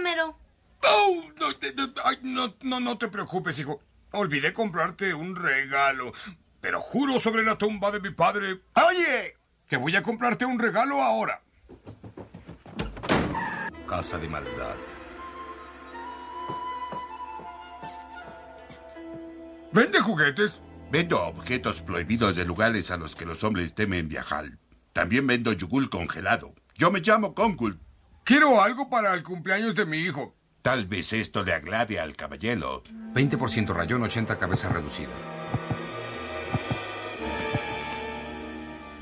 Homero. Oh, no, te- te- ay, no, no, no te preocupes, hijo. Olvidé comprarte un regalo. Pero juro sobre la tumba de mi padre. Oye, que voy a comprarte un regalo ahora. Casa de maldad. ¿Vende juguetes? Vendo objetos prohibidos de lugares a los que los hombres temen viajar. También vendo yugul congelado. Yo me llamo Kongul. Quiero algo para el cumpleaños de mi hijo. Tal vez esto le agrade al caballero. 20% rayón, 80 cabeza reducida.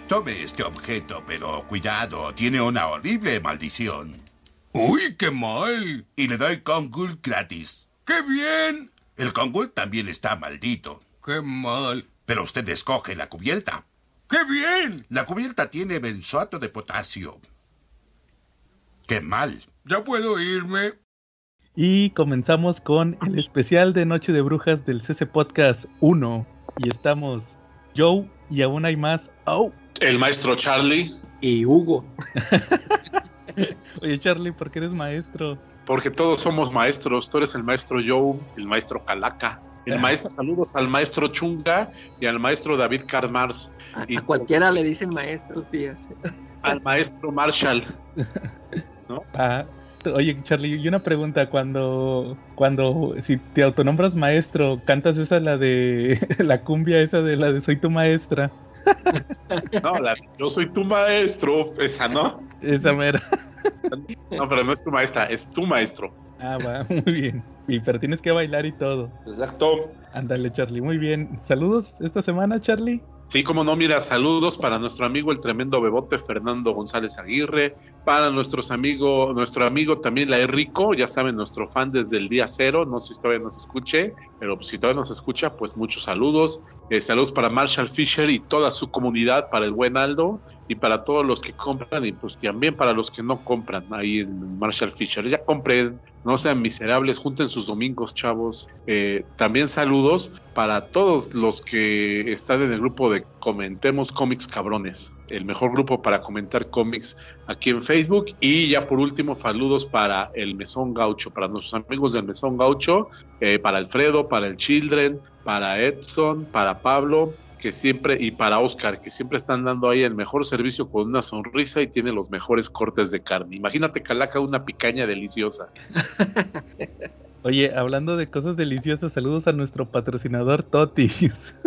Tome este objeto, pero cuidado, tiene una horrible maldición. ¡Uy, qué mal! Y le doy Kongul gratis. ¡Qué bien! El Kongul también está maldito. ¡Qué mal! Pero usted escoge la cubierta. ¡Qué bien! La cubierta tiene benzoato de potasio. ¡Qué mal! ¿Ya puedo irme? Y comenzamos con el especial de Noche de Brujas del CC Podcast 1. Y estamos Joe y aún hay más. ¡Oh! El maestro Charlie, Y Hugo. Oye, Charlie, ¿por qué eres maestro? porque todos somos maestros. Tú eres el maestro Joe, el maestro Calaca. El maestro, saludos al maestro Chunga y al maestro David Carmars, A, Y- a cualquiera le dicen maestros, días. al maestro Marshall. Ah, oye, Charlie, y una pregunta. Cuando, cuando, si te autonombras maestro, cantas esa, la de, la cumbia esa de la de Soy tu maestra. No, la- yo soy tu maestro, esa no. Esa mera. No, pero no es tu maestra, es tu maestro. Ah, va, muy bien. Y pero tienes que bailar y todo. Exacto. Ándale, Charlie, muy bien. Saludos esta semana, Charlie. Sí, como no, mira, saludos para nuestro amigo el tremendo bebote Fernando González Aguirre, para nuestros amigos, nuestro amigo también la Rico, ya saben, nuestro fan desde el día cero, no sé si todavía nos escuche, pero si todavía nos escucha, pues muchos saludos. Eh, saludos para Marshall Fisher y toda su comunidad, para el buen Aldo y para todos los que compran y pues también para los que no compran ahí en Marshall Fisher. Ya compren, no sean miserables, junten sus domingos, chavos. Eh, también saludos para todos los que están en el grupo de Comentemos Cómics Cabrones, el mejor grupo para comentar cómics aquí en Facebook. Y ya por último, saludos para el Mesón Gaucho, para nuestros amigos del Mesón Gaucho, eh, para Alfredo, para el Children, para Edson, para Pablo, que siempre, y para Oscar, que siempre están dando ahí el mejor servicio con una sonrisa y tiene los mejores cortes de carne. Imagínate Calaca una picaña deliciosa. Oye, hablando de cosas deliciosas, saludos a nuestro patrocinador Totis.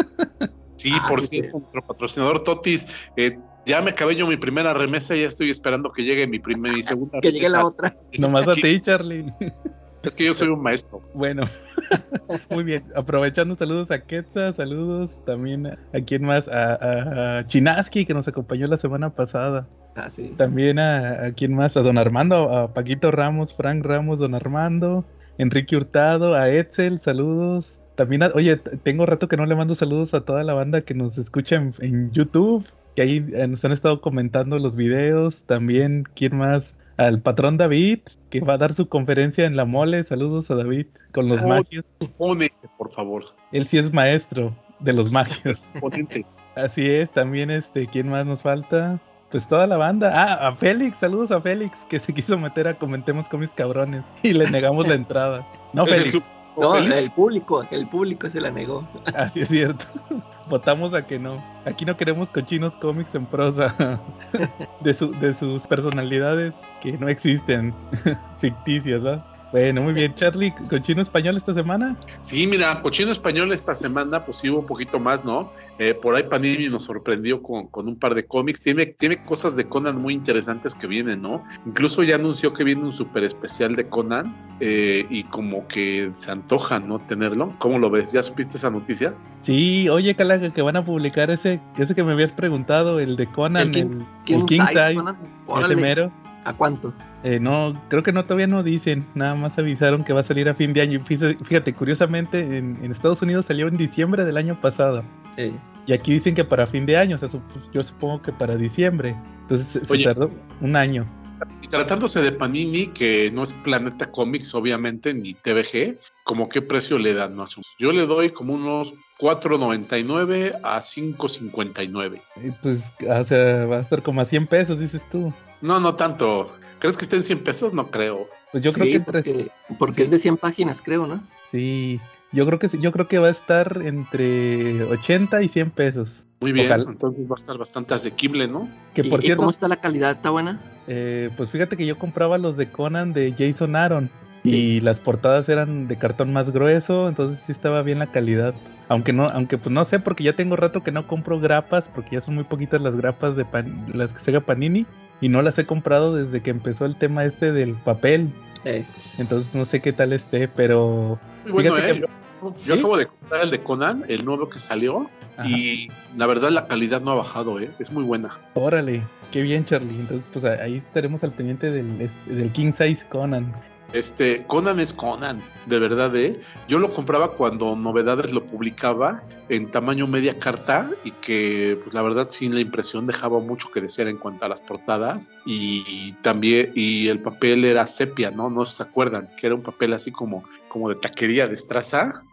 Sí, Ah, por sí, cierto, nuestro patrocinador Totis, eh, ya me acabé yo mi primera remesa, ya estoy esperando que llegue mi primera y segunda Que llegue la remesa. otra. Nomás a ti, Charlie. Es que yo soy un maestro. Bueno, muy bien. Aprovechando, saludos a Quetza, saludos también a, a quién más, a, a- a Chinaski que nos acompañó la semana pasada. Ah, sí. También a, a quién más, a Don Armando, a Paquito Ramos, Frank Ramos, Don Armando, Enrique Hurtado, a Edsel, saludos. También, a- oye, tengo rato que no le mando saludos a toda la banda que nos escucha en, en YouTube, que ahí eh, nos han estado comentando los videos. También, ¿quién más? Al patrón David, que va a dar su conferencia en la mole. Saludos a David con los Oh. magios. Ponete, por favor. Él sí es maestro de los magios. Ponete. Así es, también este, ¿quién más nos falta? Pues toda la banda. Ah, a Félix, saludos a Félix, que se quiso meter a comentemos con mis cabrones y le negamos la entrada. No, Es Félix, No, el público, el público se la negó. así es cierto. Votamos a que no. Aquí no queremos cochinos cómics en prosa de, su- de sus personalidades que no existen, ficticias, ¿va? Bueno, muy bien, Charlie, cochino español esta semana. Sí, mira, Cochino Español esta semana, pues sí hubo un poquito más, ¿no? Eh, por ahí Panini nos sorprendió con, con un par de cómics. Tiene, tiene cosas de Conan muy interesantes que vienen, ¿no? Incluso ya anunció que viene un super especial de Conan eh, y como que se antoja, ¿no? Tenerlo. ¿Cómo lo ves? ¿Ya supiste esa noticia? Sí, oye, Calaga, que van a publicar ese, ese que me habías preguntado, el de Conan, El King, el, King el King Size, Size, Conan, ese órale, mero. ¿A cuánto? Eh, no, creo que no, todavía no dicen, nada más avisaron que va a salir a fin de año. Y Fíjate, curiosamente, en, en Estados Unidos salió en diciembre del año pasado. Y aquí dicen que para fin de año, o sea, sup- yo supongo que para diciembre. Entonces se, tardó un año. Y tratándose de Panini, que no es Planeta Comics, obviamente, ni TVG, ¿como qué precio le dan? No? Yo le doy como unos 4.99 a 5.59. Y pues, o sea, va a estar como a 100 pesos, dices tú. No, no tanto. ¿Crees que esté en 100 pesos? No creo. Pues yo creo Sí, que entre- porque, porque es de 100 páginas, creo, ¿no? sí, yo creo que sí, yo creo que va a estar entre 80 y 100 pesos. Muy bien, Ojalá. entonces va a estar bastante asequible, ¿no? Que ¿Y, por y cierto, cómo está la calidad? ¿Está buena? eh, pues fíjate que yo compraba los de Conan de Jason Aaron y las portadas eran de cartón más grueso, entonces sí estaba bien la calidad. Aunque no, aunque pues no sé, porque ya tengo rato que no compro grapas, porque ya son muy poquitas las grapas de pan- las que Sega Panini y no las he comprado desde que empezó el tema este del papel. Eh, Entonces no sé qué tal esté, pero Muy bueno, Fíjate ¿eh? que- Yo, yo ¿Sí? acabo de comprar el de Conan, el nuevo que salió, Ajá. y la verdad la calidad no ha bajado, ¿eh? Es muy buena. órale, qué bien Charlie. Entonces pues ahí estaremos al pendiente del, del King Size Conan. Este, Conan es Conan, de verdad, ¿eh? Yo lo compraba cuando Novedades lo publicaba en tamaño media carta y que, pues la verdad, sin la impresión dejaba mucho que desear en cuanto a las portadas y, también, y el papel era sepia, ¿no? No se acuerdan, que era un papel así como, como de taquería de estraza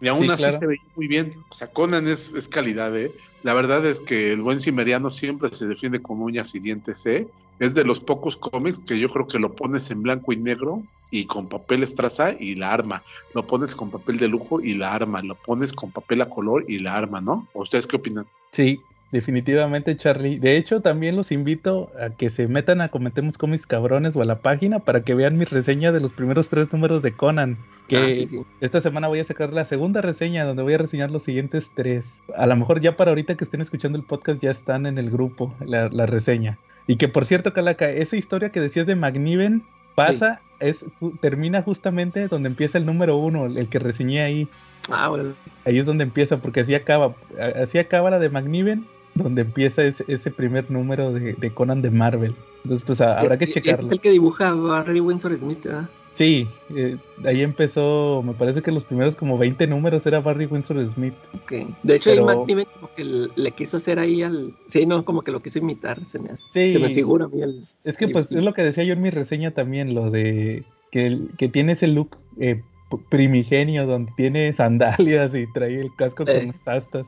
y aún Sí, así claro. se veía muy bien. O sea, Conan es, es calidad, ¿eh? La verdad es que el buen cimeriano siempre se defiende con uñas y dientes, ¿eh? Es de los pocos cómics que yo creo que lo pones en blanco y negro y con papel estraza y la arma. Lo pones con papel de lujo y la arma. Lo pones con papel a color y la arma, ¿no? ¿O ¿Ustedes qué opinan? Sí, definitivamente Charlie. De hecho, también los invito a que se metan a Comentemos Cómics Cabrones o a la página para que vean mi reseña de los primeros tres números de Conan. Que ah, sí, sí. esta semana voy a sacar la segunda reseña donde voy a reseñar los siguientes tres. A lo mejor ya para ahorita que estén escuchando el podcast ya están en el grupo la, la reseña. Y que por cierto, Calaca, esa historia que decías de Magniven pasa, es, termina justamente donde empieza el número uno, el que reseñé ahí. Ah, bueno. Ahí es donde empieza, porque así acaba. Así acaba la de Magniven, donde empieza ese, ese primer número de, de Conan de Marvel. Entonces, pues a- habrá que Ese- Ese checarlo. es el que dibuja Barry Windsor Smith, ¿verdad? Sí, eh, ahí empezó, me parece que los primeros como 20 números era Barry Windsor Smith. Ok. De hecho, Pero- el McNiven como que le, quiso hacer ahí al... Sí, no, como que lo quiso imitar, se me, hace. Sí. se me figura el... Es que pues es lo que decía yo en mi reseña también, lo de que, que tiene ese look eh, primigenio donde tiene sandalias y trae el casco con Eh. las astas.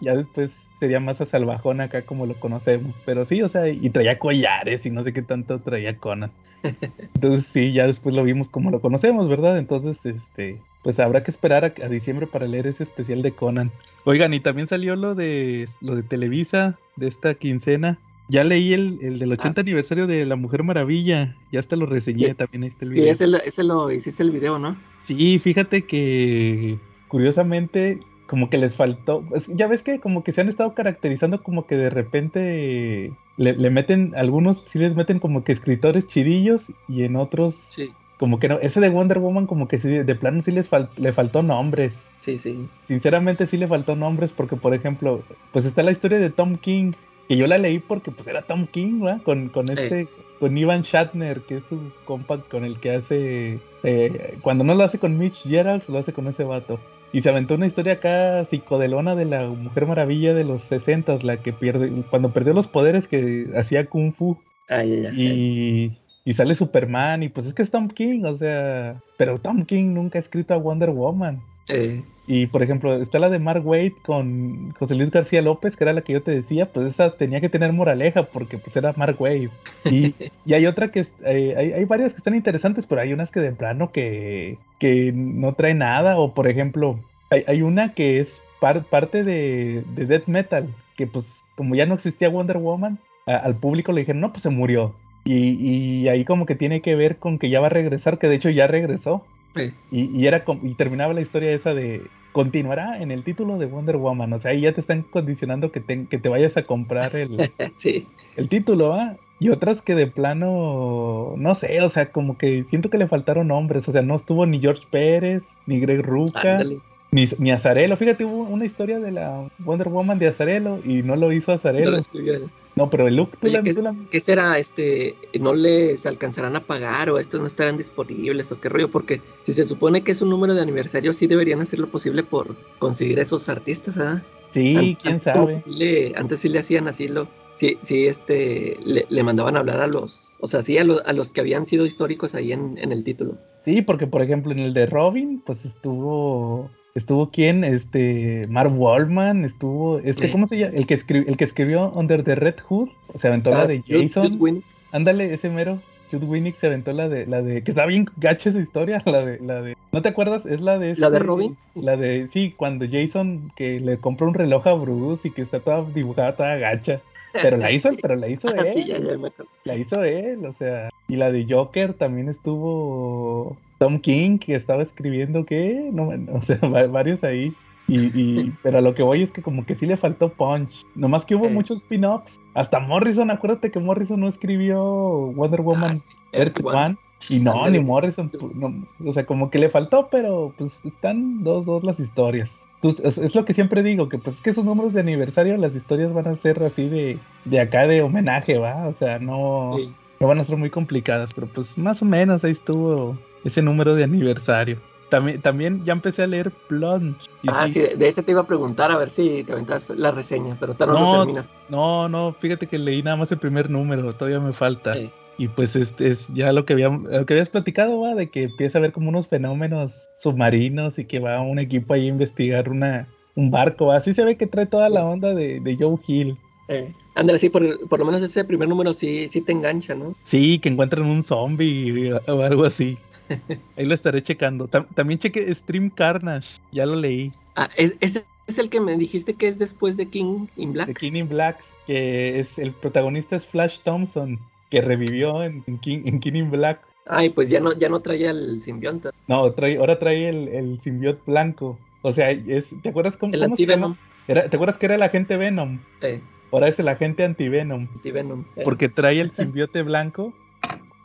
Ya después sería más a salvajón acá como lo conocemos. Pero sí, o sea, y traía collares y no sé qué tanto traía Conan. Entonces sí, ya después lo vimos como lo conocemos, ¿verdad? Entonces, este, pues habrá que esperar a, a diciembre para leer ese especial de Conan. Oigan, y también salió lo de lo de Televisa de esta quincena. Ya leí el, el del 80 Ah, sí. aniversario de La Mujer Maravilla. Ya hasta lo reseñé, Y- también ahí está el Y video. ese, lo- ese lo hiciste el video, ¿no? Sí, fíjate que curiosamente como que les faltó, es- ya ves que como que se han estado caracterizando como que de repente le, le meten, algunos sí les meten como que escritores chidillos y en otros Sí, como que no, ese de Wonder Woman como que sí, de plano sí les fal- le faltó nombres. sí, sí. Sinceramente sí le faltó nombres porque por ejemplo, pues está la historia de Tom King, que yo la leí porque pues era Tom King, ¿verdad? Con, con este, con Ivan Shatner, que es su compa con el que hace, eh, cuando no lo hace con Mitch Gerald, lo hace con ese vato. Y se aventó una historia acá psicodelona de la Mujer Maravilla de los 60 la que pierde, cuando perdió los poderes que hacía Kung Fu. Ay, ay, ay. Y, y sale Superman, y pues es que es Tom King, o sea, pero Tom King nunca ha escrito a Wonder Woman. Eh, Y por ejemplo, está la de Mark Waid con José Luis García López, que era la que yo te decía, pues esa tenía que tener moraleja porque pues era Mark Waid. Y, y hay otra que, eh, hay, hay varias que están interesantes, pero hay unas que de plano que, que no trae nada. O por ejemplo, hay, hay una que es par- parte de, de Death Metal, que pues como ya no existía Wonder Woman, a- al público le dijeron, no, pues se murió. Y, y ahí como que tiene que ver con que ya va a regresar, que de hecho ya regresó. Y, y era y terminaba la historia esa de continuará en el título de Wonder Woman. O sea, ahí ya te están condicionando que te, que te vayas a comprar el, sí. el título, ¿ah? Y otras que de plano, no sé, o sea, como que siento que le faltaron nombres. O sea, no estuvo ni George Pérez, ni Greg Ruca, Ándale. Ni, ni Azarelo. Fíjate, hubo una historia de la Wonder Woman de Azarelo y no lo hizo No Azarelo. lo él. No, pero el look, tú Oye, la- ¿qué, tú la- qué será? Este, ¿No les alcanzarán a pagar o estos no estarán disponibles o qué rollo? Porque si se supone que es un número de aniversario, sí deberían hacer lo posible por conseguir esos artistas, ¿ah? Sí, An- quién antes como sabe. sí le- antes sí le hacían así lo, sí, sí, este, le, le mandaban a hablar a los, o sea, sí, a, los- a los que habían sido históricos ahí en, en el título. Sí, porque por ejemplo en el de Robin, pues estuvo, estuvo quién, este, Mark Wallman, estuvo, este. ¿cómo se llama? El que escribió, el que escribió Under the Red Hood, se aventó la Ah, de Jason, ándale, ese mero. Jude Winnick se aventó la de, la de, que está bien gacha esa historia, la de, la de, ¿no te acuerdas? Es la de... ¿La de este- Robin? La de, sí, cuando Jason que le compró un reloj a Bruce y que está toda dibujada, toda gacha. Pero la hizo, pero la hizo Ah, él. sí, ya, ya me acuerdo. La hizo él, o sea. Y la de Joker también estuvo Tom King, que estaba escribiendo que, no, o sea, va- varios ahí. Y, y- pero a lo que voy es que como que sí le faltó punch. Nomás que hubo muchos pin-ups. Hasta Morrison, acuérdate que Morrison no escribió Wonder Woman Ah, sí, Earth One. Y no, ni Morrison. No, o sea, como que le faltó, pero pues están dos, dos las historias. Es, es lo que siempre digo, que pues es que esos números de aniversario, las historias van a ser así de, de acá de homenaje, ¿va? O sea, no, Sí. no van a ser muy complicadas, pero pues más o menos ahí estuvo ese número de aniversario. También, también ya empecé a leer Plunge. Ah, sí- sí, de de ese te iba a preguntar a ver si te aventas la reseña, pero todavía no, No, lo terminas. No, no, fíjate que leí nada más el primer número, todavía me falta. Sí. Y pues este es ya lo que, habíamos, lo que habías platicado, va, de que empieza a haber como unos fenómenos submarinos y que va un equipo ahí a investigar una, un barco. Así se ve que trae toda la onda de, de Joe Hill. Eh, ándale, sí, por, por lo menos ese primer número sí, sí te engancha, ¿no? Sí, que encuentran un zombie o algo así. Ahí lo estaré checando. Tam- también chequé Stream Carnage, ya lo leí. Ah, es- ese es el que me dijiste que es después de King in De Black. King in Black, que es el protagonista es Flash Thompson, que revivió en, en King, en King in Black. Ay, pues ya no, ya no traía el simbionte. No, trae, ahora trae el, el simbionte blanco. O sea, es, ¿te acuerdas cómo, El cómo se llama? Era- ¿Te acuerdas que era el agente Venom? Eh, Ahora es el agente antivenom. antivenom. eh. Porque trae el simbiote blanco,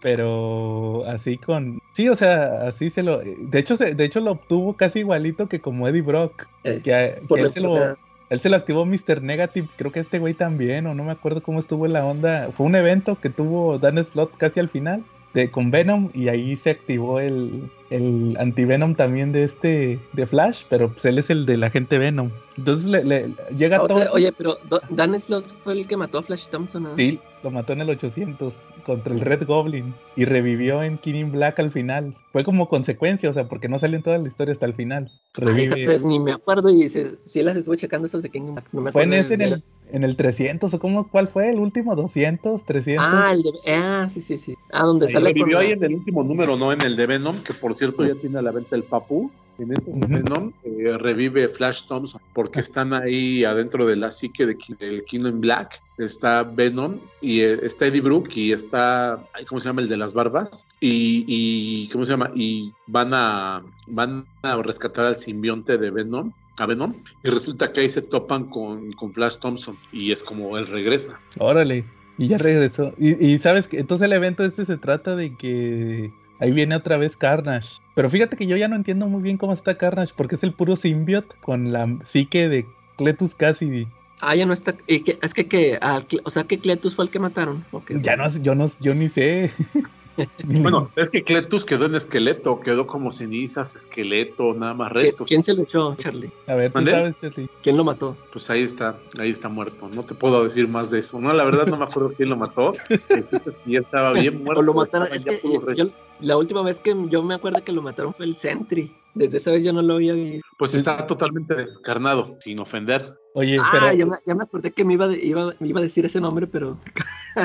pero así con... Sí, o sea, así se lo... De hecho, se- de hecho lo obtuvo casi igualito que como Eddie Brock. Eh, Que, a- por que la él, se lo, él se lo activó Mr. Negative, creo que este güey también, o no me acuerdo cómo estuvo en la onda. Fue un evento que tuvo Dan Slot casi al final. De, con Venom y ahí se activó el, el antivenom también de este de Flash, pero pues él es el del agente Venom. Entonces le, le- llega Ah, o todo. sea, oye, pero Dan Slott fue el que mató a Flash Thompson. ¿no? Sí, lo mató en el 800 contra el Red Goblin y revivió en King in Black al final. Fue como consecuencia, o sea, porque no salió en toda la historia hasta el final. Ay, Revive- fíjate, ni me acuerdo y se- sí las estuve checando estas de King in Black. No me fue en acuerdo ese, en de- el, en el 300, o cómo, ¿cuál fue? ¿El último? ¿200? ¿300? Ah, el de... Ah, sí, sí, sí. Ah, donde Ahí sale con revivió la- ahí en el último número, no en el de Venom, que por cierto ya tiene a la venta el Papu. En ese de Ujú. Venom eh, revive Flash Thompson, porque están ahí adentro de la psique de Ki- del Kingdom Black. Está Venom y eh, está Eddie Brook y está, ¿cómo se llama? El de las barbas. Y, y ¿cómo se llama? Y van a, van a rescatar al simbionte de Venom. A Venom, y resulta que ahí se topan con, con Flash Thompson y es como él regresa. Órale, y ya regresó. Y, y sabes que entonces el evento este se trata de que ahí viene otra vez Carnage. Pero fíjate que yo ya no entiendo muy bien cómo está Carnage, porque es el puro symbiote con la psique de Cletus Cassidy. Ah, ya no está. y que- es que, que Cle- o sea, que Cletus fue el que mataron. Ya no, yo no, yo ni sé. Bueno, es que Cletus quedó en esqueleto, quedó como cenizas, esqueleto, nada más ¿Qui- restos. ¿Quién se lo echó, Charlie? a ver, tú ¿Mande? sabes, Charlie. ¿Quién lo mató? Pues ahí está, ahí está muerto. No te puedo decir más de eso. No, la verdad no me acuerdo quién lo mató. El chiste es que ya estaba bien muerto. O lo mataron. Es que yo, la última vez que yo me acuerdo que lo mataron fue el Sentry. Desde esa vez yo no lo había visto. Pues está totalmente descarnado, sin ofender. Oye, Ah, pero ya me, ya me acordé que me iba, de- iba, me iba a decir ese nombre, pero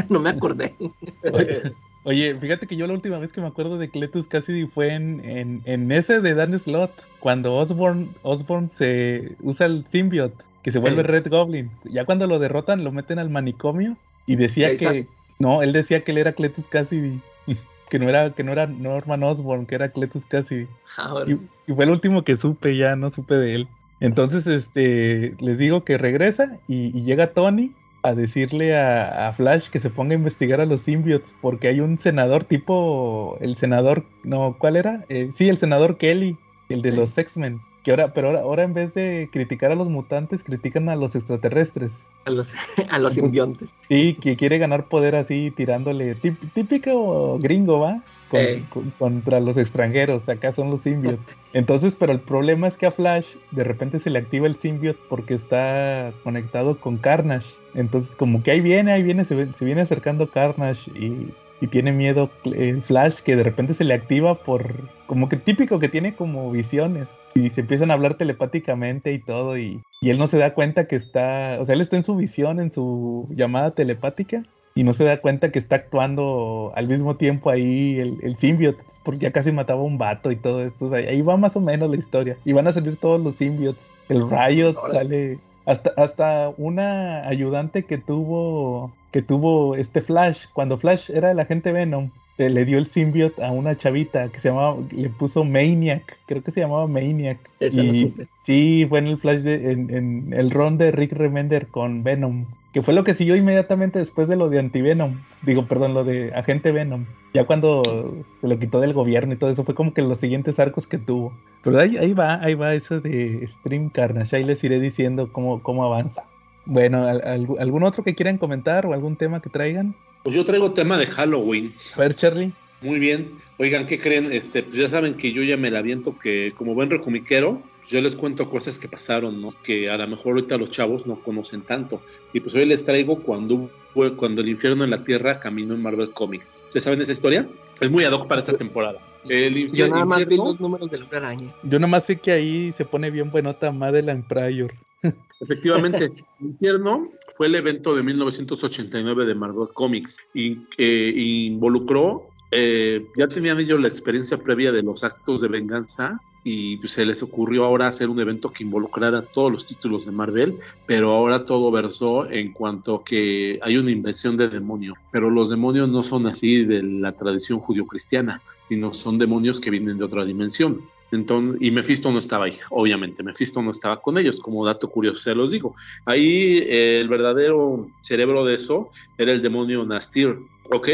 no me acordé. Oye, oye, fíjate que yo la última vez que me acuerdo de Cletus Cassidy fue en, en, en ese de Dan Slot, cuando Osborn, Osborn se usa el symbiote, que se vuelve Eh. Red Goblin. Ya cuando lo derrotan, lo meten al manicomio y decía Exacto. que no, él decía que él era Cletus Cassidy, que no era que no era Norman Osborn, que era Cletus Cassidy. Ahora, Y, y fue el último que supe, ya no supe de él. Entonces, este, les digo que regresa y, y llega Tony a decirle a, a Flash que se ponga a investigar a los symbiotes, porque hay un senador tipo, el senador, no, ¿cuál era? Eh, sí, el senador Kelly, el de Sí. los X-Men. Que ahora, pero ahora, ahora en vez de criticar a los mutantes, critican a los extraterrestres. a los, a los Pues- simbiontes. Sí, que quiere ganar poder así, tirándole, típico gringo, ¿va? Con- contra los extranjeros, acá son los symbiotes. Entonces, pero el problema es que a Flash de repente se le activa el symbiote porque está conectado con Carnage. Entonces, como que ahí viene, ahí viene, se, se viene acercando Carnage y, y tiene miedo eh, Flash que de repente se le activa por, como que típico que tiene como visiones. Y se empiezan a hablar telepáticamente y todo, y, y él no se da cuenta que está, o sea, él está en su visión, en su llamada telepática, y no se da cuenta que está actuando al mismo tiempo ahí el, el symbiote, porque ya casi mataba a un vato y todo esto. O sea, ahí va más o menos la historia. Y van a salir todos los symbiotes. El Riot sale. Hasta, hasta una ayudante que tuvo que tuvo este Flash, cuando Flash era el agente Venom, le dio el symbiote a una chavita que se llamaba, le puso Maniac, creo que se llamaba Maniac. y, sí, fue en el Flash, de, en, el ron de Rick Remender con Venom, que fue lo que siguió inmediatamente después de lo de Anti-Venom, digo, perdón, lo de Agente Venom. Ya cuando se lo quitó del gobierno y todo eso, fue como que los siguientes arcos que tuvo. Pero ahí, ahí va, ahí va eso de Stream Carnage, ahí les iré diciendo cómo, cómo avanza. Bueno, ¿algún otro que quieran comentar o algún tema que traigan? Pues yo traigo tema de Halloween. A ver, Charlie. Muy bien. Oigan, ¿qué creen? Este, pues ya saben que yo ya me la aviento que como buen rejumiquero, yo les cuento cosas que pasaron, ¿no? Que a lo mejor ahorita los chavos no conocen tanto. Y pues hoy les traigo cuando, cuando el infierno en la tierra caminó en Marvel Comics. ¿Ustedes saben esa historia? Es muy ad hoc para esta temporada. yo nada más vi los números del Araña. Yo nada más sé que ahí se pone bien buenota Madeline Pryor. Efectivamente, el Infierno fue el evento de 1989 de Marvel Comics y eh, involucró, eh, ya tenían ellos la experiencia previa de los actos de venganza y pues, se les ocurrió ahora hacer un evento que involucrara todos los títulos de Marvel, pero ahora todo versó en cuanto que hay una invención de demonio, pero los demonios no son así de la tradición judio-cristiana, sino son demonios que vienen de otra dimensión. Entonces, y Mephisto no estaba ahí, obviamente. Mephisto no estaba con ellos, como dato curioso se los digo. Ahí el verdadero cerebro de eso era el demonio Nastir, ¿ok?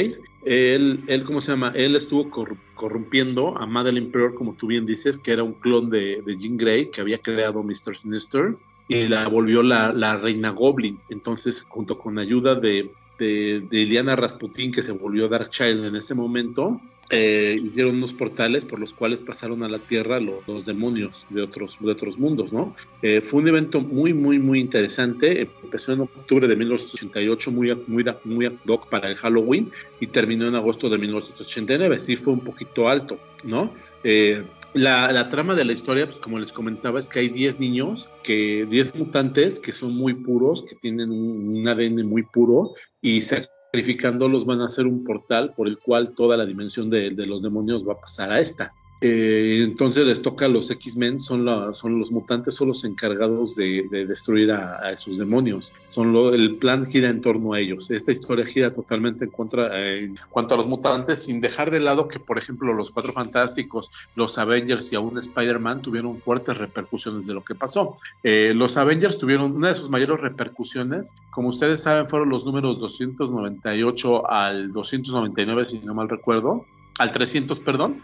Él, él ¿cómo se llama? Él estuvo corrompiendo a Madeline Pryor, como tú bien dices, que era un clon de, de Jean Grey que había creado Mr. Sinister y la volvió la, reina Goblin. Entonces, junto con ayuda de, de, de Iliana Rasputin, que se volvió Dark Child en ese momento, eh, hicieron unos portales por los cuales pasaron a la Tierra los, demonios de otros, de otros mundos, ¿no? Eh, fue un evento muy, muy, muy interesante. Empezó en octubre de 1988, muy, muy, muy ad hoc para el Halloween, y terminó en agosto de 1989. Sí fue un poquito alto, ¿no? Eh, la, trama de la historia, pues como les comentaba, es que hay 10 niños, que 10 mutantes que son muy puros, que tienen un ADN muy puro y se sacrificándolos van a ser un portal por el cual toda la dimensión de, de los demonios va a pasar a esta. Eh, entonces les toca a los X-Men, son, los mutantes, son los encargados de, destruir a, esos demonios. Son el plan gira en torno a ellos. Esta historia gira totalmente en, contra, en cuanto a los mutantes, sin dejar de lado que, por ejemplo, los Cuatro Fantásticos, los Avengers y aún Spider-Man tuvieron fuertes repercusiones de lo que pasó. Eh, los Avengers tuvieron una de sus mayores repercusiones, como ustedes saben, fueron los números 298 al 299, si no mal recuerdo, al 300, perdón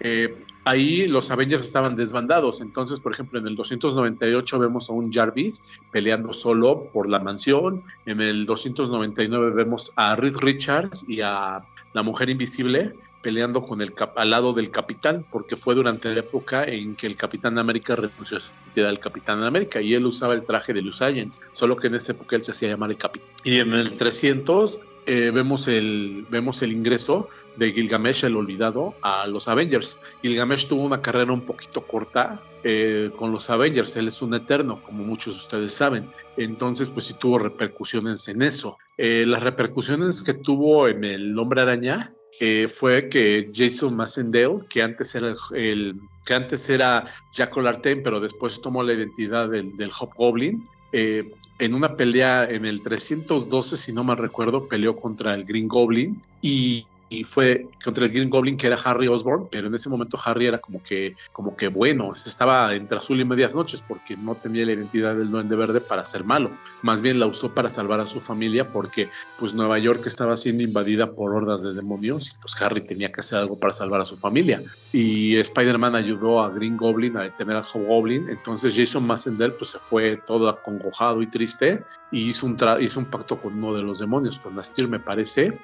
eh, ahí los Avengers estaban desbandados. Entonces, por ejemplo, en el 298 vemos a un Jarvis peleando solo por la mansión. En el 299 vemos a Reed Richards y a la Mujer Invisible peleando con el al lado del capitán, porque fue durante la época en que el Capitán América renunció a su identidad Capitán América y él usaba el traje de Agent, solo que en esa época él se hacía llamar el Capitán. Y en el 300 eh, vemos, el, vemos el ingreso de Gilgamesh el Olvidado a los Avengers. Gilgamesh tuvo una carrera un poquito corta eh, con los Avengers, él es un eterno, como muchos de ustedes saben. Entonces, pues sí tuvo repercusiones en eso. Eh, las repercusiones que tuvo en el Hombre Araña eh, fue que Jason Massendale, que antes era el, que antes era Jack O'Larten, pero después tomó la identidad del, del Hobgoblin, en una pelea en el 312, si no mal recuerdo, peleó contra el Green Goblin y y fue contra el Green Goblin que era Harry Osborn, pero en ese momento Harry era como que, como que bueno, estaba entre azul y medias noches porque no tenía la identidad del Duende Verde para ser malo, más bien la usó para salvar a su familia porque pues Nueva York estaba siendo invadida por hordas de demonios y pues Harry tenía que hacer algo para salvar a su familia. Y Spider-Man ayudó a Green Goblin a detener a Hobgoblin, entonces Jason Massendel pues se fue todo acongojado y triste y hizo un, hizo un pacto con uno de los demonios, con Nastir me parece,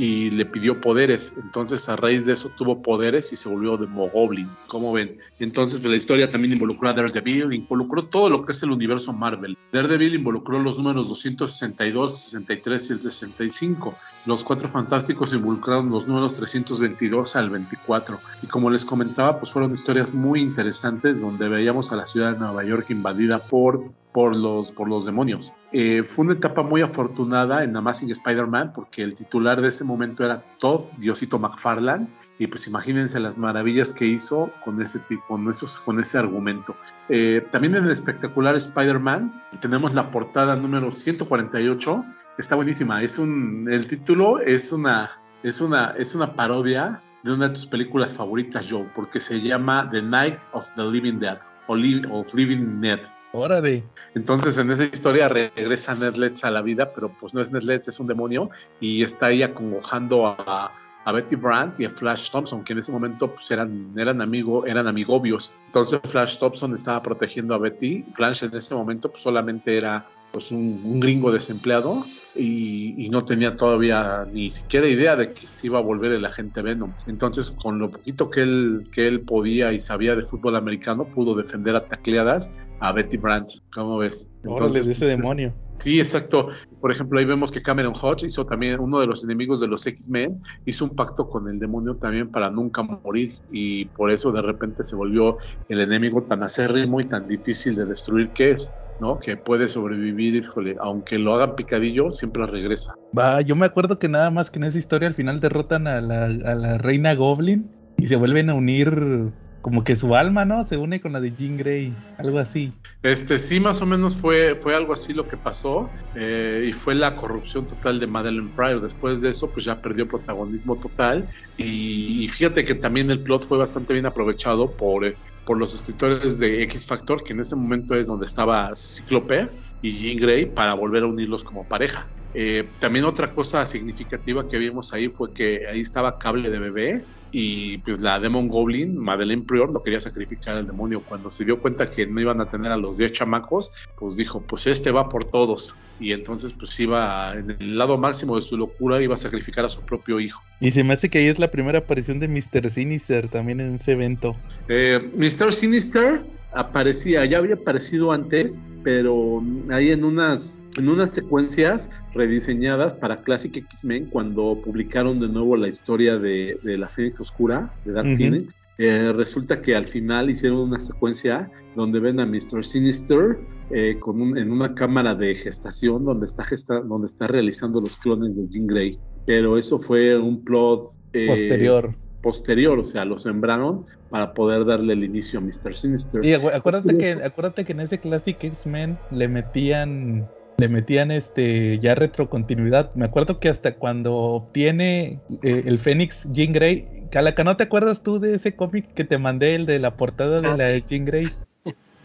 y le pidió poderes. Entonces, a raíz de eso, tuvo poderes y se volvió de Mogoblin. Como ven? Entonces, la historia también involucró a Daredevil, involucró todo lo que es el universo Marvel. Daredevil involucró los números 262, 63 y el 65. Los Cuatro Fantásticos involucraron los números 322 al 24. Y como les comentaba, pues fueron historias muy interesantes donde veíamos a la ciudad de Nueva York invadida por por los, por los demonios. Eh, fue una etapa muy afortunada en Amazing Spider-Man porque el titular de ese momento era Todd Diosito McFarlane y pues imagínense las maravillas que hizo con ese, con esos, con ese argumento. Eh, también en el espectacular Spider-Man tenemos la portada número 148, está buenísima. Es un, el título es una, es una, es una parodia de una de tus películas favoritas, Joe, porque se llama The Night of the Living Dead o of Living Dead. Órale. Entonces en esa historia regresa Ned Leeds a la vida, pero pues no es Ned Leeds, es un demonio y está ahí acongojando a, a Betty Brandt y a Flash Thompson, que en ese momento pues, eran, eran, amigo, eran amigobios. Entonces Flash Thompson estaba protegiendo a Betty. Flash en ese momento pues, solamente era pues, un, gringo desempleado y, no tenía todavía ni siquiera idea de que se iba a volver el agente Venom. Entonces, con lo poquito que él, que él podía y sabía de fútbol americano, pudo defender a tacleadas a Betty Brandt. ¿Cómo ves? Entonces, ese demonio. Sí, exacto. Por ejemplo, ahí vemos que Cameron Hodge hizo también uno de los enemigos de los X-Men, hizo un pacto con el demonio también para nunca morir y por eso de repente se volvió el enemigo tan acérrimo y tan difícil de destruir que es. ¿No? Que puede sobrevivir, híjole, aunque lo hagan picadillo, siempre regresa. Va, yo me acuerdo que nada más que en esa historia al final derrotan a la, a la reina Goblin y se vuelven a unir como que su alma, ¿no? Se une con la de Jean Grey, algo así. Este, sí, más o menos fue, fue algo así lo que pasó eh, y fue la corrupción total de Madeleine Pryor. Después de eso, pues ya perdió protagonismo total y, fíjate que también el plot fue bastante bien aprovechado por, eh, por los escritores de X Factor, que en ese momento es donde estaba Cíclope y Jean Grey para volver a unirlos como pareja. Eh, también otra cosa significativa que vimos ahí fue que ahí estaba Cable de Bebé y pues la Demon Goblin, Madeleine Prior, lo quería sacrificar al demonio. Cuando se dio cuenta que no iban a tener a los 10 chamacos, pues dijo, pues este va por todos. Y entonces pues iba en el lado máximo de su locura, iba a sacrificar a su propio hijo. Y se me hace que ahí es la primera aparición de Mr. Sinister también en ese evento. Eh, Mr. Sinister aparecía, ya había aparecido antes, pero ahí en unas en unas secuencias rediseñadas para Classic X-Men cuando publicaron de nuevo la historia de, la Fénix Oscura, de Dark Phoenix. Eh, resulta que al final hicieron una secuencia donde ven a Mr. Sinister eh, con en una cámara de gestación donde está, donde está realizando los clones de Jean Grey. Pero eso fue un plot eh, posterior. Posterior, o sea, lo sembraron para poder darle el inicio a Mr. Sinister. Y acuérdate que, acuérdate que en ese Classic X-Men le metían le metían este ya retrocontinuidad. Me acuerdo que hasta cuando obtiene eh, el Fénix Jean Grey, Calaca, ¿no te acuerdas tú de ese cómic que te mandé, el de la portada de ah, la Jean Grey?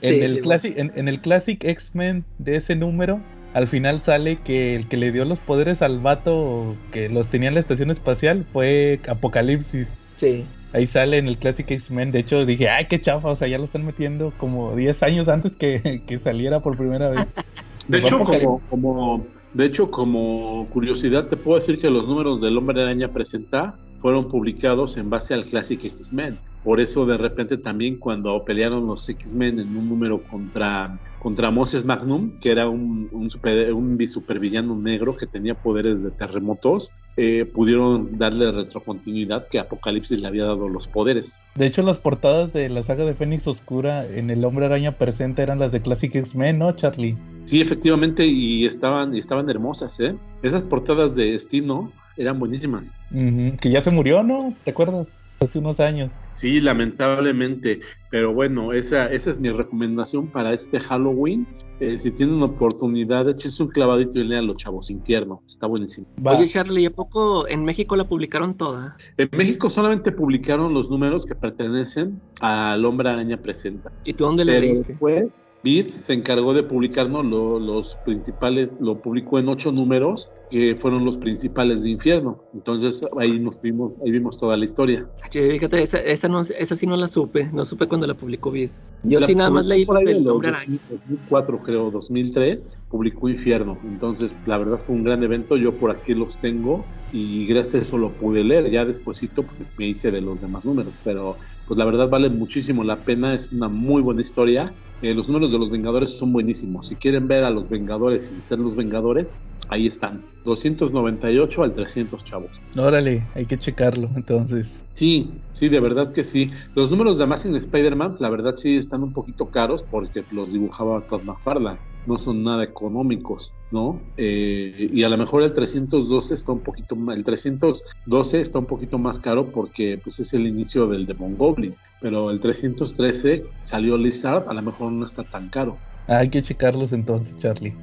En, el classic, en, el Classic X-Men de ese número, al final sale que el que le dio los poderes al vato que los tenía en la estación espacial fue Apocalipsis. Sí. Ahí sale en el Classic X-Men. De hecho, dije, ay, qué chafa. O sea, ya lo están metiendo como 10 años antes que, que saliera por primera vez. De hecho, como, como, de hecho, como curiosidad, te puedo decir que los números del Hombre Araña presenta fueron publicados en base al Classic X-Men. Por eso, de repente, también cuando pelearon los X-Men en un número contra, contra Moses Magnum, que era un, un, super, un supervillano negro que tenía poderes de terremotos, eh, pudieron darle retrocontinuidad que Apocalipsis le había dado los poderes. De hecho, las portadas de la saga de Fénix Oscura en El Hombre Araña presente eran las de Classic X-Men, ¿no, Charlie? Sí, efectivamente, y estaban, y estaban hermosas, ¿eh? Esas portadas de Stino eran buenísimas. que ya se murió, ¿no? ¿Te acuerdas? Hace unos años. Sí, lamentablemente, pero bueno, esa, esa es mi recomendación para este Halloween. Eh, si tienen oportunidad, échense un clavadito y lean Los Chavos Infierno. Está buenísimo. Oye, Charlie, ¿a poco en México la publicaron toda? En México solamente publicaron los números que pertenecen al Hombre Araña Presenta. ¿Y tú dónde le leíste? Después, Vid se encargó de publicarnos los principales, lo publicó en ocho números, que fueron los principales de Infierno. Entonces ahí nos vimos, ahí vimos toda la historia. fíjate, esa, esa, no, esa sí no la supe, no supe cuando la publicó Vid. Yo sí nada más leí del Hombre Araña. 2004 creo, 2003, publicó Infierno. Entonces la verdad fue un gran evento, yo por aquí los tengo y gracias a eso lo pude leer. Ya despuésito pues, me hice de los demás números, pero pues la verdad vale muchísimo la pena, es una muy buena historia eh, los números de los Vengadores son buenísimos. Si quieren ver a los Vengadores y ser los Vengadores, ahí están. 298 al 300 chavos. Órale, hay que checarlo entonces. Sí, sí, de verdad que sí. Los números de Amazing Spider-Man, la verdad sí están un poquito caros porque los dibujaba Todd McFarlane. No son nada económicos, ¿no? Eh, y a lo mejor el 312 está un poquito el 312 está un poquito más caro porque pues es el inicio del Demon Goblin, pero el 313 salió Lizard, a lo mejor no está tan caro. Hay que checarlos entonces, Charlie.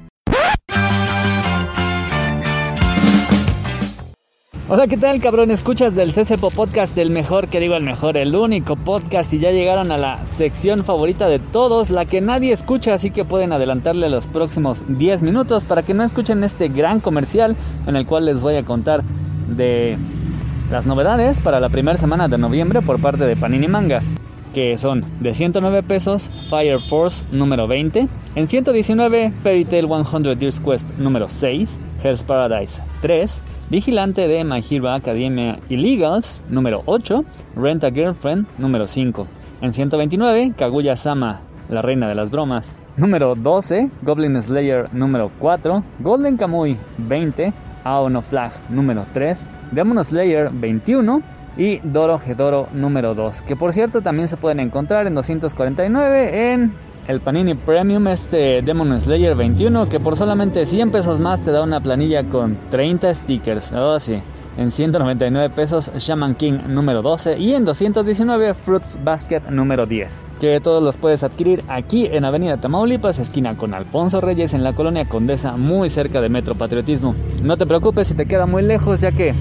Hola, ¿qué tal, cabrón? Escuchas del CCPO Podcast, el mejor, que digo el mejor, el único podcast y ya llegaron a la sección favorita de todos, la que nadie escucha, así que pueden adelantarle los próximos 10 minutos para que no escuchen este gran comercial en el cual les voy a contar de las novedades para la primera semana de noviembre por parte de Panini Manga que son de 109 pesos Fire Force número 20, en 119 Fairy Tail 100 Years Quest número 6, Hell's Paradise 3, Vigilante de My Hero Academia Illegals número 8, Rent a Girlfriend número 5, en 129 Kaguya Sama, la reina de las bromas, número 12, Goblin Slayer número 4, Golden Kamui 20, Aono Flag número 3, Demon Slayer 21, y Doro Gedoro número 2, que por cierto también se pueden encontrar en 249 en el Panini Premium, este Demon Slayer 21, que por solamente 100 pesos más te da una planilla con 30 stickers. Oh, sí. En 199 pesos Shaman King número 12 y en 219 Fruits Basket número 10. Que todos los puedes adquirir aquí en Avenida Tamaulipas, esquina con Alfonso Reyes en la colonia Condesa, muy cerca de Metro Patriotismo. No te preocupes si te queda muy lejos, ya que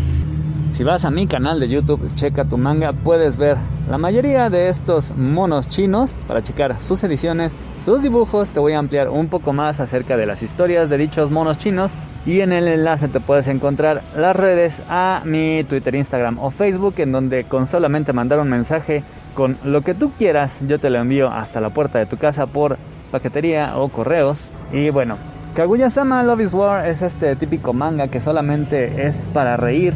si vas a mi canal de YouTube, checa tu manga, puedes ver la mayoría de estos monos chinos para checar sus ediciones, sus dibujos. Te voy a ampliar un poco más acerca de las historias de dichos monos chinos y en el enlace te puedes encontrar las redes a mi Twitter, Instagram o Facebook en donde con solamente mandar un mensaje con lo que tú quieras, yo te lo envío hasta la puerta de tu casa por paquetería o correos. Y bueno, Kaguya-sama Love is War es este típico manga que solamente es para reír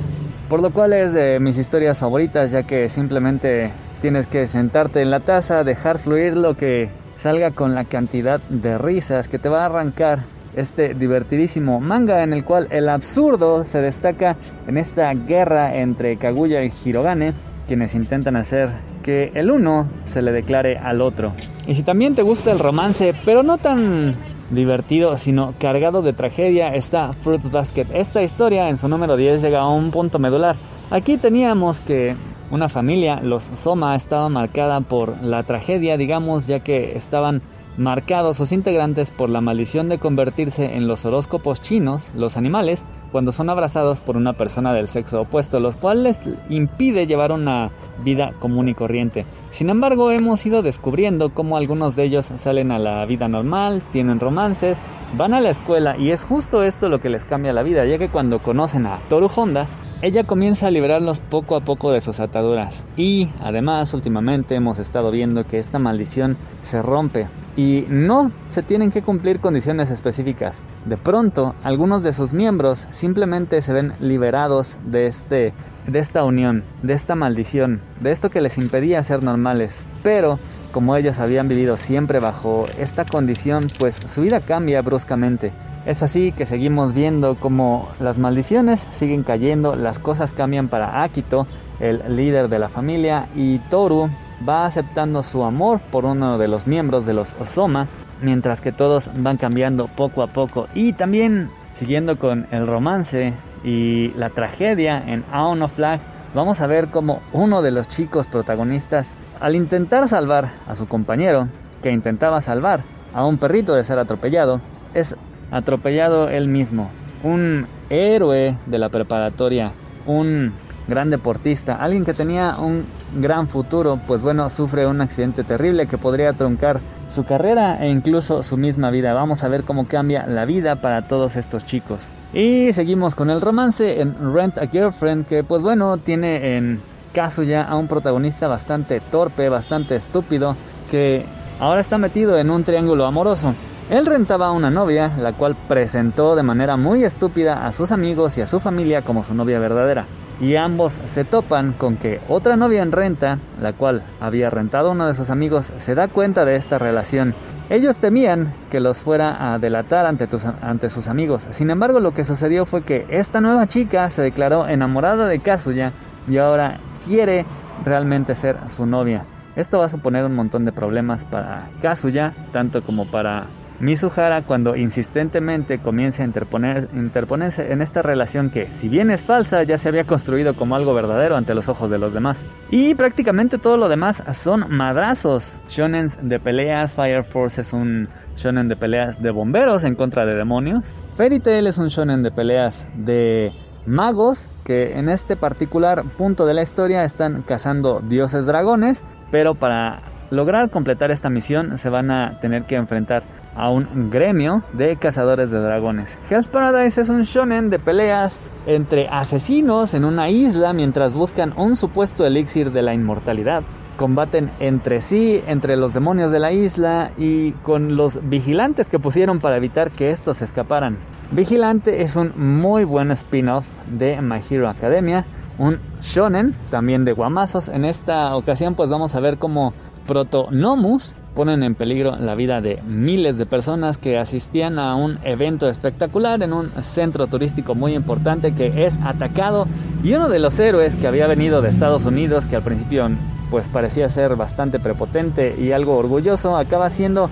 por lo cual es de mis historias favoritas ya que simplemente tienes que sentarte en la taza, dejar fluir lo que salga con la cantidad de risas que te va a arrancar este divertidísimo manga en el cual el absurdo se destaca en esta guerra entre Kaguya y Hirogane, quienes intentan hacer que el uno se le declare al otro. Y si también te gusta el romance, pero no tan divertido, sino cargado de tragedia, está Fruits Basket. Esta historia en su número 10 llega a un punto medular. Aquí teníamos que una familia, los Soma, estaba marcada por la tragedia, digamos, ya que estaban marcados sus integrantes por la maldición de convertirse en los horóscopos chinos, los animales, cuando son abrazados por una persona del sexo opuesto, los cuales impide llevar una vida común y corriente. Sin embargo, hemos ido descubriendo cómo algunos de ellos salen a la vida normal, tienen romances, van a la escuela y es justo esto lo que les cambia la vida, ya que cuando conocen a Toru Honda, ella comienza a liberarlos poco a poco de sus ataduras. Y además últimamente hemos estado viendo que esta maldición se rompe y no se tienen que cumplir condiciones específicas. De pronto, algunos de sus miembros simplemente se ven liberados de este de esta unión, de esta maldición, de esto que les impedía ser normales. Pero como ellos habían vivido siempre bajo esta condición, pues su vida cambia bruscamente. Es así que seguimos viendo como las maldiciones siguen cayendo, las cosas cambian para Akito, el líder de la familia, y Toru va aceptando su amor por uno de los miembros de los Osoma, mientras que todos van cambiando poco a poco. Y también siguiendo con el romance y la tragedia en Aon of Flag, vamos a ver como uno de los chicos protagonistas, al intentar salvar a su compañero, que intentaba salvar a un perrito de ser atropellado, es atropellado él mismo. Un héroe de la preparatoria, un gran deportista, alguien que tenía un gran futuro, pues bueno, sufre un accidente terrible que podría truncar su carrera e incluso su misma vida. Vamos a ver cómo cambia la vida para todos estos chicos. Y seguimos con el romance en Rent a Girlfriend, que pues bueno, tiene en caso ya a un protagonista bastante torpe, bastante estúpido, que ahora está metido en un triángulo amoroso. Él rentaba a una novia, la cual presentó de manera muy estúpida a sus amigos y a su familia como su novia verdadera. Y ambos se topan con que otra novia en renta, la cual había rentado uno de sus amigos, se da cuenta de esta relación. Ellos temían que los fuera a delatar ante, ante sus amigos. Sin embargo, lo que sucedió fue que esta nueva chica se declaró enamorada de Kazuya y ahora quiere realmente ser su novia. Esto va a suponer un montón de problemas para Kazuya, tanto como para Mizuhara cuando insistentemente comienza a interponer, interponerse en esta relación que, si bien es falsa, ya se había construido como algo verdadero ante los ojos de los demás. Y prácticamente todo lo demás son madrazos. Shonens de peleas, Fire Force es un shonen de peleas de bomberos en contra de demonios. Fairy Tail es un shonen de peleas de magos que en este particular punto de la historia están cazando dioses dragones, pero para lograr completar esta misión se van a tener que enfrentar a un gremio de cazadores de dragones. Hell's Paradise es un shonen de peleas entre asesinos en una isla mientras buscan un supuesto elixir de la inmortalidad. Combaten entre sí, entre los demonios de la isla y con los vigilantes que pusieron para evitar que estos escaparan. Vigilante es un muy buen spin-off de My Hero Academia, un shonen también de guamazos. En esta ocasión pues vamos a ver cómo Protonomus ponen en peligro la vida de miles de personas que asistían a un evento espectacular en un centro turístico muy importante que es atacado y uno de los héroes que había venido de Estados Unidos que al principio pues parecía ser bastante prepotente y algo orgulloso acaba siendo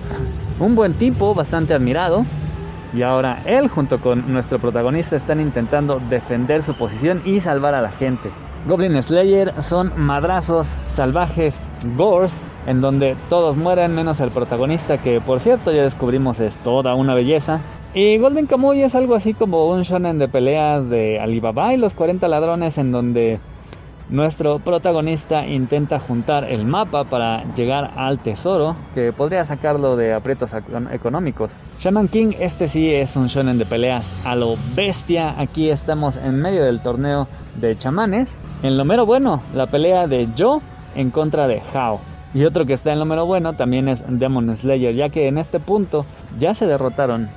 un buen tipo bastante admirado y ahora él junto con nuestro protagonista están intentando defender su posición y salvar a la gente. Goblin Slayer son madrazos salvajes, gores, en donde todos mueren menos el protagonista, que por cierto ya descubrimos es toda una belleza. Y Golden Kamuy es algo así como un shonen de peleas de Alibaba y los 40 ladrones, en donde nuestro protagonista intenta juntar el mapa para llegar al tesoro que podría sacarlo de aprietos económicos. Shaman King, este sí es un shonen de peleas a lo bestia. Aquí estamos en medio del torneo de chamanes. En lo mero bueno, la pelea de Yo en contra de Hao. Y otro que está en lo mero bueno también es Demon Slayer, ya que en este punto ya se derrotaron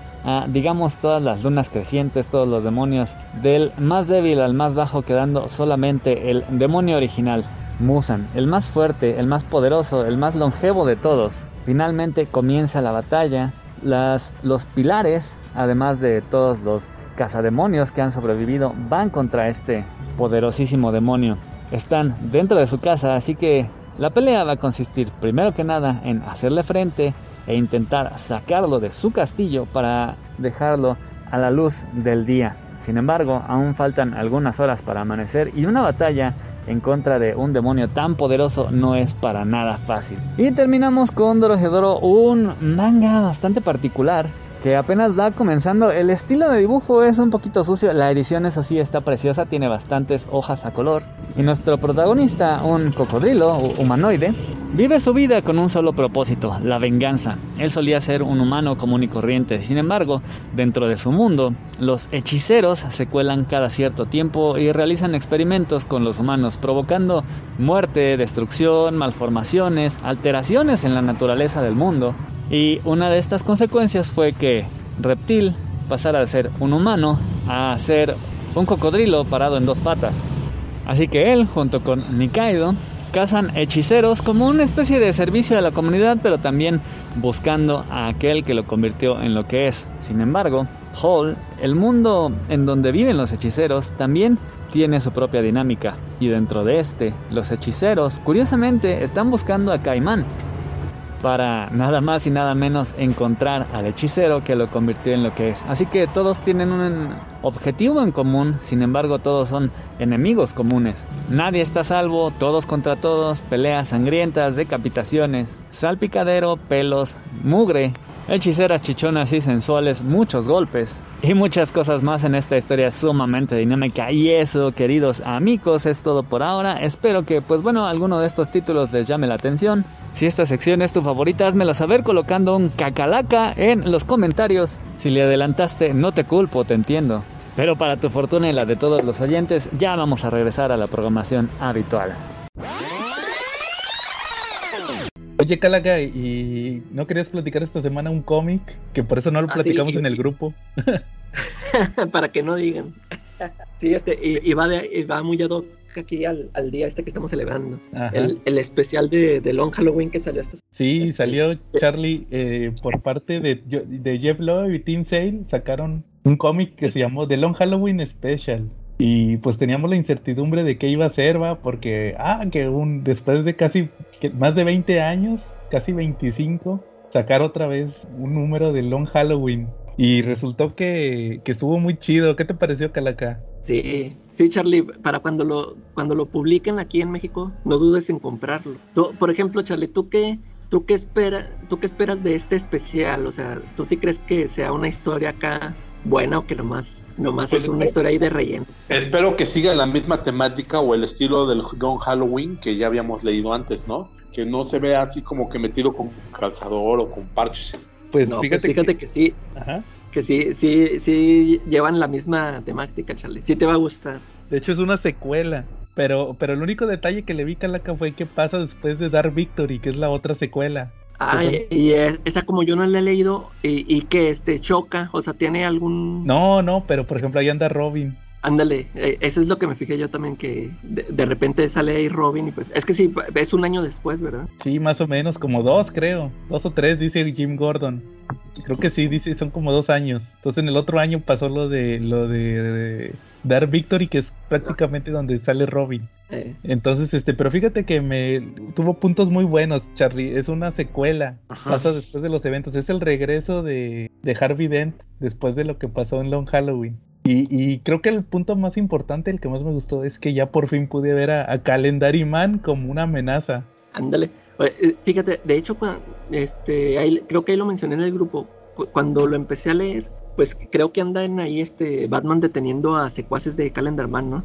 digamos, todas las lunas crecientes, todos los demonios, del más débil al más bajo, quedando solamente el demonio original, Musan, el más fuerte, el más poderoso, el más longevo de todos. Finalmente comienza la batalla, las, los pilares, además de todos los cazademonios que han sobrevivido, van contra este poderosísimo demonio. Están dentro de su casa, así que la pelea va a consistir primero que nada en hacerle frente e intentar sacarlo de su castillo para dejarlo a la luz del día. Sin embargo, aún faltan algunas horas para amanecer y una batalla en contra de un demonio tan poderoso no es para nada fácil. Y terminamos con Dorohedoro, un manga bastante particular que apenas va comenzando. El estilo de dibujo es un poquito sucio, la edición es así, está preciosa, tiene bastantes hojas a color. Y nuestro protagonista, un cocodrilo humanoide, vive su vida con un solo propósito, la venganza. Él solía ser un humano común y corriente, sin embargo, dentro de su mundo, los hechiceros se cuelan cada cierto tiempo y realizan experimentos con los humanos, provocando muerte, destrucción, malformaciones, alteraciones en la naturaleza del mundo. Y una de estas consecuencias fue que Reptil pasara de ser un humano a ser un cocodrilo parado en dos patas. Así que él, junto con Nikaido, cazan hechiceros como una especie de servicio a la comunidad, pero también buscando a aquel que lo convirtió en lo que es. Sin embargo, Hall, el mundo en donde viven los hechiceros, también tiene su propia dinámica. Y dentro de este, los hechiceros, curiosamente, están buscando a Caimán, para nada más y nada menos encontrar al hechicero que lo convirtió en lo que es. Así que todos tienen un objetivo en común, sin embargo todos son enemigos comunes. Nadie está salvo, todos contra todos, peleas sangrientas, decapitaciones, salpicadero, pelos, mugre, hechiceras chichonas y sensuales, muchos golpes y muchas cosas más en esta historia sumamente dinámica. Y eso, queridos amigos, es todo por ahora. Espero que, pues bueno, alguno de estos títulos les llame la atención. Si esta sección es tu favorita, házmelo saber colocando un cacalaca en los comentarios. Si le adelantaste, no te culpo, te entiendo. Pero para tu fortuna y la de todos los oyentes, ya vamos a regresar a la programación habitual. Oye, Calaga, ¿y no querías platicar esta semana un cómic? Que por eso no lo ah, platicamos en el grupo. Para que no digan. sí, este, y, va, de, va muy ad hoc aquí al, día este que estamos celebrando. El, especial de, Long Halloween que salió esta Sí, este, salió Charlie eh, por parte de, de Jeff Lowe y Team Sale. Sacaron un cómic que se llamó The Long Halloween Special. Y pues teníamos la incertidumbre de qué iba a ser, va, porque, ah, que un, después de casi más de 20 años, casi 25, sacar otra vez un número de Long Halloween. Y resultó que, que estuvo muy chido. ¿Qué te pareció, Calaca? Sí, sí, Charlie, para cuando lo, cuando lo publiquen aquí en México, no dudes en comprarlo. Por ejemplo, Charlie, ¿tú qué, tú qué, espera, ¿tú qué esperas de este especial? O sea, ¿tú sí crees que sea una historia acá buena o que nomás, nomás Pues, es una historia ahí de relleno? Espero que siga la misma temática o el estilo del Don Halloween que ya habíamos leído antes, ¿no? Que no se vea así como que metido con calzador o con parches. Pues No, pues fíjate, fíjate que... que sí, Ajá. que sí, sí, sí llevan la misma temática, Charlie. Sí te va a gustar. De hecho es una secuela. Pero, pero el único detalle que le vi Calaca fue qué pasa después de Dark Victory, que es la otra secuela. Ah, y, y es- esa como yo no la he leído y, y que este choca, o sea, tiene algún... No, no, pero por ejemplo ahí anda Robin. Ándale, eh, eso es lo que me fijé yo también, que de, de repente sale ahí Robin y pues... Es que sí, es un año después, ¿verdad? Sí, más o menos, como dos creo. Dos o tres, dice Jim Gordon. Creo que sí, dice, son como dos años. Entonces en el otro año pasó lo de lo de, de Dark Victory, que es prácticamente donde sale Robin. Eh, Entonces, este, pero fíjate que me tuvo puntos muy buenos, Charlie. Es una secuela. Ajá. Pasa después de los eventos. Es el regreso de, de Harvey Dent después de lo que pasó en Long Halloween. Y, y creo que el punto más importante, el que más me gustó, es que ya por fin pude ver a, a Calendary Man como una amenaza. ándale. Eh, Fíjate, de hecho, cuan- este, ahí- creo que ahí lo mencioné en el grupo. cu- Cuando lo empecé a leer, pues creo que andan ahí este Batman deteniendo a secuaces de Calendar Man, ¿no?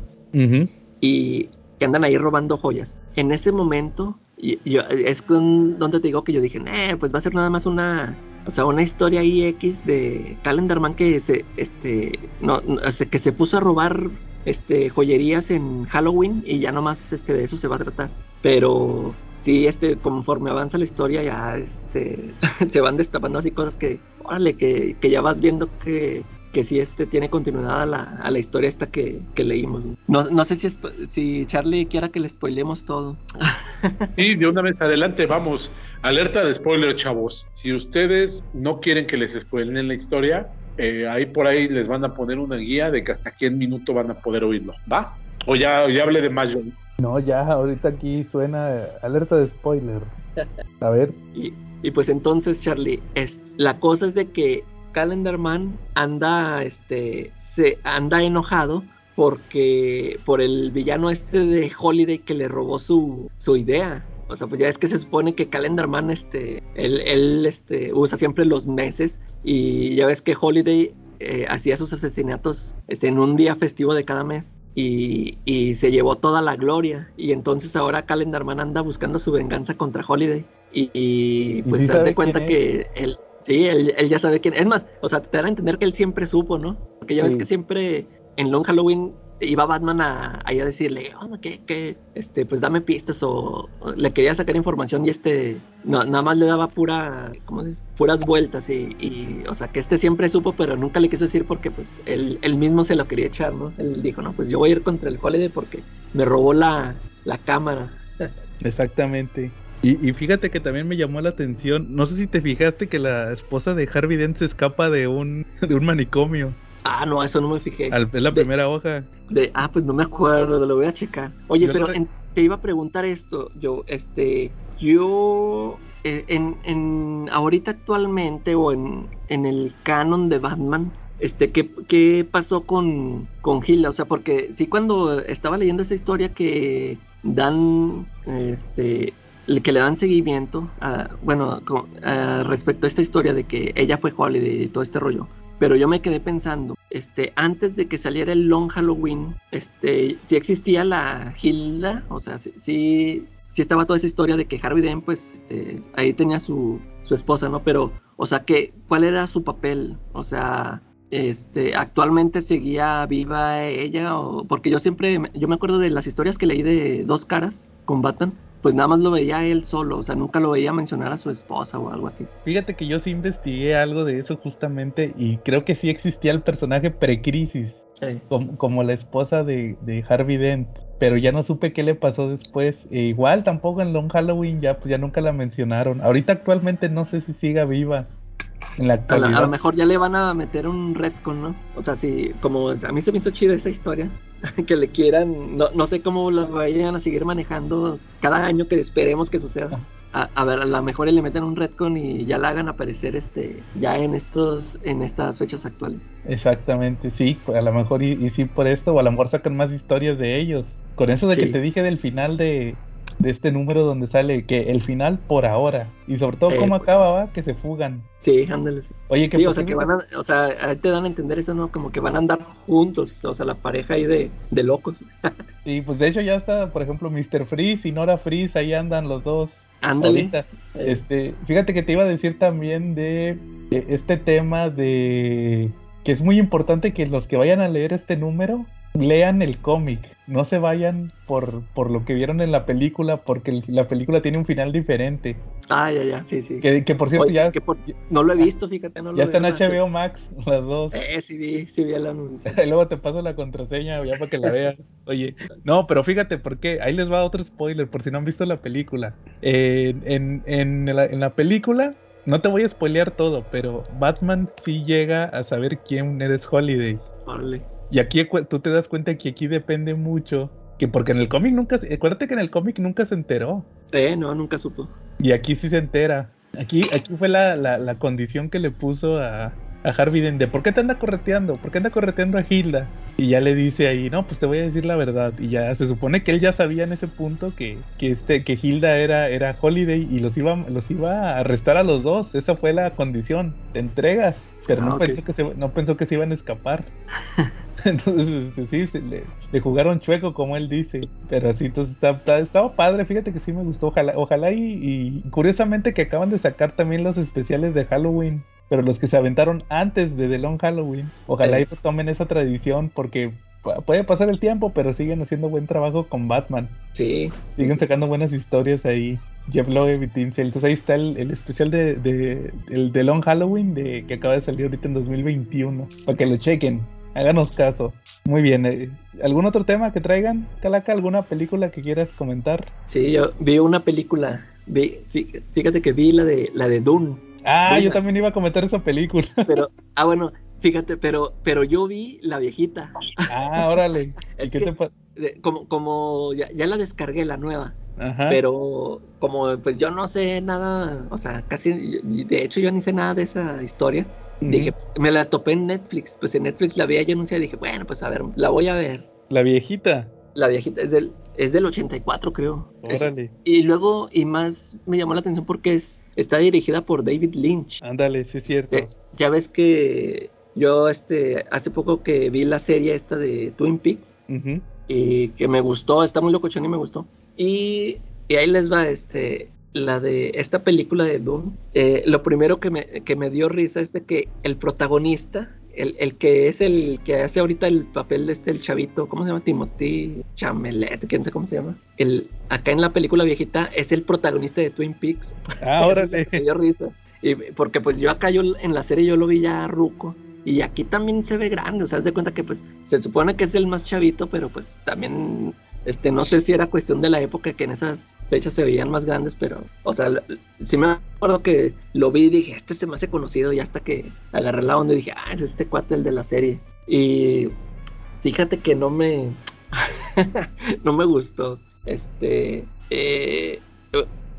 Y que andan ahí robando joyas. En ese momento, y- es con, donde te digo que yo dije, eh, pues va a ser nada más una, o sea, una historia ahí X de Calendar Man que se, este, no, no, que se puso a robar, este, joyerías en Halloween y ya nomás, este, de eso se va a tratar. Pero sí, este, conforme avanza la historia ya, este, se van destapando así cosas que, órale, que, que ya vas viendo que que sí este tiene continuidad a la, a la historia esta que, leímos. No, no sé si, si Charlie quiera que le spoilemos todo. Y de una vez adelante, vamos. Alerta de spoiler, chavos. Si ustedes no quieren que les spoilen la historia, eh, ahí por ahí les van a poner una guía de que hasta qué minuto van a poder oírlo. ¿Va? O ya, ya hablé de más yo. No, ya, ahorita aquí suena alerta de spoiler. A ver, Y, y pues entonces, Charlie, es, la cosa es de que Calendar Man anda, este, se anda enojado porque por el villano este de Holiday que le robó su, su idea. O sea, pues ya es que se supone que Calendar Man, este, él, él, este, usa siempre los meses y ya ves que Holiday eh, hacía sus asesinatos este, en un día festivo de cada mes. Y, y se llevó toda la gloria. Y entonces ahora Calendar Man anda buscando su venganza contra Holiday. Y, y, pues se cuenta que él, sí, él, él ya sabe quién. Es más, o sea, te dan a entender que él siempre supo, ¿no? Porque ya ves que siempre en Long Halloween iba Batman a, ahí a decirle, oh, que, que, este, pues dame pistas o, le quería sacar información y este, no, nada más le daba pura, ¿cómo se? Puras vueltas y, y, o sea, que este siempre supo, pero nunca le quiso decir porque pues él, él mismo se lo quería echar, ¿no? Él dijo, no, pues yo voy a ir contra el Holiday porque me robó la, la cámara. exactamente. Y, y fíjate que también me llamó la atención, no sé si te fijaste que la esposa de Harvey Dent se escapa de un, de un manicomio. Ah, no, eso no me fijé. Al- es la De- primera hoja. De, ah, pues no me acuerdo, lo voy a checar. Oye, Yo pero en- te iba a preguntar esto, yo, este, yo, eh, en, en, ahorita actualmente o en, en el canon de Batman, este, ¿qué, qué pasó con, con Hilda? O sea, porque sí cuando estaba leyendo esa historia que dan, este, que le dan seguimiento, a, bueno, con- a- respecto a esta historia de que ella fue Holiday y todo este rollo. Pero yo me quedé pensando, este, antes de que saliera el Long Halloween, este, si existía la Hilda, o sea, sí, sí, sí estaba toda esa historia de que Harvey Dent, pues, este, ahí tenía su, su esposa, ¿no? Pero, o sea, ¿cuál era su papel? O sea, este, actualmente seguía viva ella, o, porque yo siempre, yo me acuerdo de las historias que leí de Dos Caras con pues nada más lo veía él solo, o sea, nunca lo veía mencionar a su esposa o algo así. Fíjate que yo sí investigué algo de eso justamente y creo que sí existía el personaje precrisis, como, como la esposa de, de Harvey Dent, pero ya no supe qué le pasó después. E igual tampoco en Long Halloween ya pues ya nunca la mencionaron. Ahorita actualmente no sé si siga viva. En la A, la- a actualidad. lo mejor ya le van a meter un retcon, ¿no? O sea, si, como a mí se me hizo chida esta historia, que le quieran, no, no sé cómo la vayan a seguir manejando cada año que esperemos que suceda. a, a ver, a lo mejor le meten un retcon y ya la hagan aparecer este ya en estos en estas fechas actuales. Exactamente, sí, a lo mejor y, y sí por esto, o a lo mejor sacan más historias de ellos. Con eso de que te dije del final de, de este número donde sale que el final por ahora, y sobre todo Eh, cómo pues. acaba, ¿va? que se fugan. Sí, ándale. sí. Oye, que Sí, o sea, que van a, o sea, ahí te dan a entender eso, ¿no? Como que van a andar juntos, o sea, la pareja ahí de, de locos. Sí, pues de hecho ya está, por ejemplo, Mr. Freeze y Nora Freeze, ahí andan los dos. Ándale. Eh, Este, fíjate que te iba a decir también de, de este tema de que es muy importante que los que vayan a leer este número lean el cómic, no se vayan por, por lo que vieron en la película, porque la película tiene un final diferente. Ah, ya, ya, sí, sí. Que, que por cierto Oye, ya, que por- no lo he visto, fíjate, no lo ya está en HBO Max, las dos. sí. Eh, sí vi, sí vi el anuncio. Y luego te paso la contraseña ya para que la veas. Oye, no, pero fíjate, porque ahí les va otro spoiler, por si no han visto la película. Eh, en, en la, en la película, no te voy a spoilear todo, pero Batman sí llega a saber quién eres Holiday. Órale. Y aquí tú te das cuenta que aquí depende mucho. Que porque en el cómic nunca, acuérdate que en el cómic nunca se enteró. Eh, no, nunca supo. Y aquí sí se entera. Aquí, aquí fue la, la, la condición que le puso a, a Harvey Dent de ¿por qué te anda correteando? ¿Por qué anda correteando a Hilda? Y ya le dice ahí, no, pues te voy a decir la verdad. Y ya se supone que él ya sabía en ese punto que, que este, que Hilda era, era Holiday y los iba, los iba a arrestar a los dos. Esa fue la condición. Te entregas. Pero Ah, no, ok. pensó que se, no pensó que se iban a escapar. Entonces, este, sí, se le, le jugaron chueco, como él dice. Pero así, entonces está, está- estaba padre. Fíjate que sí me gustó. Ojalá, ojalá y, y curiosamente que acaban de sacar también los especiales de Halloween. Pero los que se aventaron antes de The Long Halloween. Ojalá Eh. y tomen esa tradición porque pu- puede pasar el tiempo, pero siguen haciendo buen trabajo con Batman. Sí. Siguen sacando buenas historias ahí. Jeff Loeb y Tim. Entonces ahí está el, el especial de, de, el de Long Halloween de, que acaba de salir ahorita en 2021. Para que lo chequen. Háganos caso. Muy bien. eh, ¿Algún otro tema que traigan, Calaca? ¿Alguna película que quieras comentar? Sí, yo vi una película. Vi, fí- fíjate que vi la de la de Dune. Ah, yo también iba a comentar esa película. Pero, ah, bueno, fíjate, pero, pero yo vi la viejita. Ah, órale. ¿Y Es qué que- te Como, como ya, ya la descargué la nueva. Ajá. Pero como pues yo no sé nada, o sea, casi, de hecho yo ni sé nada de esa historia. Dije, me la topé en Netflix, pues en Netflix la veía ya anunciada y dije, bueno, pues a ver, la voy a ver. La viejita. La viejita es del, es del 84, creo. Es- Órale. y luego, y más me llamó la atención porque es, está dirigida por David Lynch. Ándale, sí es cierto. Eh, ya ves que yo este hace poco que vi la serie esta de Twin Peaks y que me gustó, está muy locochón y me gustó. Y, y ahí les va este la de esta película de Dune. Eh, lo primero que me, que me dio risa es de que el protagonista, el, el que es el que hace ahorita el papel de este el chavito, ¿cómo se llama? Timothy Chamelet, quién sé cómo se llama. El, acá en la película viejita es el protagonista de Twin Peaks. Ah, órale. Me dio risa. Y porque pues yo acá yo en la serie yo lo vi ya ruco. Y aquí también se ve grande, o sea, haz de cuenta que pues se supone que es el más chavito, pero pues también, este, no sé si era cuestión de la época que en esas fechas se veían más grandes, pero, o sea, sí me acuerdo que lo vi y dije, este se me hace conocido y hasta que agarré la onda y dije, ah, es este cuate de la serie. Y fíjate que no me, no me gustó. Este, eh,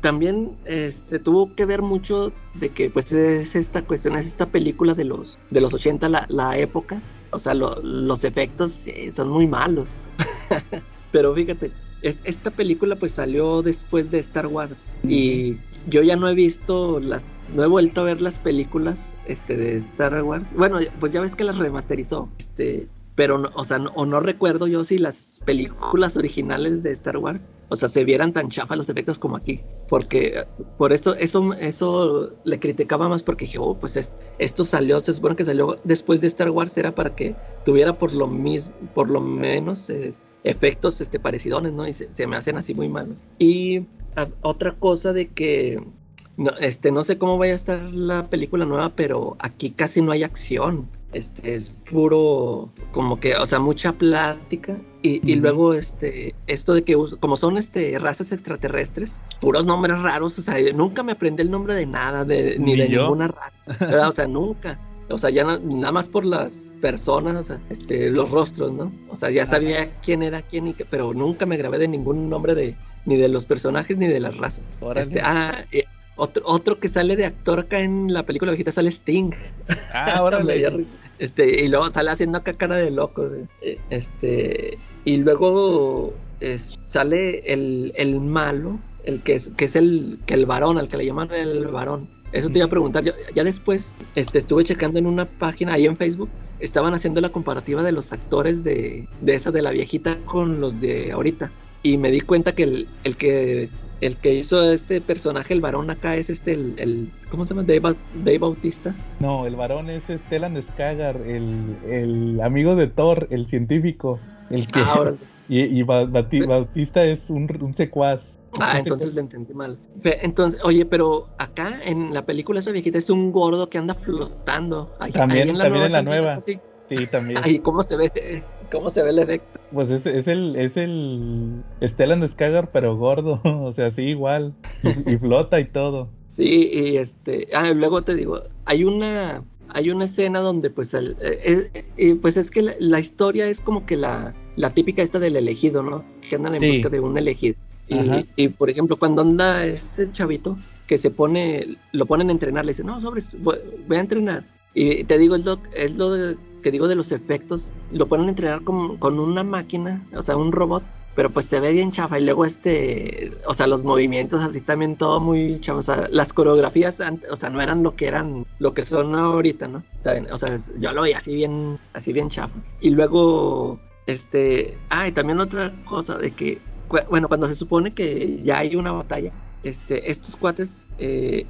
también este, tuvo que ver mucho de que pues es esta cuestión, es esta película de los, de los 80, la, la época. O sea, lo- los efectos eh, son muy malos. Pero fíjate, es, esta película pues salió después de Star Wars. Y yo ya no he visto las, no he vuelto a ver las películas este, de Star Wars. Bueno, pues ya ves que las remasterizó. Este, pero no, o sea, no, o no recuerdo yo si las películas originales de Star Wars, o sea, se vieran tan chafa los efectos como aquí, porque por eso eso eso le criticaba más porque dije, oh, pues es- esto salió, se supone que salió después de Star Wars era para que tuviera por lo mis, por lo menos efectos este parecidones, ¿no? Y se, se me hacen así muy malos. Y a- otra cosa de que no, este, no sé cómo vaya a estar la película nueva, pero aquí casi no hay acción. Este es puro, como que, o sea, mucha plática. Y, y luego, este, esto de que, como son este, razas extraterrestres, puros nombres raros, o sea, nunca me aprendí el nombre de nada, de, ni, Ni de yo. ninguna raza, ¿verdad? O sea, nunca. O sea, ya na- nada más por las personas, o sea, este, los rostros, ¿no? O sea, ya sabía quién era quién, y qué, pero nunca me grabé de ningún nombre de, ni de los personajes ni de las razas. Este, ah, eh, otro, otro que sale de actor acá en la película viejita sale Sting. Ah, órale. Me dio risa. Este, y luego sale haciendo acá cara de loco. Eh, Este, y luego es- sale el, el malo, el que es, que es el, que el varón, al que le llaman el varón. Eso te iba a preguntar. Yo, ya después este, estuve checando en una página ahí en Facebook. Estaban haciendo la comparativa de los actores de, de esa de la viejita con los de ahorita. Y me di cuenta que el, el que el que hizo este personaje, el varón acá, es este, el, el- ¿cómo se llama? Dave, Dave Bautista. No, el varón es Stellan Skagar, el, el amigo de Thor, el científico. El que, Ah, y y Bautista es un, un secuaz. Ah, entonces le entendí mal. Entonces, oye, pero acá en la película esa viejita es un gordo que anda flotando. Ahí, También- ahí en la también nueva. Sí, también. ¿cómo se ve? ¿Cómo se ve el efecto? Pues es, es el es el Stellan Skagar, pero gordo. O sea, sí, igual. Y, y flota y todo. Sí, y este, ah, luego te digo, hay una, hay una escena donde pues, el, eh, eh, eh, pues es que la, la historia es como que la, la típica esta del elegido, ¿no? Que andan en Sí. busca de un elegido. Y, y, por ejemplo, cuando anda este chavito que se pone, lo ponen a entrenar, le dice, no, sobres, voy, voy a entrenar. Y te digo, es lo, es lo de- que digo de los efectos, lo ponen a entrenar con, con una máquina, o sea, un robot, pero pues se ve bien chafa. Y luego este, o sea, los movimientos así también todo muy chafa. O sea, las coreografías antes, o sea, no eran lo que eran, lo que son ahorita, ¿no? O sea, yo lo veía así bien, así bien chafa. Y luego, este, ah, y también otra cosa de que, bueno, cuando se supone que ya hay una batalla, este, estos cuates eh,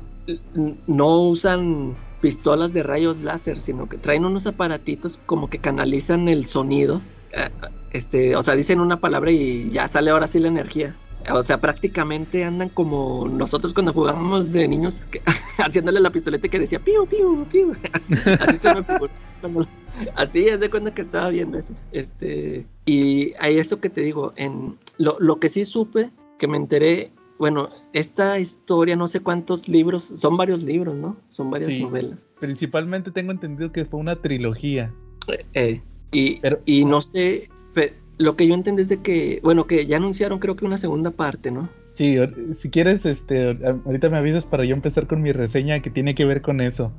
no usan pistolas de rayos láser, sino que traen unos aparatitos como que canalizan el sonido. eh, Este, o sea, dicen una palabra y ya sale ahora sí la energía. O sea, prácticamente andan como nosotros cuando jugábamos de niños, haciéndole la pistoleta que decía piu, piu, piu. Así se me figuró cuando- Así es de cuenta que estaba viendo eso. Este, y hay eso que te digo, en lo, lo que sí supe, que me enteré, bueno, esta historia, no sé cuántos libros, son varios libros, ¿no? Son varias Sí. novelas. Principalmente tengo entendido que fue una trilogía. Eh, y, Pero- y no sé, lo que yo entendí es de que, bueno, que ya anunciaron creo que una segunda parte, ¿no? Sí, si quieres, este, ahorita me avisas para yo empezar con mi reseña que tiene que ver con eso.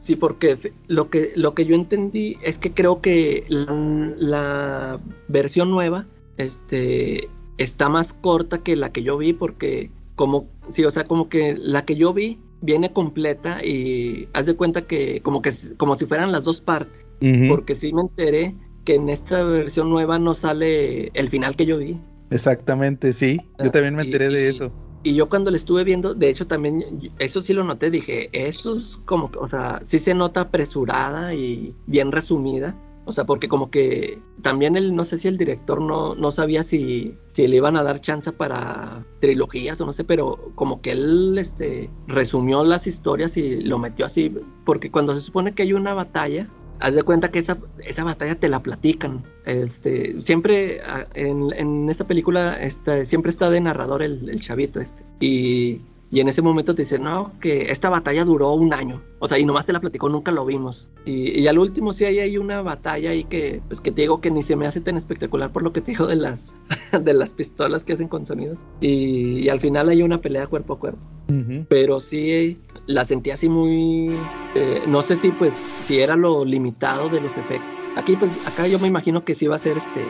Sí, porque lo que, lo que yo entendí es que creo que la, la versión nueva este, está más corta que la que yo vi porque como, sí, o sea, como que la que yo vi viene completa y haz de cuenta que como que como si fueran las dos partes, porque sí me enteré que en esta versión nueva no sale el final que yo vi. Exactamente, sí. Yo Ah, también me y- enteré de y- eso. Y yo cuando le estuve viendo, de hecho también, eso sí lo noté, dije, eso es como, que, o sea, sí se nota apresurada y bien resumida. O sea, porque como que también él, no sé si el director no, no sabía si, si le iban a dar chance para trilogías o no sé, pero como que él este, resumió las historias y lo metió así, porque cuando se supone que hay una batalla, haz de cuenta que esa, esa batalla te la platican. Este, siempre ah, en, en esa película este, siempre está de narrador el, el chavito este. Y, y en ese momento te dice, no, que esta batalla duró un año. O sea, y nomás te la platicó, nunca lo vimos. Y, y al último sí hay, hay una batalla ahí que, pues que te digo que ni se me hace tan espectacular por lo que te digo de las, de las pistolas que hacen con sonidos. Y, y al final hay una pelea cuerpo a cuerpo Ujú. pero sí la sentí así muy eh, no sé si pues si era lo limitado de los efectos aquí pues acá yo me imagino que sí va a ser este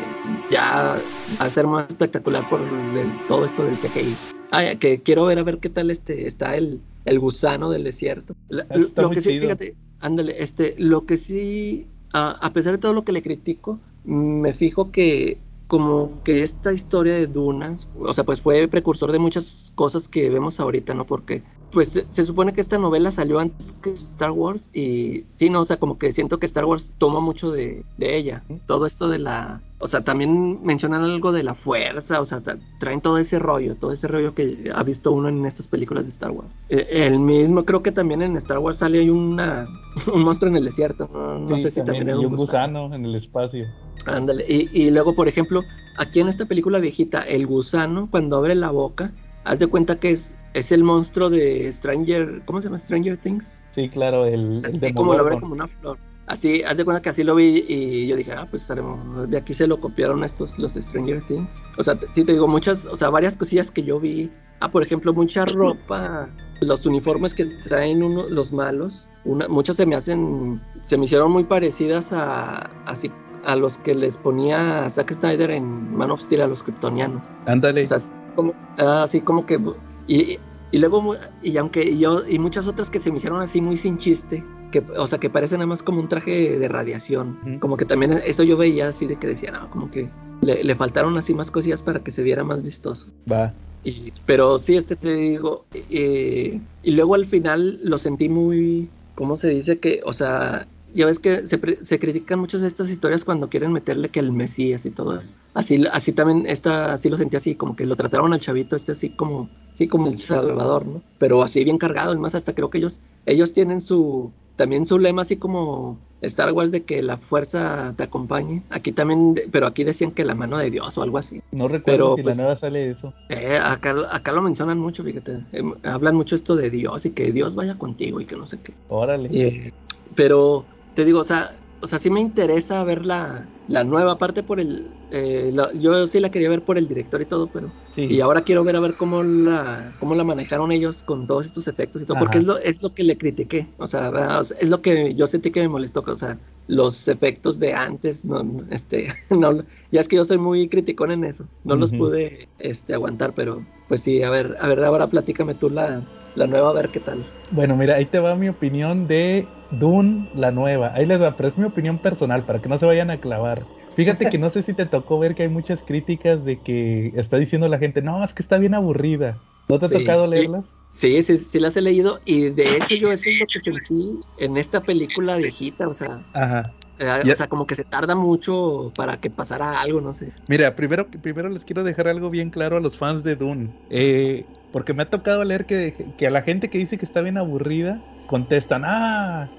ya va a ser más espectacular por el- todo esto del CGI ah, que quiero ver a ver qué tal este está el, el gusano del desierto La- lo que sí chido. fíjate ándale este lo que sí a, a pesar de todo lo que le critico me fijo que como que esta historia de Dunas, o sea, pues fue precursor de muchas cosas que vemos ahorita, ¿no? Porque pues se, se supone que esta novela salió antes que Star Wars y sí, no, o sea, como que siento que Star Wars toma mucho de, de ella. Todo esto de la, o sea, también mencionan algo de la fuerza, o sea, tra- traen todo ese rollo, todo ese rollo que ha visto uno en estas películas de Star Wars. Eh, El mismo, creo que también en Star Wars sale hay una, un monstruo en el desierto, no, no Sí, sé si también, y era un un gusano. gusano en el espacio. Ándale. Y, y luego, por ejemplo, aquí en esta película viejita, el gusano, cuando abre la boca, haz de cuenta que es, es el monstruo de Stranger. ¿Cómo se llama? Stranger Things. Sí, claro, el, el Así como lo abre como una flor. así, haz de cuenta que así lo vi y yo dije, ah, pues estaremos, de aquí se lo copiaron estos, los Stranger Things. O sea, sí te digo, muchas, o sea, varias cosillas que yo vi. Ah, por ejemplo, mucha ropa, los uniformes que traen uno, los malos, una, muchas se me hacen, se me hicieron muy parecidas a, así, a los que les ponía Zack Snyder en Man of Steel a los kryptonianos. Ándale. O sea, como, así como que, y, y luego, y aunque yo, y muchas otras que se me hicieron así muy sin chiste, que, o sea, que parece nada más como un traje de radiación. Ujú. Como que también eso yo veía así de que decía, no, como que le, le faltaron así más cosillas para que se viera más vistoso. Va. Y, pero sí, este te digo, eh, y luego al final lo sentí muy, ¿cómo se dice? Que, o sea, ya ves que se, se critican muchas de estas historias cuando quieren meterle que el Mesías y todo eso. Así, así también, esta, así lo sentí así, como que lo trataron al chavito este así como, sí, como el Salvador, ¿no? Pero así bien cargado, además hasta creo que ellos, ellos tienen su, también su lema así como Star Wars de que la fuerza te acompañe. Aquí también, de- pero aquí decían que la mano de Dios o algo así. No recuerdo Pero, si pues, la nueva sale eso. Eh, acá, acá lo mencionan mucho, fíjate. Em, hablan mucho esto de Dios y que Dios vaya contigo y que no sé qué. Órale. Eh, pero te digo, o sea, o sea, sí me interesa ver la, la nueva parte por el... eh, la- yo sí la quería ver por el director y todo, pero... Sí. Y ahora quiero ver a ver cómo la, cómo la manejaron ellos con todos estos efectos y todo, porque es lo, es lo que le critiqué. O sea, ¿verdad? O sea, es lo que yo sentí que me molestó. O sea, los efectos de antes, no, este, no, ya es que yo soy muy criticón en eso. No los pude este, aguantar, pero pues sí, a ver, a ver, ahora platícame tú la, la nueva, a ver qué tal. Bueno, mira, ahí te va mi opinión de Dune, la nueva. Ahí les va, pero es mi opinión personal, para que no se vayan a clavar. Fíjate que no sé si te tocó ver que hay muchas críticas de que está diciendo la gente, no, es que está bien aburrida. ¿No te ha tocado leerlas? Sí, sí, sí las he leído y de hecho yo eso es lo que sentí en esta película viejita, o sea, Ajá. Eh, o sea, como que se tarda mucho para que pasara algo, no sé. Mira, primero, primero les quiero dejar algo bien claro a los fans de Dune. Eh, porque me ha tocado leer que, que a la gente que dice que está bien aburrida, contestan, ah,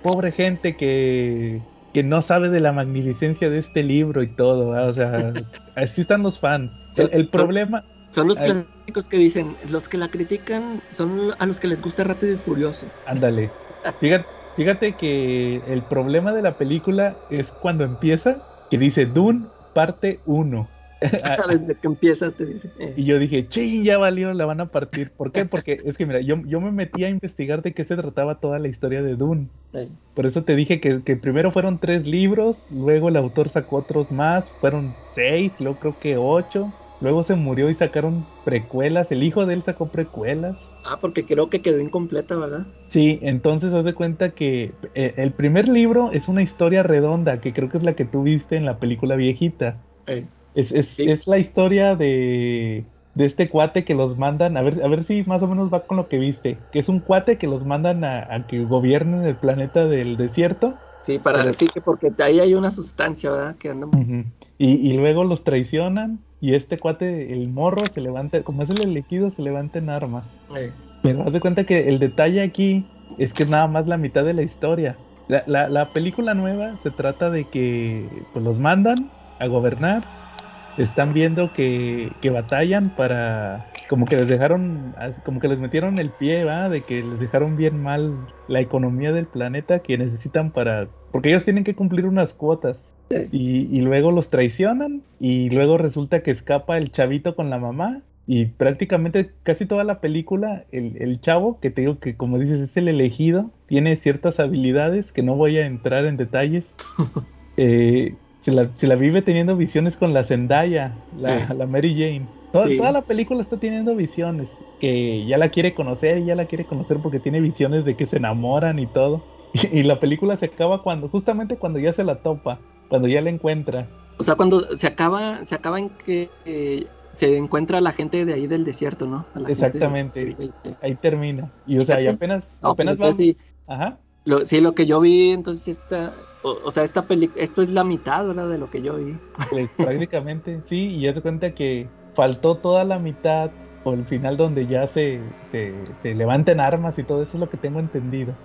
pobre gente que, que no sabe de la magnificencia de este libro y todo. ¿verdad? O sea, así están los fans. El, el problema, Son los clásicos que dicen, los que la critican son a los que les gusta Rápido y Furioso. ándale. Fíjate, fíjate que el problema de la película es cuando empieza, que dice Dune parte 1. Desde que empieza te dicen. eh, Y yo dije, ching, ya valió, la van a partir. ¿Por qué? Porque es que, mira, yo, yo me metí a investigar de qué se trataba toda la historia de Dune. eh. Por eso te dije que, que primero fueron tres libros, luego el autor sacó otros más, fueron seis, luego creo que ocho. Luego se murió y sacaron precuelas, el hijo de él sacó precuelas. Ah, porque creo que quedó incompleta, ¿verdad? Sí, entonces haz de cuenta que eh, el primer libro es una historia redonda, que creo que es la que tú viste en la película viejita. Eh, Es, es, Sí. es la historia de, de este cuate que los mandan, a ver, a ver si más o menos va con lo que viste, que es un cuate que los mandan a, a que gobiernen el planeta del desierto Sí, para decir que porque ahí hay una sustancia, ¿verdad? Que anda Ujú. y, y luego los traicionan y este cuate, el morro, se levanta, como es el elegido, se levanta en armas. eh, Pero haz de cuenta que el detalle aquí es que es nada más la mitad de la historia. La, la- la película nueva se trata de que pues, los mandan a gobernar, están viendo que, que batallan para... Como que les dejaron, como que les metieron el pie, ¿va? De que les dejaron bien mal la economía del planeta que necesitan para... Porque ellos tienen que cumplir unas cuotas. Y, y luego los traicionan y luego resulta que escapa el chavito con la mamá y prácticamente casi toda la película el, el chavo, que te digo que como dices es el elegido, tiene ciertas habilidades que no voy a entrar en detalles. Eh, se, la, se la vive teniendo visiones con la Zendaya, la, Sí. la Mary Jane. Toda, Sí. toda la película está teniendo visiones, que ya la quiere conocer y ya la quiere conocer porque tiene visiones de que se enamoran y todo. Y, y la película se acaba cuando, justamente cuando ya se la topa, cuando ya la encuentra. O sea, cuando se acaba, se acaba en que eh, se encuentra la gente de ahí del desierto, ¿no? A la gente- Exactamente. eh, Ahí termina. Y o sea, y apenas, no, apenas pues, va. entonces sí, Ajá. lo, sí, lo que yo vi, entonces esta, o, o sea, esta película, esto es la mitad, ¿verdad? De lo que yo vi. Pues, prácticamente, sí, y ya se cuenta que faltó toda la mitad o el final donde ya se, se, se levantan armas y todo eso es lo que tengo entendido.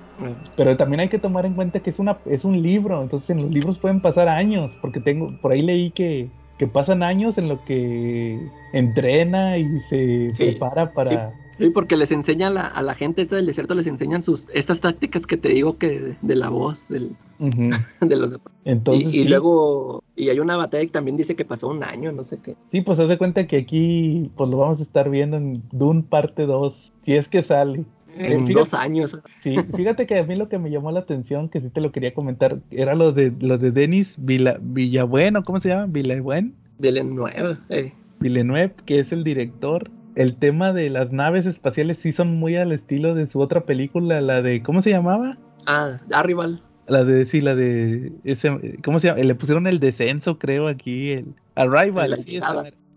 Pero también hay que tomar en cuenta que es una es un libro, entonces en los libros pueden pasar años, porque tengo por ahí leí que, que pasan años en lo que entrena y se Sí, prepara para, Sí, porque les enseña a la, a la gente esta del desierto, les enseñan sus estas tácticas que te digo que de, de la voz, del, Ujú. de los Entonces, y, y sí. luego, y hay una batalla que también dice que pasó un año, no sé qué. Sí, pues haz de cuenta que aquí pues lo vamos a estar viendo en Dune parte 2, si es que sale. En fíjate- dos años. Sí, fíjate que a mí lo que me llamó la atención, que sí te lo quería comentar, era lo de lo de Denis Villa, Villabueno, ¿cómo se llama? Villavuen, Del nuevo. Eh. Villeneuve, que es el director. El tema de las naves espaciales sí son muy al estilo de su otra película, la de ¿cómo se llamaba? Ah, Arrival. La de sí, la de ese, ¿cómo se llama? Le pusieron el descenso, creo aquí, el Arrival, La sí,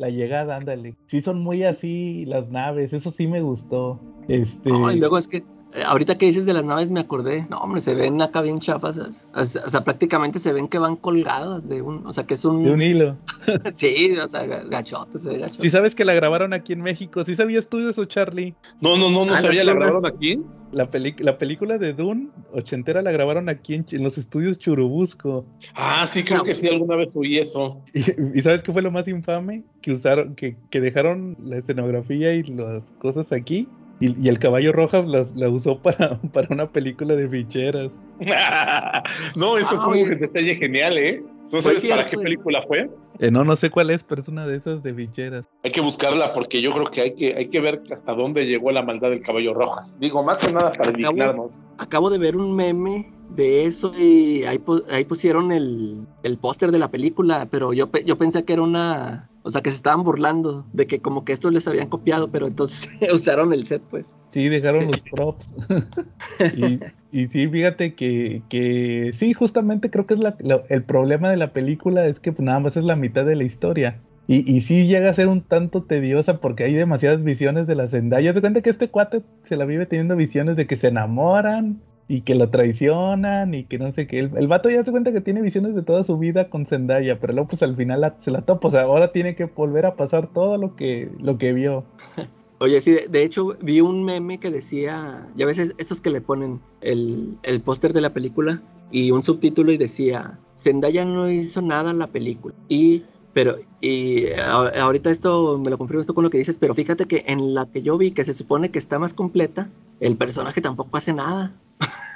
la llegada, ándale. Sí son muy así las naves, eso sí me gustó. Este, y luego es que ahorita que dices de las naves me acordé. No, hombre, se ven acá bien chapas. O sea, o sea, prácticamente se ven que van colgadas de un. O sea, que es un. de un hilo. Sí, o sea, ga- gachote, se ve gachote. Si sabes que la grabaron aquí en México, ¿sí sabías tú de eso, Charlie? No, no, no, no Ah, sabía, ¿la grabaron aquí? La, peli- la película de Dune ochentera la grabaron aquí en los estudios Churubusco. Ah, sí, creo que sí, alguna vez oí eso. Y, y ¿sabes qué fue lo más infame? Que usaron, que, que dejaron la escenografía y las cosas aquí. Y, y el caballo rojas la usó para, para una película de ficheras. no, eso Ah, fue oye. un detalle genial, ¿eh? ¿No Pues sabes sí, para qué pues. película fue? Eh, no, no sé cuál es, pero es una de esas de ficheras. Hay que buscarla porque yo creo que hay que, hay que ver hasta dónde llegó la maldad del caballo rojas. Digo, más que nada para Acabo- indignarnos. Acabo de ver un meme de eso y ahí, ahí pusieron el, el póster de la película, pero yo, yo pensé que era una. O sea, que se estaban burlando de que como que estos les habían copiado, pero entonces usaron el set, pues. Sí, dejaron Sí. los props. y, y sí, fíjate que, que sí, justamente creo que es la- la- el problema de la película es que pues, nada más es la mitad de la historia. Y, y sí llega a ser un tanto tediosa porque hay demasiadas visiones de la Zendaya. Se cuenta que este cuate se la vive teniendo visiones de que se enamoran y que lo traicionan y que no sé qué. El, el vato ya se cuenta que tiene visiones de toda su vida con Zendaya, pero luego pues al final la- se la topa. O sea, ahora tiene que volver a pasar todo lo que, lo que vio. Oye, sí, de, hecho vi un meme que decía, ya ves estos que le ponen el, el póster de la película y un subtítulo y decía, Zendaya no hizo nada en la película. Y, pero, y a- ahorita esto me lo confirmo esto con lo que dices, pero fíjate que en la que yo vi, que se supone que está más completa, el personaje tampoco hace nada.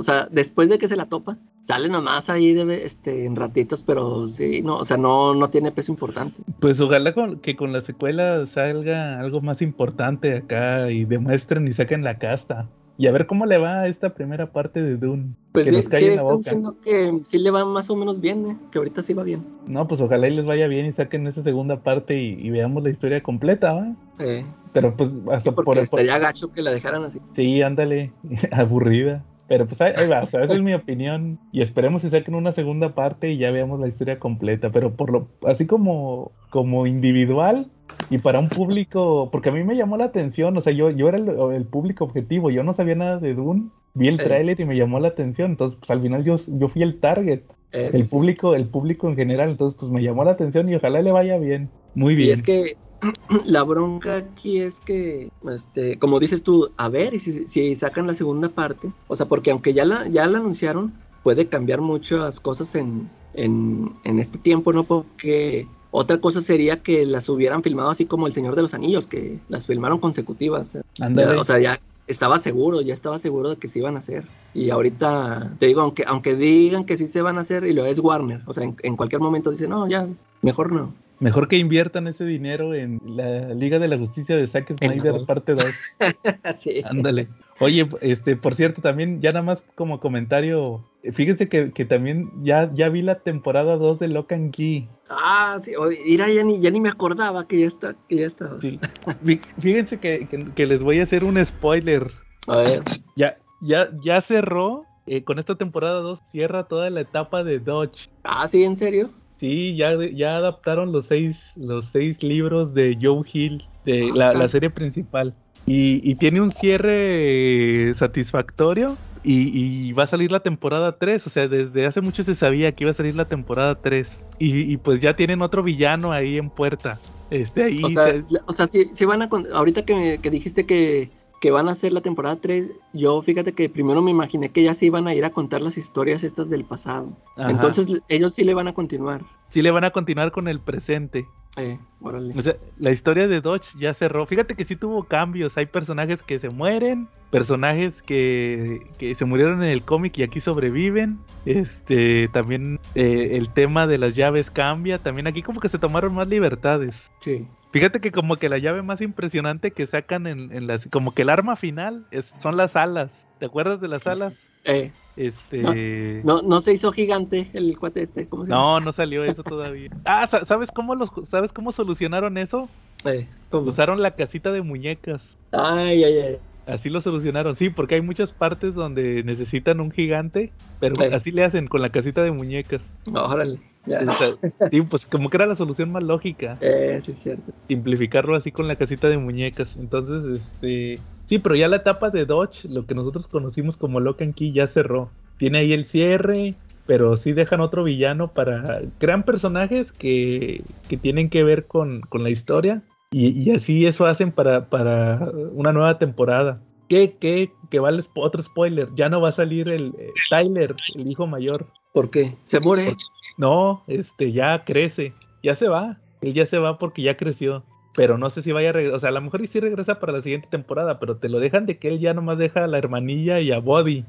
O sea, después de que se la topa, sale nomás ahí de, este, en ratitos, pero sí, no, o sea, no, no tiene peso importante. Pues ojalá con- que con la secuela salga algo más importante acá y demuestren y saquen la casta. Y a ver cómo le va a esta primera parte de Dune. Pues que sí, nos sí cae en la están boca. diciendo que sí le va más o menos bien, ¿eh? que ahorita sí va bien. No, pues ojalá y les vaya bien y saquen esa segunda parte y, y veamos la historia completa, ¿va? Eh, Pero pues hasta porque por, por- estaría gacho que la dejaran así. Sí, ándale, aburrida. Pero pues ahí, ahí va, o sea, esa es mi opinión. Y esperemos que saquen una segunda parte y ya veamos la historia completa. Pero por lo, así como, como individual y para un público, porque a mí me llamó la atención, o sea, yo, yo era el, el público objetivo, yo no sabía nada de Dune, vi el tráiler y me llamó la atención, entonces pues al final yo, yo fui el target, Eh, el sí. público, el público en general, entonces pues me llamó la atención y ojalá le vaya bien, muy bien. Y es que la bronca aquí es que, este, como dices tú, a ver, si, si sacan la segunda parte, o sea, porque aunque ya la, ya la anunciaron, puede cambiar muchas cosas en, en, en este tiempo, ¿no? Porque otra cosa sería que las hubieran filmado así como El Señor de los Anillos, que las filmaron consecutivas. o sea, ya estaba seguro, ya estaba seguro de que se iban a hacer. Y ahorita, te digo, aunque, aunque digan que sí se van a hacer, y lo es Warner, o sea, en, en cualquier momento dicen, no, ya, mejor no. Mejor que inviertan ese dinero en la Liga de la Justicia de Zack Snyder parte 2. Sí. Ándale. Oye, este, por cierto, también, ya nada más como comentario, fíjense que, que también ya, ya vi la temporada 2 de Lock and Key. Ah, sí, mira, ya ni, ya ni me acordaba que ya está, que ya estaba. Sí. Fí- Fíjense que, que- que les voy a hacer un spoiler. A ver, Ya, ya, ya cerró, eh, con esta temporada 2 cierra toda la etapa de Dodge. ah, sí, en serio. Sí, ya, ya adaptaron los seis, los seis libros de Joe Hill, de la, la serie principal. Y, y tiene un cierre satisfactorio. Y, y va a salir la temporada 3. O sea, desde hace mucho se sabía que iba a salir la temporada 3. Y, y pues ya tienen otro villano ahí en puerta. Este ahí. O sea, se- o sea sí, sí van a, ahorita que, me- que dijiste que, que van a hacer la temporada 3, yo fíjate que primero me imaginé que ya se iban a ir a contar las historias estas del pasado. Ajá. Entonces ellos sí le van a continuar. sí le van a continuar con el presente. Eh, órale. O sea, la historia de Dodge ya cerró. Fíjate que sí tuvo cambios. Hay personajes que se mueren, personajes que, que se murieron en el cómic y aquí sobreviven. Este, también eh, el tema de las llaves cambia. También aquí como que se tomaron más libertades. Sí. Fíjate que como que la llave más impresionante que sacan en, en las... Como que el arma final es, son las alas. ¿Te acuerdas de las alas? Eh, Este... no, no se hizo gigante el cuate este. ¿Cómo se llama? No, no salió eso todavía. Ah, sa- ¿sabes cómo los sabes cómo solucionaron eso? Eh, ¿cómo? Usaron la casita de muñecas. Ay, ay, ay. Así lo solucionaron, sí, porque hay muchas partes donde necesitan un gigante, pero Sí. así le hacen con la casita de muñecas. Órale. Ya. O sea, sí, pues como que era la solución más lógica, Eh, sí, es cierto. simplificarlo así con la casita de muñecas. Entonces, este, sí, pero ya la etapa de Dodge, lo que nosotros conocimos como Lock and Key ya cerró. Tiene ahí el cierre, pero sí dejan otro villano para crean personajes que, que tienen que ver con, con la historia y, y así eso hacen para, para una nueva temporada. Que, que, que vale otro spoiler, ya no va a salir el eh, Tyler, el hijo mayor. ¿Por qué? ¿Se muere? No, este ya crece, ya se va. Él ya se va porque ya creció. Pero no sé si vaya a regresar. O sea, a lo mejor sí regresa para la siguiente temporada, pero te lo dejan de que él ya nomás deja a la hermanilla y a Body.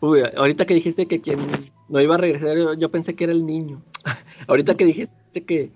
Uy, ahorita que dijiste que quien no iba a regresar, yo, yo pensé que era el niño. ahorita que dijiste que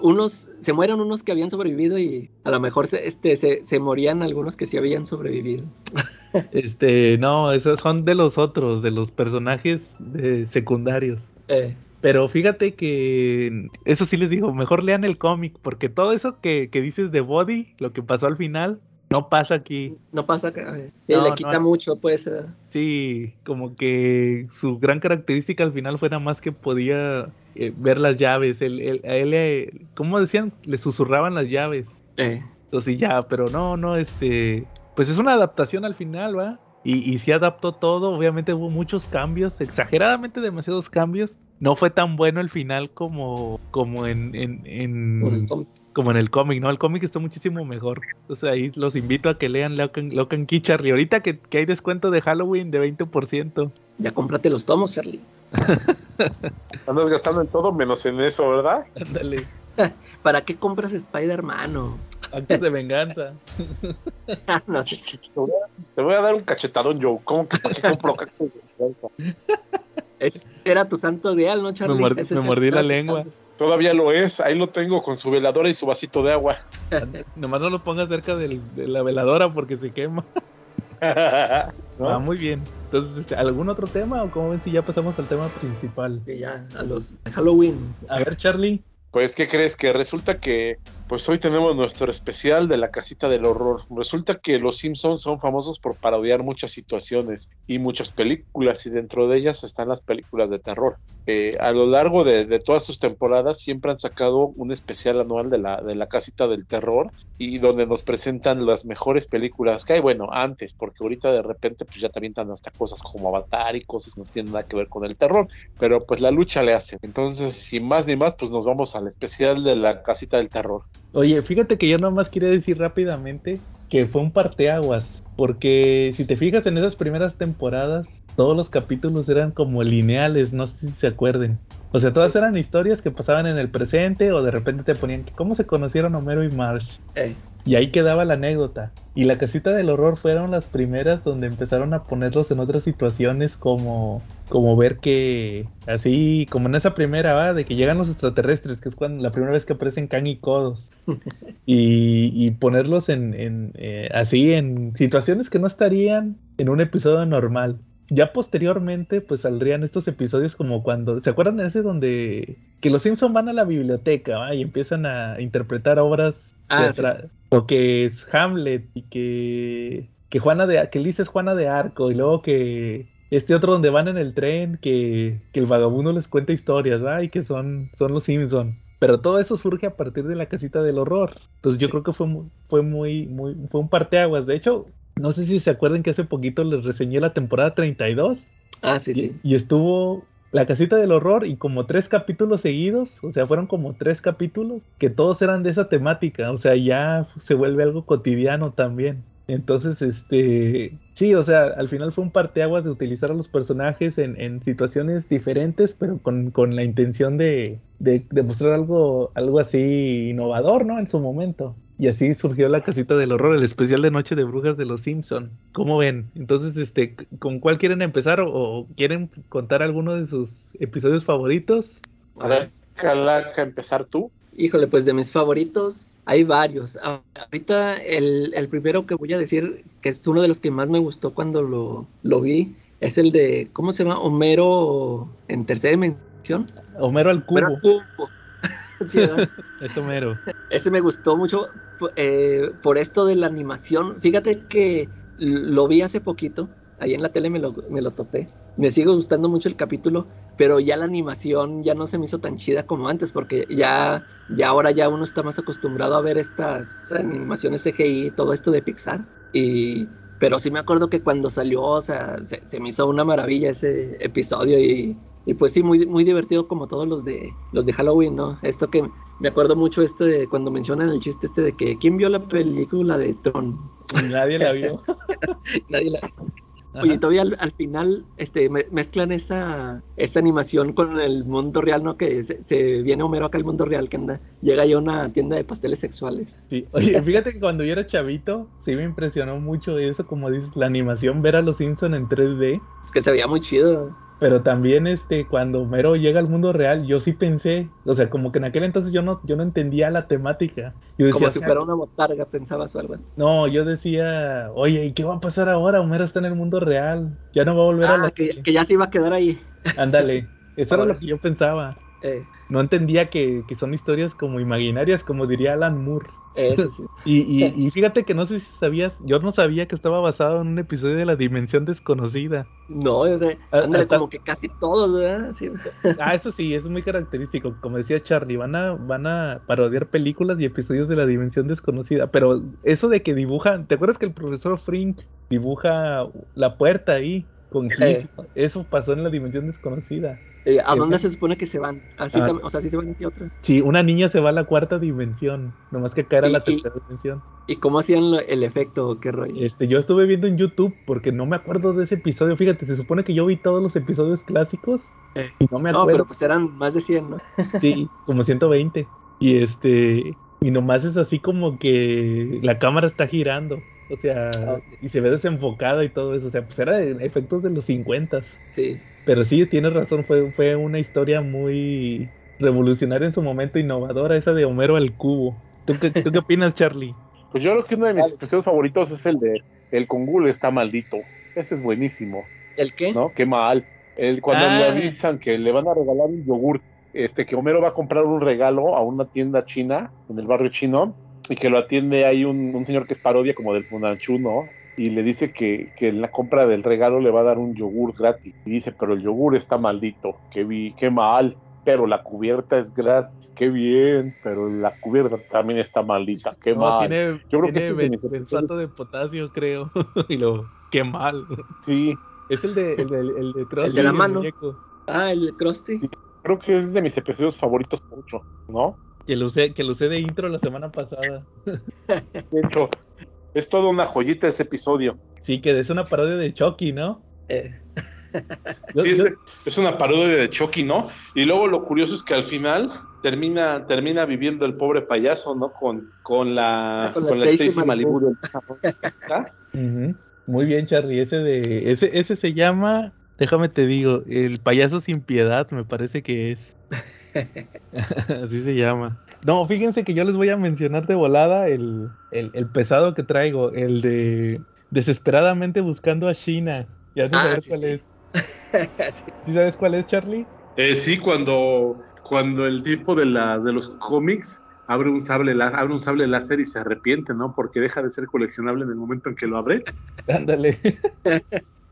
unos se mueren unos que habían sobrevivido y a lo mejor se, este, se, se morían algunos que sí habían sobrevivido. Este, no, esos son de los otros, de los personajes eh, secundarios. Eh, Pero fíjate que eso sí les digo, mejor lean el cómic, porque todo eso que, que dices de Body, lo que pasó al final, no pasa aquí. no pasa que eh, No, le quita no. mucho, pues. eh. Sí, como que su gran característica al final fue nada más que podía eh, ver las llaves. Él, él- a él, ¿cómo decían? Le susurraban las llaves. Eh, Entonces ya, pero no, no, este, pues es una adaptación al final, ¿va? Y, y sí adaptó todo, obviamente hubo muchos cambios, exageradamente demasiados cambios. No fue tan bueno el final como, como en, en, en- el. Como en el cómic, ¿no? El cómic está muchísimo mejor. Entonces ahí los invito a que lean and Key, Charlie. Ahorita que, que hay descuento de Halloween de 20%. ya cómprate los tomos, Charlie. Andas gastando en todo menos en eso, ¿verdad? Ándale, ¿Para qué compras Spider-Man? o- actos de venganza. no sé. Te voy, a, te voy a dar un cachetadón, Joe. ¿Cómo que para qué compro cactus de venganza? Es- era tu santo ideal, ¿no, Charlie? me mordí la lengua. buscando. Todavía lo es. Ahí lo tengo con su veladora y su vasito de agua. Nomás no lo pongas cerca del- de la veladora porque se quema. ¿No? Ah, muy bien. Entonces, este, ¿algún otro tema o cómo ven si ya pasamos al tema principal? Que ya, a los Halloween. A ver, Charlie. Pues, ¿qué crees? Que resulta que, pues hoy tenemos nuestro especial de la casita del horror. Resulta que los Simpsons son famosos por parodiar muchas situaciones y muchas películas, y dentro de ellas están las películas de terror. Eh, a lo largo de, todas sus temporadas siempre han sacado un especial anual de la, de la casita del terror y donde nos presentan las mejores películas que hay, bueno, antes, porque ahorita de repente pues ya te avientan hasta cosas como Avatar y cosas que no tienen nada que ver con el terror pero pues la lucha le hace. Entonces, sin más ni más, pues nos vamos al especial de la casita del terror. Oye, fíjate que yo nomás quería decir rápidamente que fue un parteaguas. Porque si te fijas en esas primeras temporadas, todos los capítulos eran como lineales, no sé si se acuerden. O sea, todas eran historias que pasaban en el presente o de repente te ponían cómo se conocieron Homero y Marsh. Eh, Y ahí quedaba la anécdota. Y la casita del horror fueron las primeras donde empezaron a ponerlos en otras situaciones como, como ver que, así como en esa primera, ¿va? de que llegan los extraterrestres, que es cuando la primera vez que aparecen Kang y Kodos. y, y ponerlos en, en, eh, así en situaciones que no estarían en un episodio normal. Ya posteriormente, pues saldrían estos episodios como cuando, ¿se acuerdan de ese donde que los Simpson van a la biblioteca ¿va? y empiezan a interpretar obras Ah, sí, o que es Hamlet y que que Juana de que Lisa es Juana de Arco y luego que este otro donde van en el tren que, que el vagabundo les cuenta historias, ¿va? Y que son son los Simpson. Pero todo eso surge a partir de la casita del horror. Entonces yo Sí. creo que fue muy, fue muy muy fue un parteaguas. De hecho, no sé si se acuerdan que hace poquito les reseñé la temporada 32 ah, sí, sí. y, y estuvo la casita del horror y como tres capítulos seguidos, o sea, fueron como tres capítulos que todos eran de esa temática, o sea, ya se vuelve algo cotidiano también. Entonces, este, sí, o sea, al final fue un parteaguas de utilizar a los personajes en, en situaciones diferentes, pero con, con la intención de, de, de, mostrar algo, algo así innovador, ¿no? En su momento. Y así surgió la casita del horror, el especial de Noche de Brujas de los Simpson. ¿Cómo ven? Entonces, este, ¿con cuál quieren empezar o, o quieren contar alguno de sus episodios favoritos? A ver, Calaca, empezar tú. Híjole, pues de mis favoritos hay varios. Ahorita el, el, primero que voy a decir, que es uno de los que más me gustó cuando lo, lo vi, es el de, ¿cómo se llama? Homero en tercera dimensión. Homero al cubo. Homero al cubo. sí, es Homero. Ese me gustó mucho eh, por esto de la animación. Fíjate que lo vi hace poquito, ahí en la tele me lo, me lo topé. Me sigue gustando mucho el capítulo, pero ya la animación ya no se me hizo tan chida como antes, porque ya, ya ahora ya uno está más acostumbrado a ver estas animaciones CGI, todo esto de Pixar. Y, pero sí me acuerdo que cuando salió, o sea, se, se me hizo una maravilla ese episodio y, y, pues sí, muy, muy divertido como todos los de los de Halloween, ¿no? Esto que me acuerdo mucho este de cuando mencionan el chiste este de que ¿quién vio la película de Tron? Nadie la vio. Nadie la vio. Oye, todavía al, al, final este, me, mezclan esa, esa animación con el mundo real, ¿no? Que se, se, viene Homero acá al mundo real, que anda, llega ya a una tienda de pasteles sexuales. Sí, oye, fíjate que cuando yo era chavito, sí me impresionó mucho eso, como dices, la animación, ver a los Simpson en 3D. Es que se veía muy chido. Pero también este, cuando Homero llega al mundo real, yo sí pensé, o sea, como que en aquel entonces yo no, yo no entendía la temática. Yo decía, como si fuera una botarga, pensabas o algo así. No, yo decía, oye, ¿y qué va a pasar ahora? Homero está en el mundo real, ya no va a volver ah, a la... Que, que, ya se iba a quedar ahí. Ándale, eso era lo que yo pensaba. Eh. No entendía que, que, son historias como imaginarias, como diría Alan Moore. Eso sí. y, y, y, fíjate que no sé si sabías, yo no sabía que estaba basado en un episodio de la Dimensión Desconocida. No, es de, ándale, Hasta... como que casi todos, ¿verdad? Sí. Ah, eso sí, es muy característico. Como decía Charlie, van a, van a parodiar películas y episodios de la Dimensión Desconocida. Pero eso de que dibujan, ¿te acuerdas que el profesor Frink dibuja la puerta ahí con Gis? Eh. Eso pasó en la Dimensión Desconocida. Eh, ¿A dónde se supone que se van? Así ah, o sea, sí se van hacia otra. Sí, una niña se va a la cuarta dimensión, nomás que caer a la tercera dimensión. ¿Y cómo hacían el efecto? ¿Qué rollo? Este, yo estuve viendo en YouTube porque no me acuerdo de ese episodio. Fíjate, se supone que yo vi todos los episodios clásicos eh. y no me acuerdo. No, pero pues eran más de 100, ¿no? sí, como 120. Y este, y nomás es así como que la cámara está girando. O sea, okay. y se ve desenfocada y todo eso. O sea, pues era de efectos de los 50. Sí. Pero sí, tienes razón, fue, fue una historia muy revolucionaria en su momento, innovadora, esa de Homero al cubo. ¿Tú qué, ¿tú qué opinas, Charlie? Pues yo creo que uno de mis episodios favoritos es el de El Congul está maldito. Ese es buenísimo. ¿El qué? ¿No? Qué mal. El, cuando ah. le avisan que le van a regalar un yogur, este, que Homero va a comprar un regalo a una tienda china, en el barrio chino, y que lo atiende ahí un, un señor que es parodia como del Funanchu, ¿no? y le dice que, que, en la compra del regalo le va a dar un yogur gratis. Y dice, pero el yogur está maldito, qué, vi, qué mal, pero la cubierta es gratis, qué bien, pero la cubierta también está maldita, qué no, mal. Tiene, Yo creo tiene que benzoato de potasio, creo, y lo, qué mal. Sí. Es el de, el de, el de Krusty. El de la mano. Ah, el de Krusty. Sí, creo que es de mis episodios favoritos mucho, ¿no? Que lo usé, que lo usé de intro la semana pasada. De hecho, es toda una joyita ese episodio. Sí, que es una parodia de Chucky, ¿no? Eh. sí, es, es, una parodia de Chucky, ¿no? Y luego lo curioso es que al final termina, termina viviendo el pobre payaso, ¿no? Con, con la, Ah, con la con la Stacy Stacy Malibu. Malibu. Muy bien, Charlie. Ese de, ese, ese se llama, déjame te digo, el payaso sin piedad, me parece que es. Así se llama. No, fíjense que yo les voy a mencionar de volada el, el, el pesado que traigo, el de desesperadamente buscando a China. Ya Ah, sabes sí, cuál sí. es. Sí. ¿Sí sabes cuál es, Charlie? Eh, sí, cuando, cuando el tipo de, la, de los cómics abre un, sable, abre un sable láser y se arrepiente, ¿no? Porque deja de ser coleccionable en el momento en que lo abre. Ándale.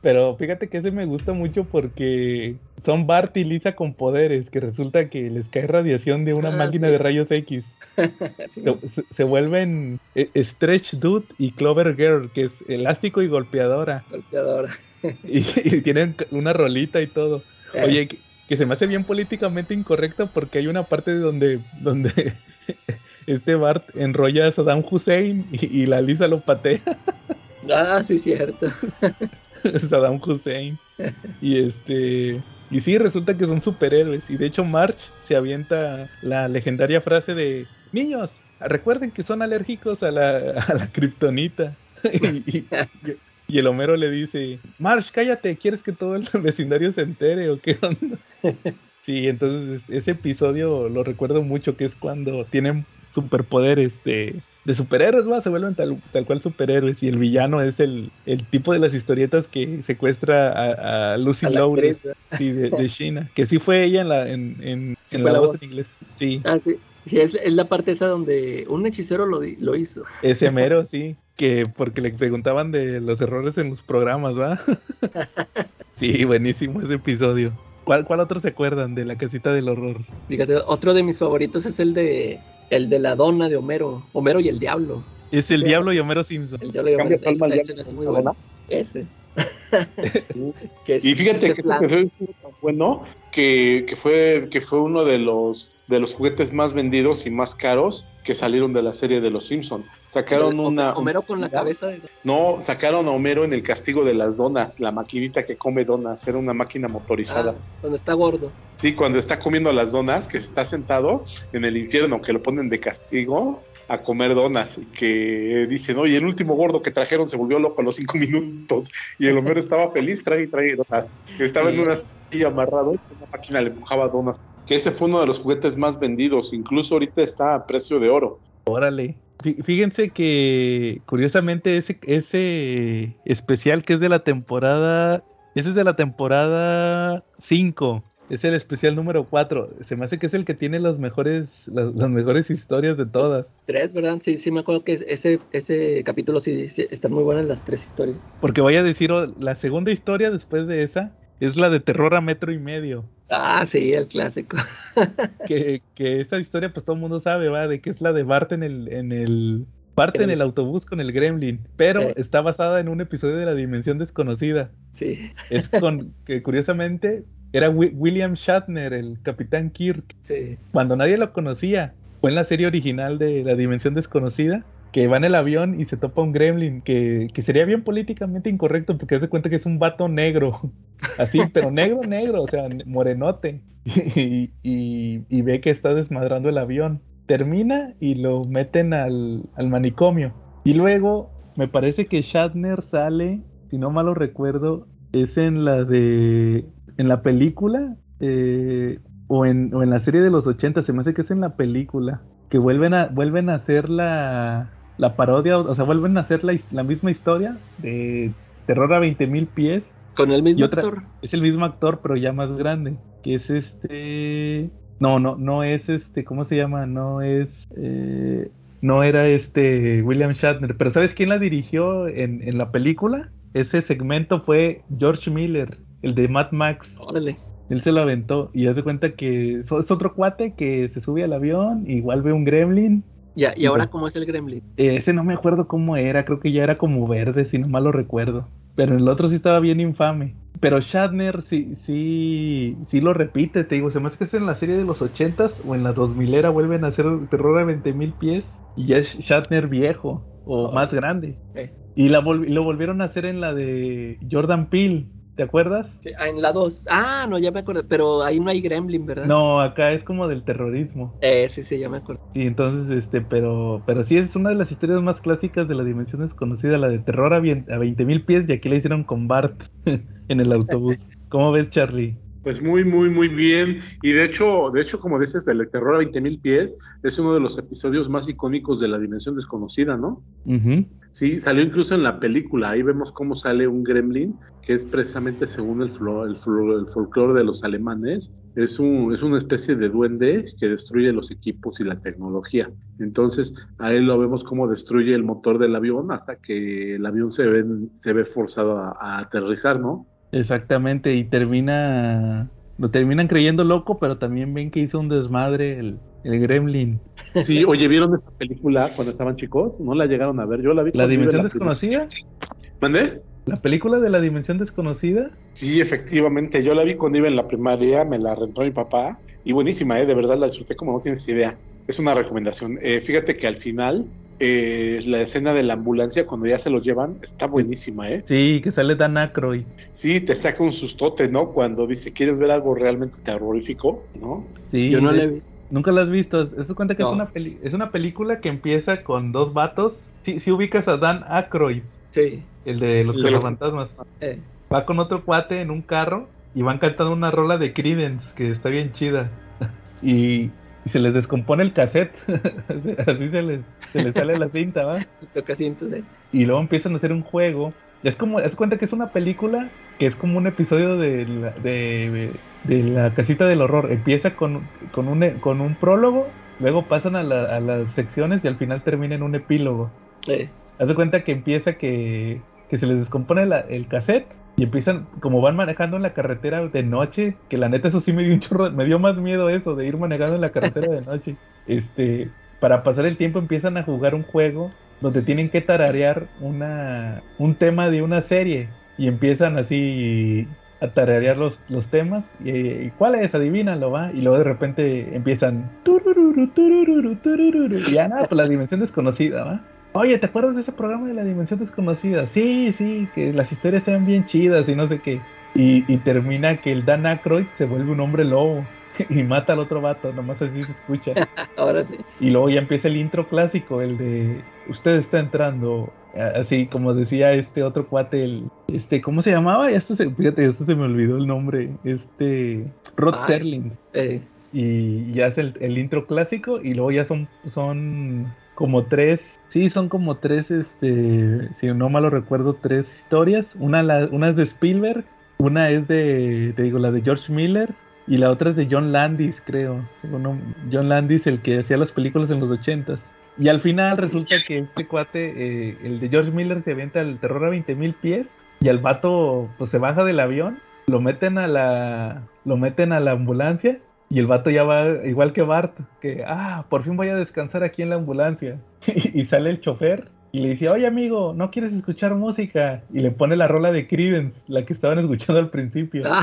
Pero fíjate que ese me gusta mucho porque son Bart y Lisa con poderes, que resulta que les cae radiación de una Ah, máquina sí. de rayos X. Sí. Se, vuelven eh, Stretch Dude y Clover Girl, que es elástico y golpeadora. Golpeadora. Y, y tienen una rolita y todo. Eh, Oye, que, que se me hace bien políticamente incorrecto porque hay una parte donde, donde este Bart enrolla a Saddam Hussein y, y la Lisa lo patea. Ah, sí, cierto. Saddam Hussein. Y este. Y sí, resulta que son superhéroes. Y de hecho, March se avienta la legendaria frase de: Niños, recuerden que son alérgicos a la, a la kriptonita. y, el Homero le dice: March, cállate, ¿quieres que todo el vecindario se entere o qué? Sí, entonces ese episodio lo recuerdo mucho, que es cuando tienen superpoderes de, de superhéroes, ¿va? se vuelven tal, tal cual superhéroes y el villano es el, el tipo de las historietas que secuestra a, a Lucy A sí, de, de China, que sí fue ella en la, en, en, Sí en la la voz voz. en inglés. Sí, Ah, sí. Sí, es, es la parte esa donde un hechicero lo, lo hizo. ese mero, sí, que porque le preguntaban de los errores en los programas, ¿va? sí, buenísimo ese episodio. ¿Cuál, ¿Cuál otro se acuerdan de la casita del horror? Fíjate, otro de mis favoritos es el de el de la dona de Homero. Homero y el diablo. Es el Sí. diablo y Homero Simpson. El diablo y Homero. Al Ese- ese es muy bueno. Ese. Que es- Y fíjate es que episodio estuvo tan bueno que, que fue, que fue uno de los, de los juguetes más vendidos y más caros que salieron de la serie de Los Simpson. Sacaron una... Homero con la cabeza de... No, sacaron a Homero en el castigo de las donas, la maquinita que come donas, era una máquina motorizada. Ah, cuando está gordo. Sí, cuando está comiendo las donas, que está sentado en el infierno, que lo ponen de castigo a comer donas, y que dicen, oye, el último gordo que trajeron se volvió loco a los cinco minutos, y el Homero estaba feliz, trae, trae donas, que estaba en una silla amarrado, y una máquina le empujaba donas, que ese fue uno de los juguetes más vendidos, incluso ahorita está a precio de oro. Órale. Fí- Fíjense que curiosamente ese, ese especial que es de la temporada, ese es de la temporada 5, es el especial número 4. Se me hace que es el que tiene los mejores, las, las mejores historias de todas. Tres, ¿verdad? Sí, sí, me acuerdo que ese, ese capítulo sí, sí, están muy buenas las tres historias. Porque voy a decir, oh, la segunda historia después de esa es la de terror a metro y medio. Ah, sí, el clásico. Que, que esa historia pues todo el mundo sabe, va, de que es la de Bart en el, en el Bart en El- autobús con el gremlin, pero Eh. está basada en un episodio de la dimensión desconocida. Sí, Es con que curiosamente era Wi- William Shatner, el Capitán Kirk, sí. cuando nadie lo conocía. Fue en la serie original de La Dimensión Desconocida, que va en el avión y se topa un gremlin, que, que sería bien políticamente incorrecto porque se cuenta que es un vato negro, así, pero negro, negro, o sea, morenote, y, y- y ve que está desmadrando el avión. Termina y lo meten al, al manicomio. Y luego, me parece que Shatner sale, si no mal lo recuerdo, es en la de. En la película. eh, o, en, o en la serie de los 80, se me hace que es en la película. Que vuelven a, vuelven a hacer la, la parodia, o sea, vuelven a hacer la, misma historia de Terror a 20.000 pies. Con el mismo otra- actor. Es el mismo actor, pero ya más grande. Que es este. No, no, no es este. ¿Cómo se llama? No es. eh, no era este William Shatner. Pero ¿sabes quién la dirigió en, en la película? Ese segmento fue George Miller, el de Mad Max. Órale. Él se lo aventó y hace cuenta que es otro cuate que se sube al avión, igual ve un gremlin. Ya, y ahora. ¿cómo es el Gremlin? Ese no me acuerdo cómo era, creo que ya era como verde, si no mal lo recuerdo. Pero el otro sí estaba bien infame. Pero Shatner sí, sí, sí lo repite, te digo, se me hace que es en la serie de los 80s o en la 2000 era vuelven a hacer terror a 20 mil pies y ya es Shatner viejo o Oh. más grande. Eh. Y la vol- y lo volvieron a hacer en la de Jordan Peele, ¿te acuerdas? Sí, en la 2. Ah, no, ya me acuerdo. Pero ahí no hay Gremlin, ¿verdad? No, acá es como del terrorismo. Eh, sí, sí, ya me acuerdo. Sí, entonces, este, pero, pero sí es una de las historias más clásicas de la dimensión desconocida, la de terror a, bien- a 20 mil pies, y aquí la hicieron con Bart en el autobús. ¿Cómo ves, Charlie? Pues muy, muy, muy bien. Y de hecho, de hecho, como dices, del terror a 20.000 pies, es uno de los episodios más icónicos de la dimensión desconocida, ¿no? Ujú. Sí, salió incluso en la película. Ahí vemos cómo sale un gremlin, que es precisamente según el, el, el folclore de los alemanes. Es, un, es una especie de duende que destruye los equipos y la tecnología. Entonces, ahí lo vemos cómo destruye el motor del avión hasta que el avión se ve, se ve forzado a, a aterrizar, ¿no? Exactamente, y termina, lo terminan creyendo loco, pero también ven que hizo un desmadre el, el gremlin. Sí, oye, ¿vieron esa película cuando estaban chicos? ¿No la llegaron a ver? Yo la vi. ¿La dimensión la desconocida? ¿Mandé? ¿La película de la dimensión desconocida? Sí, efectivamente. Yo la vi cuando iba en la primaria, me la rentó mi papá. Y buenísima, ¿eh? De verdad la disfruté como no tienes idea. Es una recomendación. Eh, fíjate que al final eh, la escena de la ambulancia cuando ya se los llevan está buenísima, ¿eh? Sí, que sale Dan Aykroyd. Sí, te saca un sustote, ¿no? Cuando dice, ¿quieres ver algo realmente terrorífico? ¿No? Sí, Yo no la he visto. Nunca la has visto. ¿Te cuenta que es, una peli- es una película que empieza con dos vatos? Sí, sí ubicas a Dan Aykroyd, Sí. el de los El de los- fantasmas. Eh, Va con otro cuate en un carro y van cantando una rola de Creedence que está bien chida. Y, y se les descompone el cassette. Así se les, se les sale la cinta, ¿va? toca eh. y luego empiezan a hacer un juego. Es como, es cuenta que es una película que es como un episodio de la, de, de la casita del horror. Empieza con, con, un, con un prólogo, luego pasan a, la- a las secciones y al final termina en un epílogo. Eh, Haz de cuenta que empieza que, que se les descompone la- el cassette y empiezan, como van manejando en la carretera de noche, que la neta eso sí me dio un chorro, me dio más miedo eso de ir manejando en la carretera de noche. Este, para pasar el tiempo empiezan a jugar un juego donde tienen que tararear una, un tema de una serie y empiezan así a tararear los, los temas y, y ¿cuál es? Adivínalo, va. Y luego de repente empiezan y ya nada, pues la dimensión desconocida, va. Oye, ¿te acuerdas de ese programa de la dimensión desconocida? Sí, sí, que las historias sean bien chidas y no sé qué. Y, y termina que el Dan Aykroyd se vuelve un hombre lobo y mata al otro vato, nomás así se escucha. ahora sí. Y luego ya empieza el intro clásico, el de usted está entrando, así como decía este otro cuate, el, este, ¿cómo se llamaba? Esto se, fíjate, esto se me olvidó el nombre, este, Rod Ay. Serling. Eh, Y ya es el, el intro clásico y luego ya son, son como tres, sí, son como tres, este, si no mal lo recuerdo, tres historias. Una, la- una es de Spielberg, una es de, te digo, la de George Miller y la otra es de John Landis, creo. John Landis, el que hacía las películas en los ochentas. Y al final resulta que este cuate, eh, el de George Miller, se avienta el terror a 20 mil pies y al vato pues se baja del avión, lo meten a la, lo meten a la ambulancia y el vato ya va igual que Bart, que ah, por fin voy a descansar aquí en la ambulancia. y sale el chofer y le dice, oye amigo, ¿no quieres escuchar música? Y le pone la rola de Creedence, la que estaban escuchando al principio. ah,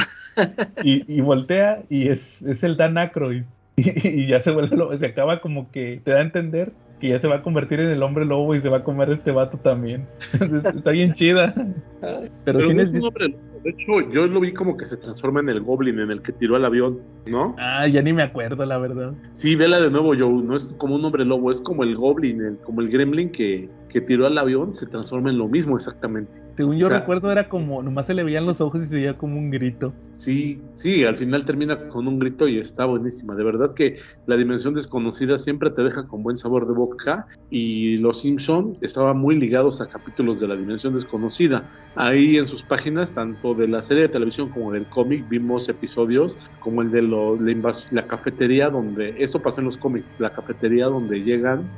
Y, y voltea y es, es el Dan Aykroyd. Y, y ya se vuelve, se acaba como que te da a entender que ya se va a convertir en el hombre lobo y se va a comer a este vato también. Está bien chida. Pero, Pero sí no es un hombre lobo. De hecho, yo lo vi como que se transforma en el Goblin, en el que tiró el avión, ¿no? Ah, ya ni me acuerdo, la verdad. Sí, vela de nuevo, Joe. No es como un hombre lobo, es como el Goblin, el- como el Gremlin que, que tiró al avión, se transforma en lo mismo exactamente. Según yo O sea- recuerdo era como, nomás se le veían los ojos y se veía como un grito. Sí, sí, al final termina con un grito y está buenísima. De verdad que la dimensión desconocida siempre te deja con buen sabor de boca y los Simpson estaban muy ligados a capítulos de la dimensión desconocida. Ahí en sus páginas, tanto de la serie de televisión como del cómic, vimos episodios como el de lo- la, la cafetería, donde esto pasa en los cómics, la cafetería donde llegan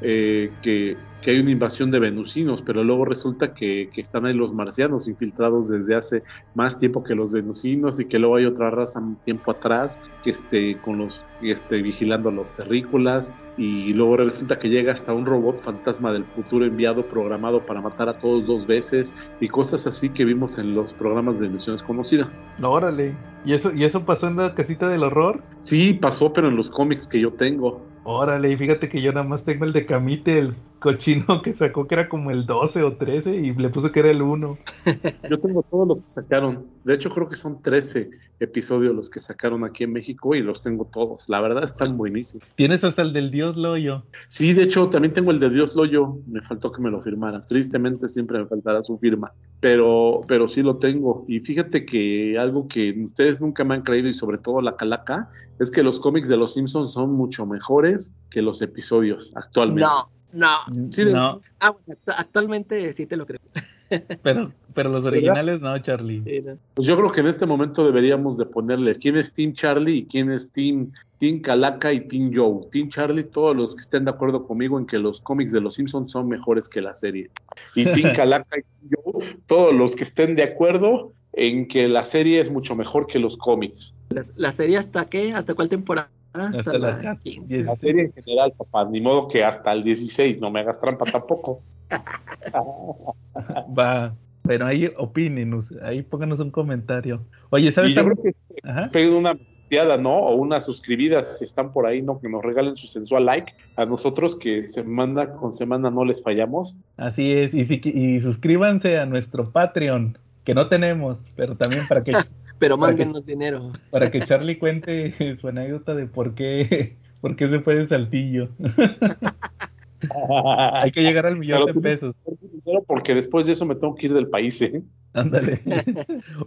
eh, que, que hay una invasión de venusinos, pero luego resulta que, que están ahí los marcianos infiltrados desde hace más tiempo que los venusinos y que luego hay otra raza un tiempo atrás que esté con los este, vigilando a los terrícolas y luego resulta que llega hasta un robot fantasma del futuro enviado programado para matar a todos dos veces y cosas así que vimos en los programas de Dimensión Desconocida. Órale. ¿Y eso, ¿Y eso pasó en la casita del horror? Sí, pasó, pero en los cómics que yo tengo. Órale, y fíjate que yo nada más tengo el de Camite, el cochino que sacó que era como el 12 o 13 y le puso que era el 1. Yo tengo todo lo que sacaron. De hecho, creo que son 13 episodios los que sacaron aquí en México y los tengo todos. La verdad están buenísimos. Tienes hasta el del Dios Loyo. Sí, de hecho, también tengo el de Dios Loyo. Me faltó que me lo firmara. Tristemente siempre me faltará su firma. Pero, pero sí lo tengo. Y fíjate que algo que ustedes nunca me han creído, y sobre todo la calaca, es que los cómics de los Simpsons son mucho mejores que los episodios actualmente. no, no. Sí, no, Ah, bueno, actualmente sí te lo creo. pero, pero los originales no, Charlie. Sí, no. Pues yo creo que en este momento deberíamos de ponerle quién es Team Charlie y quién es Team, Team Calaca y Team Joe. Team Charlie, todos los que estén de acuerdo conmigo en que los cómics de los Simpsons son mejores que la serie. Y Team Calaca y Team Joe, todos los que estén de acuerdo en que la serie es mucho mejor que los cómics. La, la serie hasta qué? ¿Hasta cuál temporada? Hasta, Hasta la, la 15. La serie en general, papá, ni modo que hasta el 16, no me hagas trampa tampoco. Va. Pero ahí opinen, ahí pónganos un comentario. Oye, ¿sabes Y yo también? creo que Ajá. peguen una piada, ¿no? O una suscribida si están por ahí, ¿no? Que nos regalen su sensual like a nosotros que semana con semana no les fallamos. Así es, y, si, y suscríbanse a nuestro Patreon, que no tenemos, pero también para que, Pero Para que- mándenos dinero. para que Charlie cuente su anécdota de por qué, por qué se fue de saltillo. Hay que llegar al millón de Pero- pesos. Porque después de eso me tengo que ir del país, ¿eh? Ándale.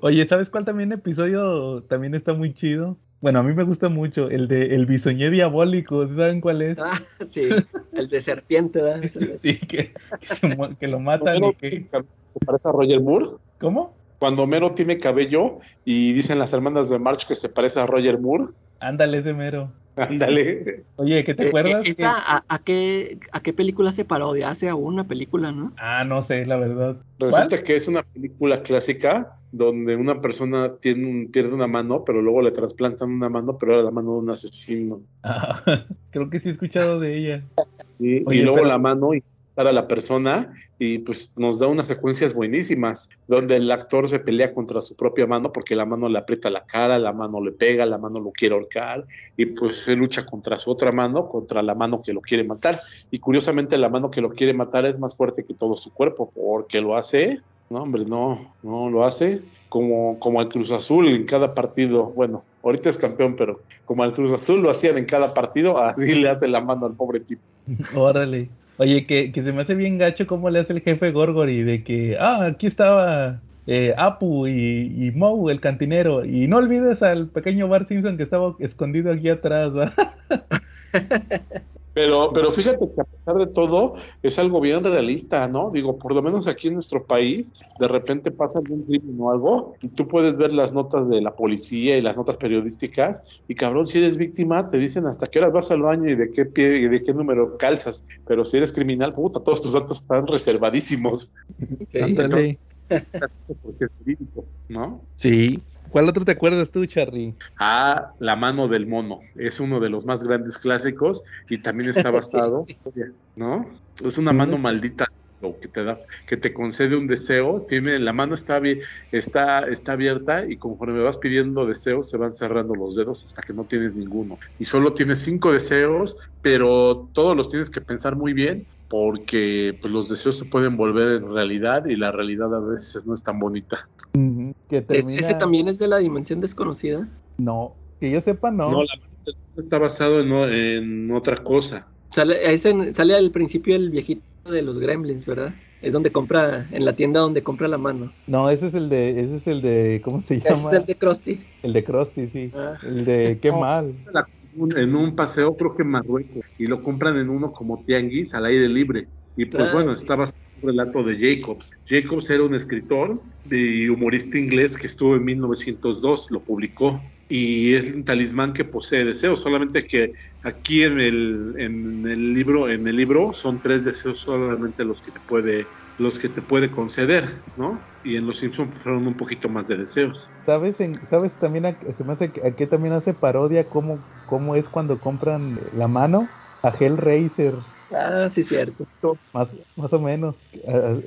Oye, ¿sabes cuál también episodio también está muy chido? Bueno, a mí me gusta mucho, el de El bisoñé diabólico, ¿sí ¿saben cuál es? Ah, sí, el de serpiente, ¿verdad? Sí, que, lo matan y que... ¿Se parece a Roger Moore? ¿Cómo? Cuando Homero tiene cabello y dicen las hermanas de March que se parece a Roger Moore. Ándale ese mero. Ándale. Oye, ¿qué te Eh, acuerdas? eh, que- ¿Esa a, a qué, a qué película se parodia? Hace a una película, ¿no? Ah, no sé, la verdad. Resulta ¿Cuál? que es una película clásica donde una persona tiene un- pierde una mano, pero luego le trasplantan una mano, pero era la mano de un asesino. Ah, creo que sí he escuchado de ella. Y, Oye, y luego pero- la mano y a la persona y pues nos da unas secuencias buenísimas donde el actor se pelea contra su propia mano porque la mano le aprieta la cara, la mano le pega, la mano lo quiere ahorcar y pues se lucha contra su otra mano, contra la mano que lo quiere matar y curiosamente la mano que lo quiere matar es más fuerte que todo su cuerpo porque lo hace, no hombre, no, no lo hace como, como al Cruz Azul en cada partido, bueno, ahorita es campeón, pero como al Cruz Azul lo hacían en cada partido, así le hace la mano al pobre tipo. Órale. Oye, que, que se me hace bien gacho cómo le hace el jefe Gorgory de que, ah, aquí estaba eh, Apu y, y Moe, el cantinero. Y no olvides al pequeño Bart Simpson que estaba escondido aquí atrás, ¿va? Pero, pero fíjate que a pesar de todo, es algo bien realista, ¿no? Digo, por lo menos aquí en nuestro país, de repente pasa algún crimen o algo, y tú puedes ver las notas de la policía y las notas periodísticas, y cabrón, si eres víctima, te dicen hasta qué horas vas al baño y de qué pie y de qué número calzas. Pero si eres criminal, puta, todos tus datos están reservadísimos. Ándale. Porque es verídico, ¿no? Sí. ¿Cuál otro te acuerdas tú, Charlie? Ah, La mano del mono. Es uno de los más grandes clásicos y también está basado, ¿no? Es una mano maldita lo que te da, que te concede un deseo. Tiene la mano está está está abierta y conforme vas pidiendo deseos se van cerrando los dedos hasta que no tienes ninguno. Y solo tienes cinco deseos, pero todos los tienes que pensar muy bien porque pues, los deseos se pueden volver en realidad y la realidad a veces no es tan bonita. Que ¿Es- termina... ¿Ese también es de la dimensión desconocida? No, que yo sepa, no. No, la está basado en, en otra cosa. Sale, ese- sale al principio el viejito de los gremlins, ¿verdad? Es donde compra, en la tienda donde compra la mano. No, ese es el de, ese es el de, ¿cómo se Ese llama? es el de Krusty. El de Krusty, sí. Ah. El de qué No. mal. en un paseo, creo que en Marruecos, y lo compran en uno como tianguis al aire libre. Y pues Ah, bueno, sí. estaba un relato de Jacobs. Jacobs era un escritor y humorista inglés que estuvo en 1902, lo publicó. Y es un talismán que posee deseos, solamente que aquí en el, en el libro, en el libro son tres deseos solamente los que te puede, los que te puede conceder, ¿no? Y en los Simpsons fueron un poquito más de deseos. ¿Sabes, en- ¿Sabes también a, se me hace a qué también hace parodia cómo, cómo es cuando compran la mano? A Hellraiser, Ah, sí, cierto. más, más o menos.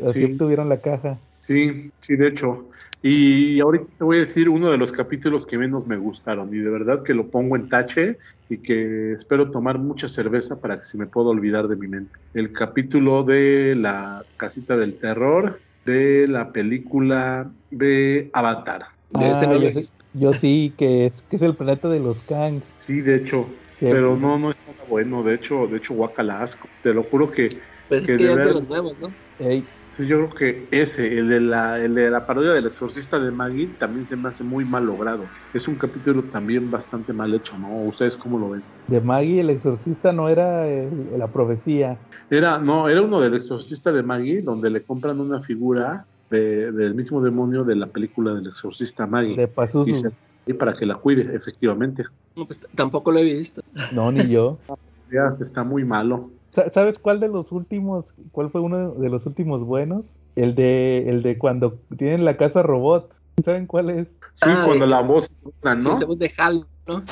Así Sí. tuvieron la caja. Sí, sí, de hecho. Y ahorita te voy a decir uno de los capítulos que menos me gustaron y de verdad que lo pongo en tache y que espero tomar mucha cerveza para que se me pueda olvidar de mi mente. El capítulo de la casita del terror de la película de Avatar. De ese Ah, no yo, visto. yo sí, que es, que es el planeta de los Kangs. Sí, de hecho, pero no, no es nada bueno. De hecho, de hecho, guacala asco. Te lo juro que Pues que es que de ya es de los nuevos, ¿no? Ey, Sí, yo creo que ese, el de, la, el de la parodia del exorcista de Maggie, también se me hace muy mal logrado. Es un capítulo también bastante mal hecho, ¿no? ¿Ustedes cómo lo ven? de Maggie, el exorcista, no era el- la profecía. Era, no, era uno del exorcista de Maggie, donde le compran una figura de- del mismo demonio de la película del exorcista Maggie. De Pazuzu. y, se- y para que la cuide, efectivamente. No, pues, tampoco lo he visto. No, ni yo. Ya, está muy malo. Sa- ¿Sabes cuál de los últimos, cuál fue uno de los últimos buenos? El de, el de cuando tienen la casa robot. ¿Saben cuál es? Sí, Ah, cuando de- la voz, ¿no? Sí, tenemos de Hal, ¿no?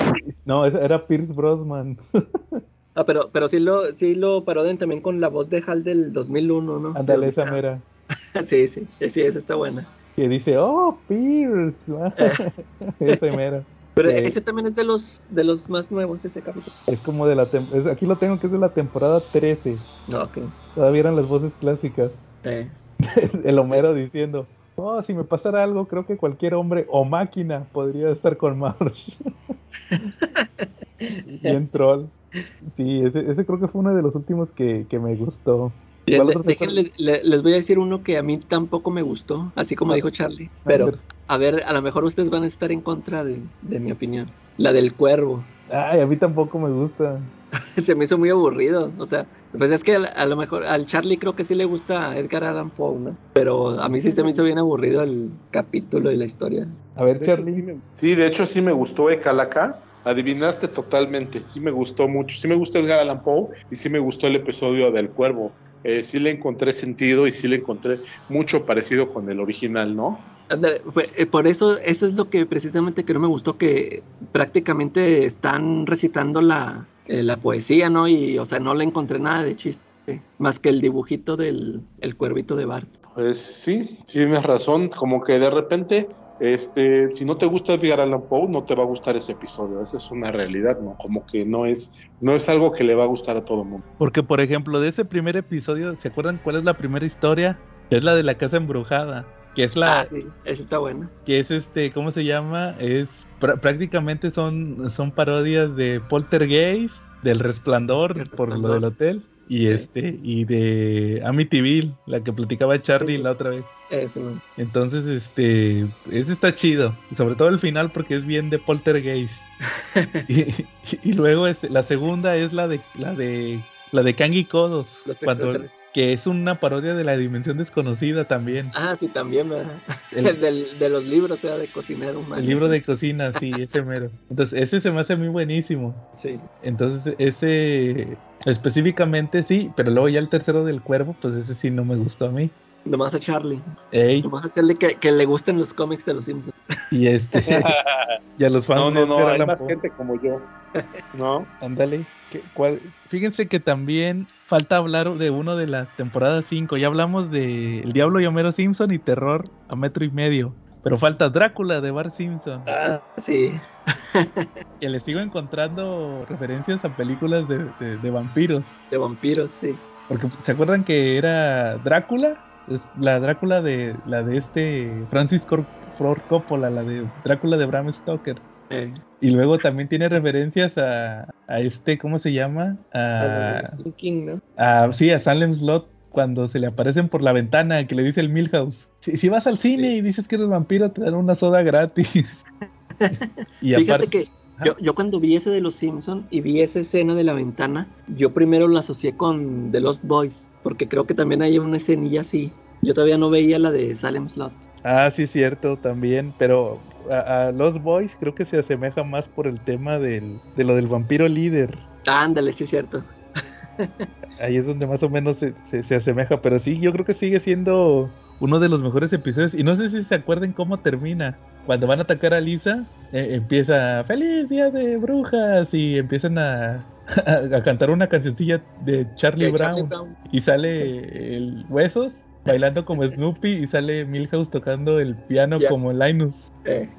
No, era Pierce Brosnan. Ah, pero, pero sí lo, sí lo parodian también con la voz de Hal del 2001, ¿no? Ándale, esa ah, mera. Sí, sí, sí, esa está buena. Que dice, oh, Pierce. esa mera. Pero Eh, ese también es de los de los más nuevos, ese capítulo. Es como de la... es- aquí lo tengo que es de la temporada 13. No, ok. Todavía eran las voces clásicas. Eh, El Homero diciendo, oh, si me pasara algo, creo que cualquier hombre o máquina podría estar con Marsh. Bien troll. Sí, ese, ese creo que fue uno de los últimos que, que me gustó. Bien, ¿Cuál de- les voy a decir uno que a mí tampoco me gustó, así como Ah. dijo Charlie. A Pero, ver. a ver, a lo mejor ustedes van a estar en contra de, de mi opinión. La del cuervo. Ay, a mí tampoco me gusta. Se me hizo muy aburrido. O sea, pues es que a, a lo mejor al Charlie creo que sí le gusta Edgar Allan Poe, ¿no? Pero a mí sí se me hizo bien aburrido el capítulo y la historia. A ver, Charlie. Sí, de hecho sí me gustó Ecalaca. Adivinaste totalmente, sí me gustó mucho. Sí me gustó Edgar Allan Poe y sí me gustó el episodio del cuervo. Eh, sí le encontré sentido y sí le encontré mucho parecido con el original, ¿no? Eh, Por eso, eso es lo que precisamente que no me gustó, que prácticamente están recitando la, eh, la poesía, ¿no? Y, o sea, no le encontré nada de chiste, más que el dibujito del el cuervito de Bart. Pues sí, tienes razón. Como que de repente, este, si no te gusta Edgar Allan Poe, no te va a gustar ese episodio. Esa es una realidad, ¿no? Como que no es, no es algo que le va a gustar a todo el mundo. Porque, por ejemplo, de ese primer episodio, ¿se acuerdan cuál es la primera historia? Es la de la casa embrujada. Que es la, Ah, sí, esa está buena. que es este, ¿cómo se llama? Es pr- prácticamente son, son parodias de Poltergeist, del Resplandor, El por lo Resplandor. del hotel, y este, y de Amityville, la que platicaba Charlie Sí. la otra vez. Eso. Entonces, este, ese está chido, sobre todo el final porque es bien de Poltergeist. y, y luego este, la segunda es la de la de la de Kang y Kodos, Los cuando, que es una parodia de la dimensión desconocida también. Ah, sí, también, ¿verdad? El- del, de los libros, o sea, de cocinero humano. El libro de cocina, sí, ese mero. Entonces, ese se me hace muy buenísimo. Sí. Entonces, ese específicamente sí, pero luego ya el tercero del cuervo, pues ese sí no me gustó a mí. Nomás a Charlie. Ey, Nomás a Charlie que, que le gusten los cómics de los Simpsons. y este, y a los fans No, de no, no, hay más gente como yo. ¿No? Ándale. Fíjense que también falta hablar de uno de la temporada 5. Ya hablamos de El Diablo y Homero Simpson y Terror a metro y medio. Pero falta Drácula de Bart Simpson. Ah, sí. Que le sigo encontrando referencias a películas de, de- de vampiros. De vampiros, sí. Porque ¿se acuerdan que era Drácula? Es la Drácula de la de este Francis Ford Coppola, la de Drácula de Bram Stoker. Eh, Y luego también tiene referencias a, a este, ¿cómo se llama? a A, King, ¿no? a- sí, a Salem Slot cuando se le aparecen por la ventana que le dice el Milhouse. Si, si vas al cine Sí. y dices que eres vampiro, te dan una soda gratis. y Fíjate aparte, que yo, yo cuando vi ese de los Simpsons y vi esa escena de la ventana, yo primero la asocié con The Lost Boys, porque creo que también hay una escenilla así. Yo todavía no veía la de Salem Slot. Ah, sí, cierto, también, pero a, a Los Boys creo que se asemeja más por el tema del, de lo del vampiro líder. Ándale, sí es cierto. Ahí es donde más o menos se, se- se asemeja, pero sí, yo creo que sigue siendo uno de los mejores episodios. Y no sé si se acuerden cómo termina. Cuando van a atacar a Lisa, eh, empieza Feliz Día de Brujas y empiezan a, a, a cantar una cancioncilla de Charlie, De Brown, Charlie Brown. y sale el Huesos bailando como Snoopy y sale Milhouse tocando el piano como Linus. Eh,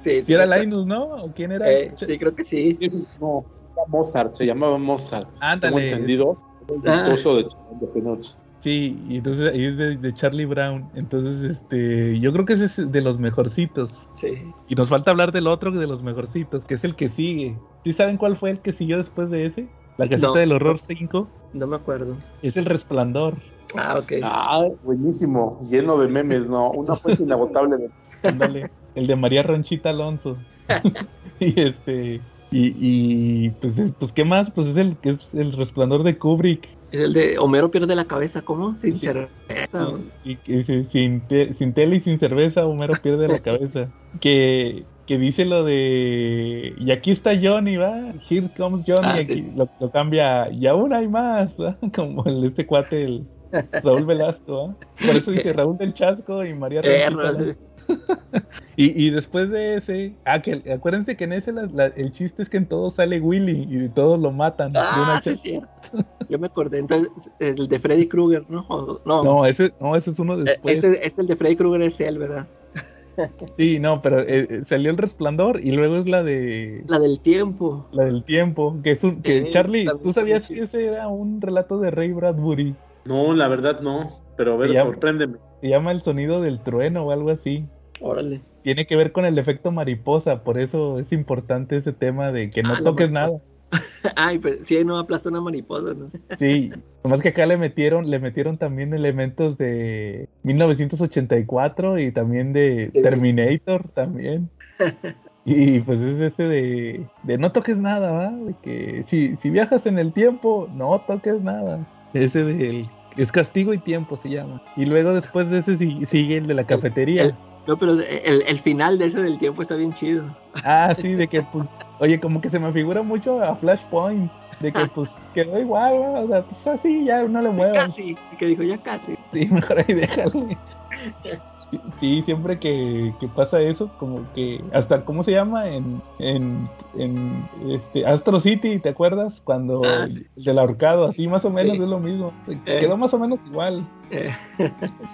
sí, era. Linus, ¿no? ¿O quién era? Eh, sí, creo que sí. No, Mozart, se llamaba Mozart. Ándale. Tengo entendido. El Ah. esposo de, de Peanuts. Sí, y entonces ahí es de, de Charlie Brown. Entonces, este, yo creo que ese es de los mejorcitos. Sí. Y nos falta hablar del otro de los mejorcitos, que es el que sigue. ¿Sí saben cuál fue el que siguió después de ese? La casita No. del horror 5. No me acuerdo. Es el resplandor. Ah, ok. Ah, buenísimo. Lleno de memes, ¿no? Una fuente inagotable de Ándale. el de María Ronchita Alonso. y este. Y, y pues, es- pues, ¿qué más? Pues es el es el resplandor de Kubrick. Es el de Homero pierde la cabeza, ¿cómo? Sin Sí. cerveza. Y dice, sin, te- sin tele y sin cerveza, Homero pierde la cabeza. Que, que dice lo de. Y aquí está Johnny, ¿va? Here comes Johnny. Ah, aquí sí. Lo, lo cambia. Y aún hay más, ¿va? Como el, este cuate, el Raúl Velasco, ¿va? Por eso dice Raúl del Chasco y María Eh. y, y después de ese. Ah, que acuérdense que en ese la- la- el chiste es que en todo sale Willy y todos lo matan. de Ah, una sí, es cierto. Yo me acordé. Entonces, el de Freddy Krueger, ¿no? O- No, No, ese, no, ese es uno eh, después. ese es el de Freddy Krueger, es él, ¿verdad? Sí, no, pero eh, eh, salió el resplandor y luego es la de La del tiempo. la del tiempo, que es un que Eh, Charlie, ¿tú sabías que ese era un relato de Ray Bradbury? No, la verdad no. Pero a ver, Ya. sorpréndeme. Se llama El sonido del trueno o algo así. Órale. Tiene que ver con el efecto mariposa, por eso es importante ese tema de que no Ah, toques nada. Ay, pues sí, no aplastó una mariposa, no sé. Sí, nomás que acá le metieron, le metieron también elementos de 1984 y también de. Terminator también. Y pues es ese de, de no toques nada, ¿va? De que si, si viajas en el tiempo, no toques nada. Ese del es castigo y tiempo se llama. Y luego después de ese si- sigue el de la cafetería. el- No, pero el, el final de ese del tiempo está bien chido. Ah, sí, de que pues, oye, como que se me figura mucho a Flashpoint. De que pues quedó igual, o sea, pues así ya no le muevas. Casi, que dijo ya casi. Sí, mejor ahí déjalo. Sí, siempre que, que pasa eso, como que hasta, ¿cómo se llama? En, en, en este Astro City, ¿te acuerdas? Cuando Ah, sí. del ahorcado, así más o menos Sí. es lo mismo. Se Eh. Quedó más o menos igual. Eh,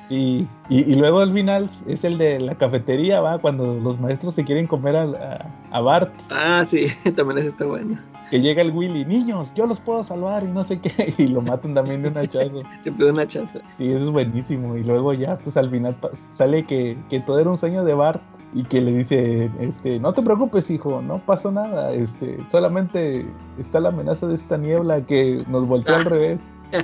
Y, y, y luego al final es el de la cafetería, ¿va? Cuando los maestros se quieren comer a, a, a Bart, Ah, sí, también ese está bueno. Que llega el Willy, niños, yo los puedo salvar y no sé qué, y lo matan también de un hachazo. Siempre una chaza. Sí, eso es buenísimo. Y luego ya, pues al final sale que, que todo era un sueño de Bart y que le dice, este, no te preocupes, hijo, no pasó nada, este, solamente está la amenaza de esta niebla que nos volteó al revés.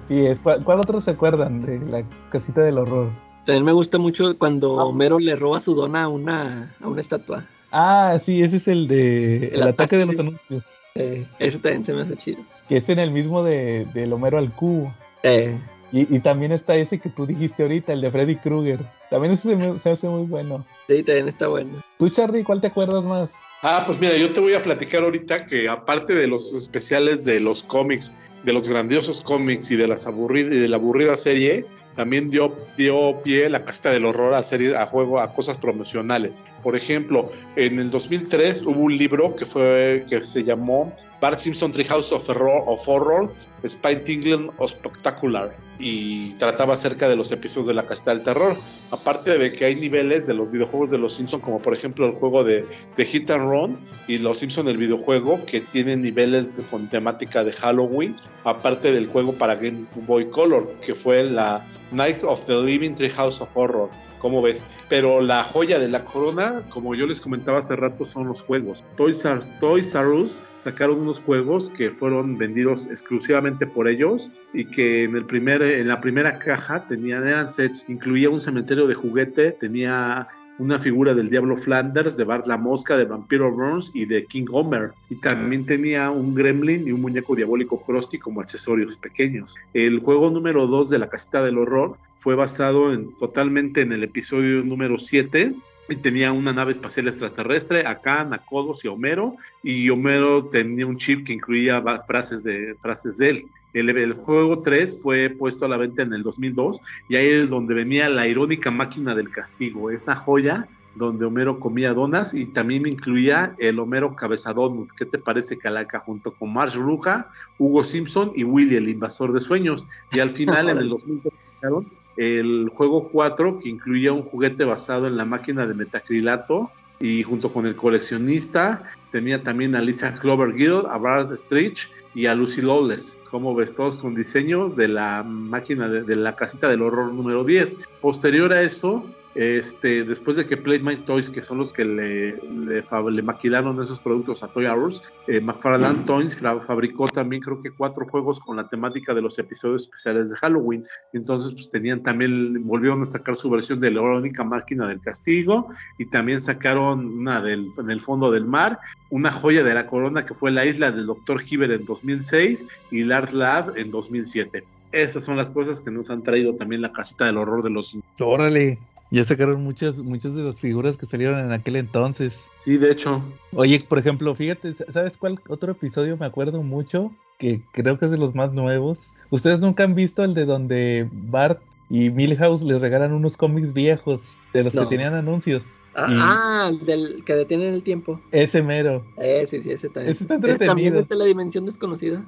Sí, es, ¿cuál, cuál otros se acuerdan de la casita del horror? También me gusta mucho cuando Homero le roba su dona a una, a una estatua. Ah, sí, ese es el de el, El ataque de los de- anuncios, Eh, ese también se me hace chido. que es en el mismo de, del Homero al cubo. Eh, Y, y también está ese que tú dijiste ahorita, el de Freddy Krueger. También ese se me, se hace muy bueno. sí, también está bueno. ¿Tú, Charlie, cuál te acuerdas más? Ah, pues mira, yo te voy a platicar ahorita que aparte de los especiales de los cómics, de los grandiosos cómics y de las aburridas y de la aburrida serie, también dio, dio pie la casita del horror a serie, a juego, a cosas promocionales. Por ejemplo, en el 2003 hubo un libro que fue que se llamó Bart Simpson Treehouse of Horror, of Horror Spine Tingling o Spectacular y trataba acerca de los episodios de la casita del terror. Aparte de que hay niveles de los videojuegos de los Simpson, como por ejemplo el juego de, de Hit and Run y los Simpson el videojuego que tienen niveles con temática de Halloween, aparte del juego para Game Boy Color, que fue la Night of the Living Treehouse of Horror. ¿Cómo ves? Pero la joya de la corona, como yo les comentaba hace rato, son los juegos. Toys R, Toys R Us sacaron unos juegos que fueron vendidos exclusivamente por ellos y que en, el primer, en la primera caja tenían, eran sets, incluía un cementerio de juguete, tenía una figura del Diablo Flanders, de Bart la Mosca, de Vampiro Burns y de King Homer. Y también tenía un gremlin y un muñeco diabólico Krusty como accesorios pequeños. El juego número 2 de la casita del horror fue basado en, totalmente en el episodio número 7 y tenía una nave espacial extraterrestre, acá Nakodos y Homero, y Homero tenía un chip que incluía frases de, frases de él. El, el juego 3 fue puesto a la venta en el 2002 y ahí es donde venía la irónica máquina del castigo, esa joya donde Homero comía donas y también incluía el Homero Cabezadón. ¿Qué te parece, Calaca? Junto con Marge Bruja, Hugo Simpson y Willy, el invasor de sueños. Y al final, en el 2002, sacaron el juego 4, que incluía un juguete basado en la máquina de metacrilato y junto con el coleccionista tenía también a Lisa Clovergill, a Bart Stritch y a Lucy Lawless. Como ves, todos con diseños de la máquina de, de la casita del horror número 10. Posterior a eso, este, después de que Playmat Toys, que son los que le, le, maquilaron esos productos a Toy Us, eh, McFarlane Toys fabricó también creo que cuatro juegos con la temática de los episodios especiales de Halloween. Entonces, pues tenían también, volvieron a sacar su versión de la única máquina del castigo y también sacaron una del, en el fondo del mar, una joya de la corona que fue la isla del Dr. Hibbert en 2006 y el Art Lab en 2007. Esas son las cosas que nos han traído también la casita del horror de los... Órale. Ya sacaron muchas, muchas de las figuras que salieron en aquel entonces. Sí, de hecho. Oye, por ejemplo, fíjate, ¿sabes cuál otro episodio me acuerdo mucho? Que creo que es de los más nuevos. ¿Ustedes nunca han visto el de donde Bart y Milhouse les regalan unos cómics viejos de los No. que tenían anuncios? Ah, Y- ah, del que detienen el tiempo. Ese mero. Eh, sí, sí, ese también. Ese está Ese también entretenido. es de la dimensión desconocida.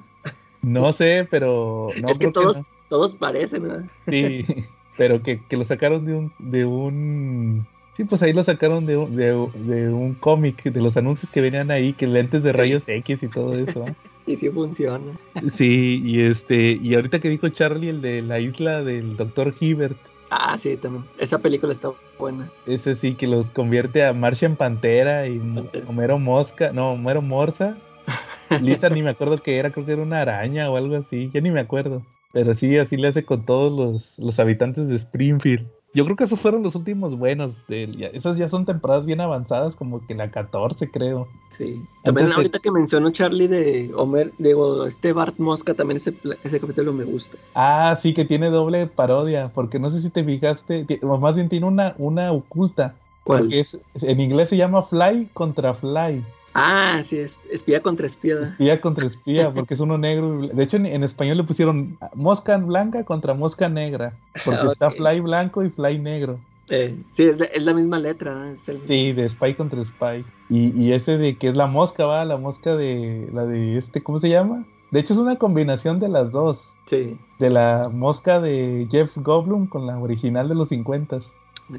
No sé, pero... No, es que todos, no. todos parecen, ¿verdad? Sí, pero que, que lo sacaron de un, de un Sí, pues ahí lo sacaron de, un- de, de un cómic, de los anuncios que venían ahí, que lentes de rayos X y todo eso. Y sí funciona. Sí, y este, y ahorita que dijo Charlie, el de la isla del Dr. Hibbert, Ah, sí, también. Esa película está buena. ese sí que los convierte a Marcia en Pantera y Pantera. Homero Mosca, no, Homero Morsa. Lisa ni me acuerdo que era, creo que era una araña o algo así, ya ni me acuerdo. Pero sí, así le hace con todos los, los habitantes de Springfield. Yo creo que esos fueron los últimos buenos. De, ya- esas ya son temporadas bien avanzadas, como que la 14 creo. Sí. También de- ahorita que mencionó Charlie de Homer, digo, este Bart Mosca, también ese, ese capítulo me gusta. Ah, sí, que tiene doble parodia, porque no sé si te fijaste, o más bien tiene una, una oculta. ¿Cuál? Porque es, en inglés se llama Fly contra Fly. Ah, sí, es espía contra espía. Espía contra espía, porque es uno negro. De hecho, en, en español le pusieron mosca blanca contra mosca negra. Porque está Ok. Fly blanco y Fly negro. Eh, sí, es, la- es la misma letra. Es el- Sí, de Spy contra Spy. Y, y ese de que es la mosca, va, la mosca de. La de este, ¿cómo se llama? De hecho, es una combinación de las dos. sí. De la mosca de Jeff Goldblum con la original de los 50.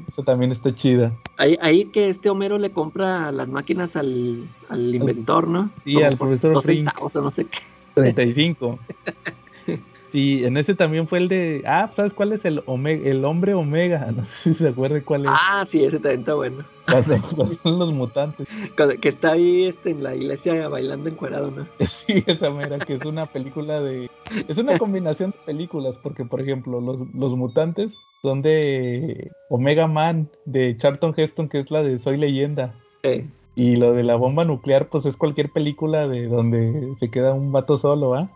Eso también está chida. Ahí, ahí que este Homero le compra las máquinas al, al inventor, ¿no? Sí, Como al profesor dos Frink. centavos o no sé qué. 35. Sí, en ese también fue el de. Ah, ¿sabes cuál es el, Omega, el hombre Omega? No sé si se acuerda cuál es. Ah, sí, ese también está bueno. Cuando, cuando son los mutantes. Cuando- que está ahí este, en la iglesia bailando encuerado, ¿no? Sí, esa mera, que es una película de. Es una combinación de películas, porque, por ejemplo, los, los mutantes son de Omega Man, de Charlton Heston, que es la de Soy Leyenda. Eh, Y lo de la bomba nuclear, pues es cualquier película de donde se queda un vato solo, ¿ah?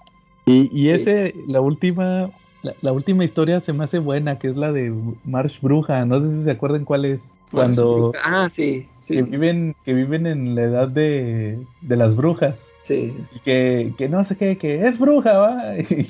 Y, y ese, la última, la, la última historia se me hace buena, que es la de Marsh Bruja. No sé si se acuerdan cuál es. Cuando Ah, sí, sí, que viven, que viven en la edad de, de las brujas. sí. Y que, que no sé qué, que es bruja, ¿va? Y,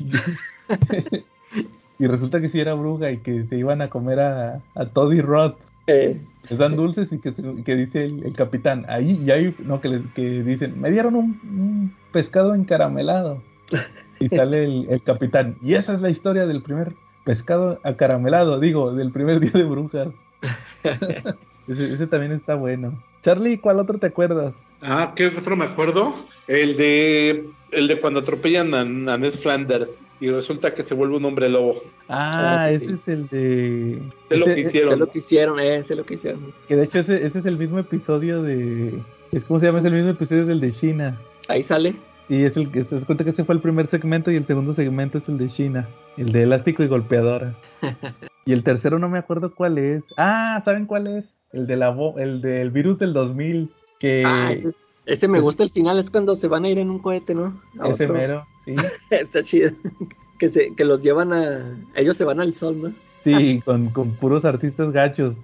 y resulta que sí era bruja y que se iban a comer a, a Todd y Rod. Eh, Les dan dulces y que, que dice el, el capitán, ahí, y ahí, no, que, le- que dicen, me dieron un, un pescado encaramelado. Y sale el, el capitán, y esa es la historia del primer pescado acaramelado, digo, del primer día de brujas. ese, ese también está bueno. Charlie, ¿cuál otro te acuerdas? Ah, ¿qué otro me acuerdo? El de el de cuando atropellan a, a Ned Flanders y resulta que se vuelve un hombre lobo. Ah, Ah, sí, ese sí. es el de... Sé lo que hicieron. lo que hicieron, eh, sé lo que hicieron. Que de hecho ese, ese es el mismo episodio de... Es como se llama, es el mismo episodio del de China. Ahí sale. Y es el que se das cuenta que ese fue el primer segmento y el segundo segmento es el de China, el de elástico y golpeadora. y el tercero no me acuerdo cuál es. Ah, ¿saben cuál es? El de la el del virus del 2000 que Ah, ese, ese me gusta el final, es cuando se van a ir en un cohete, ¿no? A ese otro. mero, sí. Está chido. Que, se, que los llevan a. Ellos se van al sol, ¿no? Sí, con, con puros artistas gachos.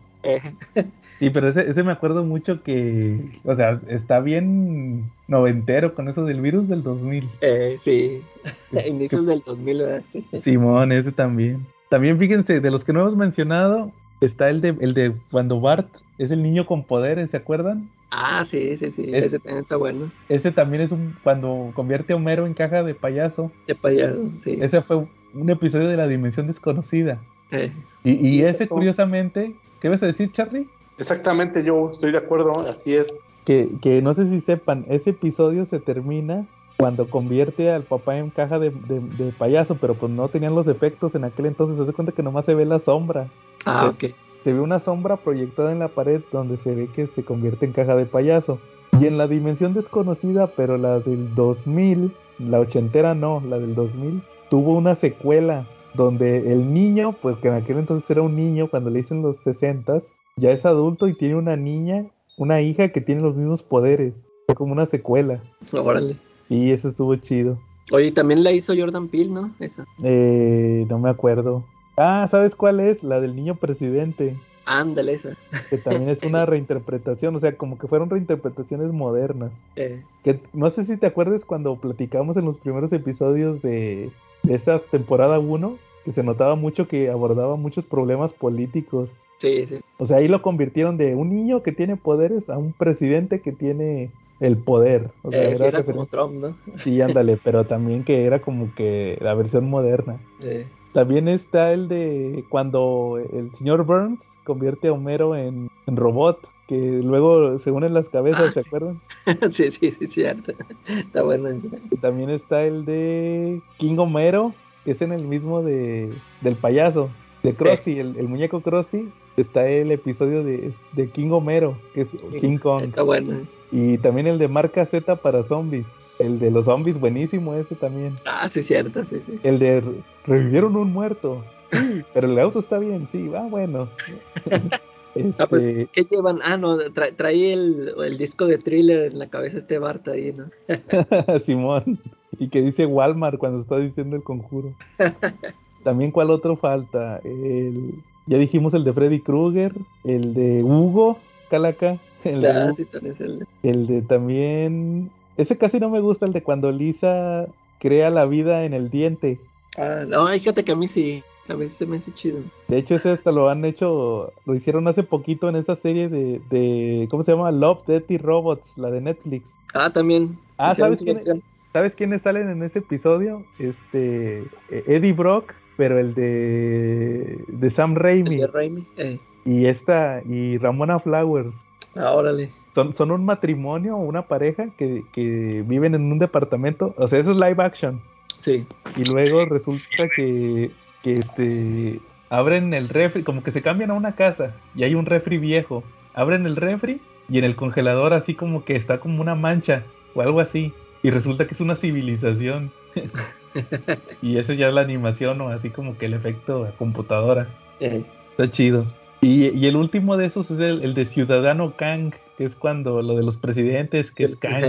Sí, pero ese, ese me acuerdo mucho que, o sea, está bien noventero con eso del virus del 2000. eh, sí. Inicios del 2000, ¿verdad? Sí. Simón, ese también. También fíjense, de los que no hemos mencionado, está el de, el de cuando Bart es el niño con poderes, ¿se acuerdan? Ah, sí, sí, sí. Es- Ese también está bueno. Ese también es un, cuando convierte a Homero en caja de payaso. De payaso, sí. Ese fue un episodio de la dimensión desconocida. Eh, Y, y ¿Y ese curiosamente, ¿qué vas a decir, Charlie? Exactamente, yo estoy de acuerdo, así es. Que, que no sé si sepan, ese episodio se termina cuando convierte al papá en caja de, de- de payaso, pero pues no tenían los efectos en aquel entonces. Se da cuenta que nomás se ve la sombra. ah, ok. Se ve una sombra proyectada en la pared donde se ve que se convierte en caja de payaso. Y en la dimensión desconocida, pero la del 2000, la ochentera no, la del 2000, tuvo una secuela donde el niño, pues que en aquel entonces era un niño, cuando le dicen los 60, ya es adulto y tiene una niña, una hija que tiene los mismos poderes. Fue como una secuela. Órale. Y eso estuvo chido. Oye, también la hizo Jordan Peele, ¿no? Esa. Eh, no me acuerdo. Ah, ¿sabes cuál es? La del niño presidente. Ándale, esa. que también es una reinterpretación, o sea, como que fueron reinterpretaciones modernas. Eh, Que no sé si te acuerdas cuando platicamos en los primeros episodios de, de esa temporada 1, que se notaba mucho que abordaba muchos problemas políticos. sí, sí. O sea, ahí lo convirtieron de un niño que tiene poderes a un presidente que tiene el poder. O sea, Eh, sí, era como Trump, ¿no? Sí, ándale, pero también que era como que la versión moderna. Eh, También está el de cuando el señor Burns convierte a Homero en, en robot, que luego se unen las cabezas, Ah, ¿se sí. acuerdan? sí, sí, sí, cierto. Está bueno. También está el de King Homero, que es en el mismo de del payaso, de Krusty, el, el muñeco Krusty. Está el episodio de, de King Homero, que es King Kong. Está bueno. Y también el de marca Z para zombies. El de los zombies, buenísimo ese también. Ah, sí, cierto, sí, sí. El de re- revivieron un muerto. Pero el auto está bien, sí, va bueno. Ah, pues, Este, ¿qué llevan? Ah, no, tra- trae el, el disco de thriller en la cabeza este Bart ahí, ¿no? Simón. Y que dice Walmart cuando está diciendo el conjuro. También, ¿cuál otro falta? El, ya dijimos el de Freddy Krueger, el de Hugo Calaca, el de, Ah, sí, también es el... el de también. Ese casi no me gusta, el de cuando Lisa crea la vida en el diente. Ah, no, fíjate que a mí sí. A mí sí se me hace chido. De hecho, ese hasta lo han hecho, lo hicieron hace poquito en esa serie de, de ¿cómo se llama? Love, Death y Robots, la de Netflix. Ah, también. Ah, ¿sabes quién? ¿Sabes quiénes salen en ese episodio? Este, eh, Eddie Brock, pero el de, de Sam El Raimi de Raimi. Eh. y esta y Ramona Flowers. Ah, órale. Son, son un matrimonio, una pareja que, que viven en un departamento. O sea, eso es live action. Sí. Y luego resulta que, que este, abren el refri, como que se cambian a una casa y hay un refri viejo. Abren el refri y en el congelador así como que está como una mancha o algo así. Y resulta que es una civilización. y eso ya es la animación o así como que el efecto a computadora. Eh. Está chido. Y, y el último de esos es el, el de Ciudadano Kang, que es cuando lo de los presidentes, que es Kang.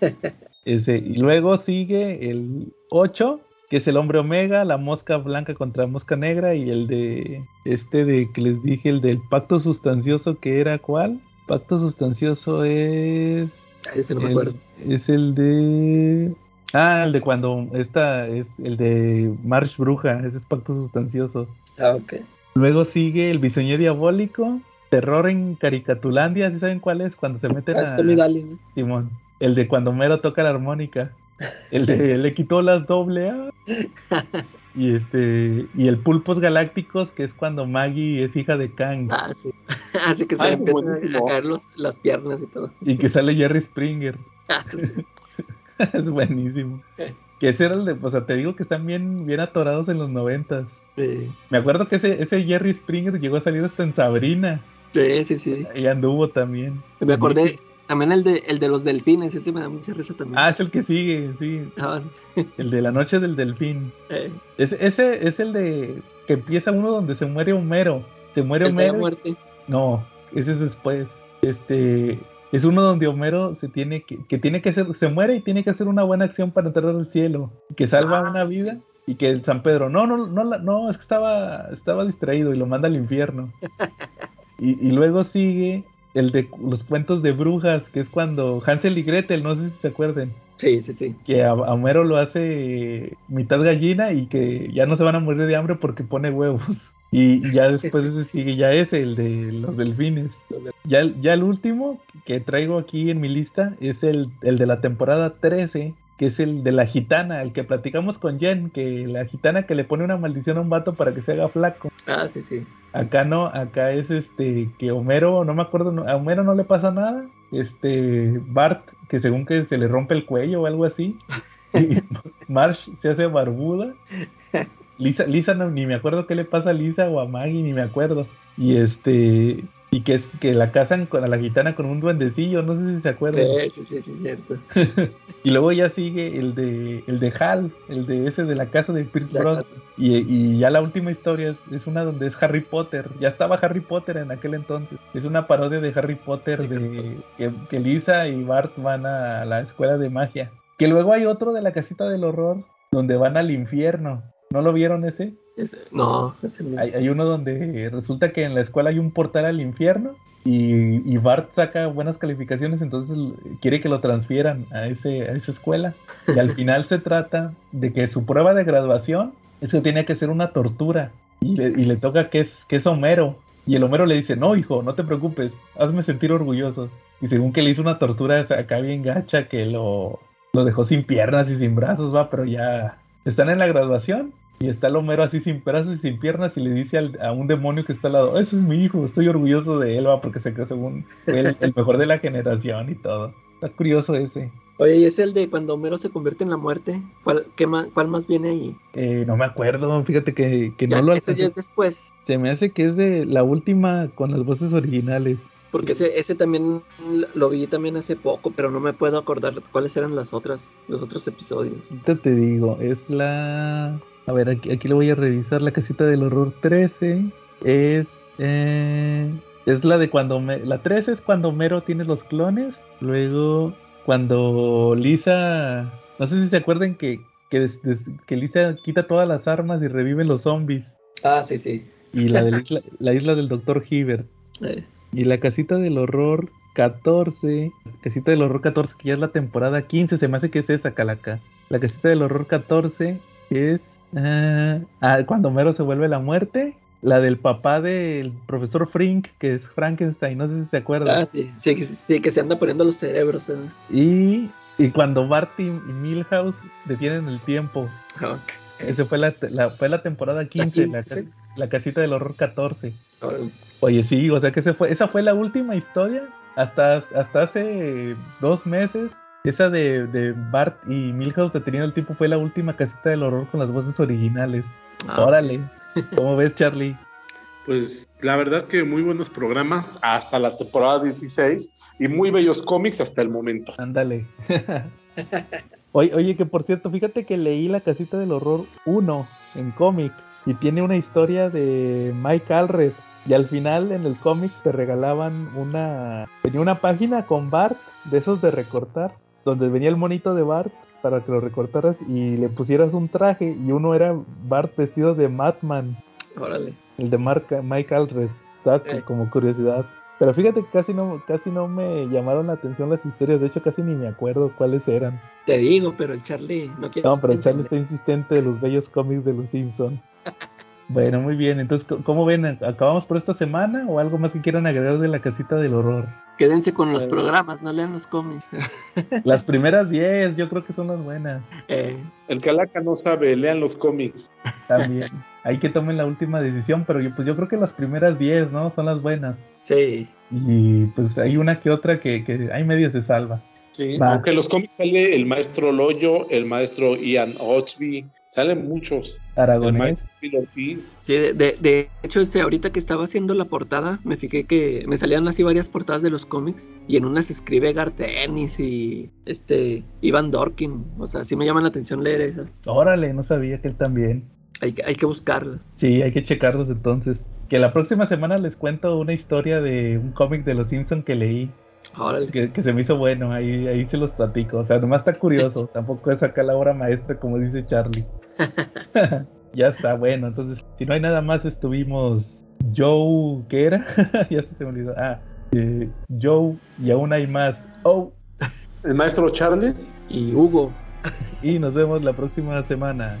Ese, y luego sigue el 8, que es el hombre omega, la mosca blanca contra mosca negra, y el de este de que les dije, el del pacto sustancioso, que era cuál? Pacto sustancioso es. Ese no me el- acuerdo. es el de. Ah, el de cuando esta es el de Marsh Bruja, ese es pacto sustancioso. Ah, ok. Luego sigue el bisoñé diabólico, terror en Caricatulandia, ¿sí saben cuál es? Cuando se meten Ah, a. es Tommy Daly, ¿no? Simón. El de cuando Mero toca la armónica. El de le quitó las doble A. Y este. Y el Pulpos Galácticos, que es cuando Maggie es hija de Kang. Ah, sí. Así que se Ah, empiezan a caer los, las piernas y todo. Y que sale Jerry Springer. Es buenísimo. Que ese era el de. O sea, te digo que están bien, bien atorados en los noventas. Sí, Me acuerdo que ese, ese Jerry Springer llegó a salir hasta en Sabrina. sí, sí. sí. Y anduvo también. Me acordé también el de, el de los delfines, ese me da mucha risa también. Ah, es el que sigue, sí. Ah, El de la noche del delfín. eh, Ese, ese es el de que empieza uno donde se muere Homero. Se muere el de la Homero. muerte. No, ese es después. Este es uno donde Homero se tiene que, que tiene que hacer, se muere y tiene que hacer una buena acción para entrar al cielo. Que salva Ah, una sí. vida. Y que el San Pedro, no, no, no, no, es que estaba, estaba distraído y lo manda al infierno. y, y luego sigue el de los cuentos de brujas, que es cuando Hansel y Gretel, no sé si se acuerden Sí, sí, sí. que a Homero lo hace mitad gallina y que ya no se van a morir de hambre porque pone huevos. Y, ya después sigue ya ese, el de los delfines. Ya, el- ya el último que traigo aquí en mi lista es el, el de la temporada 13, que es el de la gitana, el que platicamos con Jen, que la gitana que le pone una maldición a un vato para que se haga flaco. Ah, sí, sí. Acá no, acá es este que Homero, no me acuerdo, no- a Homero no le pasa nada. Este Bart, que según que se le rompe el cuello o algo así. Y Marsh se hace barbuda. Lisa, Lisa no, ni me acuerdo qué le pasa a Lisa o a Maggie, ni me acuerdo. Y este, y que es que la casan con a la gitana con un duendecillo, no sé si se acuerdan. Sí, sí, sí, sí, cierto. Y luego ya sigue el de el de Hal, el de ese de la casa de Pierce casa. Y, y ya la última historia es, es una donde es Harry Potter. Ya estaba Harry Potter en aquel entonces. Es una parodia de Harry Potter de que, que Lisa y Bart van a la escuela de magia. Que luego hay otro de la casita del horror donde van al infierno. ¿No lo vieron ese? Ese- no, ese no. Hay, hay uno donde resulta que en la escuela hay un portal al infierno y, y Bart saca buenas calificaciones, entonces quiere que lo transfieran a, ese, a esa escuela. Y al final se trata de que su prueba de graduación es que tiene que ser una tortura y le, y le toca que es, que es Homero. Y el Homero le dice, no hijo, no te preocupes, hazme sentir orgulloso. Y según que le hizo una tortura acá bien gacha que lo, lo dejó sin piernas y sin brazos, va, pero ya están en la graduación Y está el Homero así sin brazos y sin piernas y le dice al- a un demonio que está al lado, ese es mi hijo, estoy orgulloso de él, va, porque se quedó según él, el mejor de la generación y todo. Está curioso ese. Oye, ¿y es el de cuando Homero se convierte en la muerte? ¿Cuál, qué más, cuál más viene ahí? Eh, no me acuerdo, fíjate que, que no lo eso ya es después. Se me hace que es de la última con las voces originales. Porque ese, ese también lo vi también hace poco, pero no me puedo acordar cuáles eran las otras, los otros episodios. Ahorita te digo, es la... A ver, aquí, aquí lo voy a revisar, la casita del horror 13. Es... eh, es la de cuando... Me- la 13 es cuando Homero tiene los clones. Luego, cuando Lisa... No sé si se acuerdan que, que, des- des- que Lisa quita todas las armas y revive los zombies. Ah, sí, sí. Y la, del isla, la isla del Dr. Hibbert. Eh, Y la casita del horror 14, casita del horror 14, que ya es la temporada 15, se me hace que es esa, Calaca. La casita del horror 14 es ah, ah, cuando Homero se vuelve la muerte. La del papá del profesor Frink, que es Frankenstein, no sé si se acuerdan. ah, sí, sí, que- sí, que se anda poniendo los cerebros. eh. Y, y cuando Barty y Milhouse detienen el tiempo. Ok. Esa fue la, la- fue la temporada 15, la, 15. ca- la casita del horror 14. Órale. Oye, sí, o sea que ese fue, esa fue la última historia hasta, hasta hace dos meses. Esa de, de Bart y Milhouse deteniendo el tiempo fue la última casita del horror con las voces originales. Ah, Órale. ¿Cómo ves, Charlie? Pues la verdad que muy buenos programas hasta la temporada 16 y muy bellos cómics hasta el momento. Ándale. oye, oye, que por cierto, fíjate que leí la casita del horror 1 en cómic y tiene una historia de Mike Alred. Y al final en el cómic te regalaban una. Tenía una página con Bart, de esos de recortar, donde venía el monito de Bart para que lo recortaras y le pusieras un traje. Y uno era Bart vestido de Madman, Órale. el de Mark, Mike co- Eh. como curiosidad. Pero fíjate que casi no, casi no me llamaron la atención las historias. De hecho, casi ni me acuerdo cuáles eran. Te digo, pero el Charlie no quiere. No, pero Charlie entender. está insistente de los bellos cómics de los Simpsons. Bueno, muy bien. Entonces, ¿cómo- ¿cómo ven? ¿Acabamos por esta semana o algo más que quieran agregar de la casita del horror? Quédense con los Eh. programas, no lean los cómics. Las primeras 10, yo creo que son las buenas. Eh, El Calaca no sabe, lean los cómics. También. Hay que tomen la última decisión, pero yo, pues yo creo que las primeras 10, ¿no? Son las buenas. sí. Y pues hay una que otra que, que hay medio se salva. Sí, Va. aunque en los cómics sale el maestro Loyo, el maestro Ian Otsby, salen muchos. Aragonés. Sí, de, de- de hecho, este, ahorita que estaba haciendo la portada, me fijé que me salían así varias portadas de los cómics y en unas escribe Garth Ennis y este Ivan Dorkin. O sea, sí me llaman la atención leer esas. Órale, no sabía que él también. Hay que, hay que buscarlas. Sí, hay que checarlos entonces. Que la próxima semana les cuento una historia de un cómic de los Simpsons que leí. Que se me hizo bueno, ahí, ahí se los platico. O sea, nomás está curioso, tampoco es acá la obra maestra como dice Charlie. ya está, bueno, entonces, si no hay nada más, estuvimos Joe, ¿qué era? ya se me olvidó. Ah, eh, Joe y aún hay más. Oh, El maestro Charlie. Y Hugo. y nos vemos la próxima semana.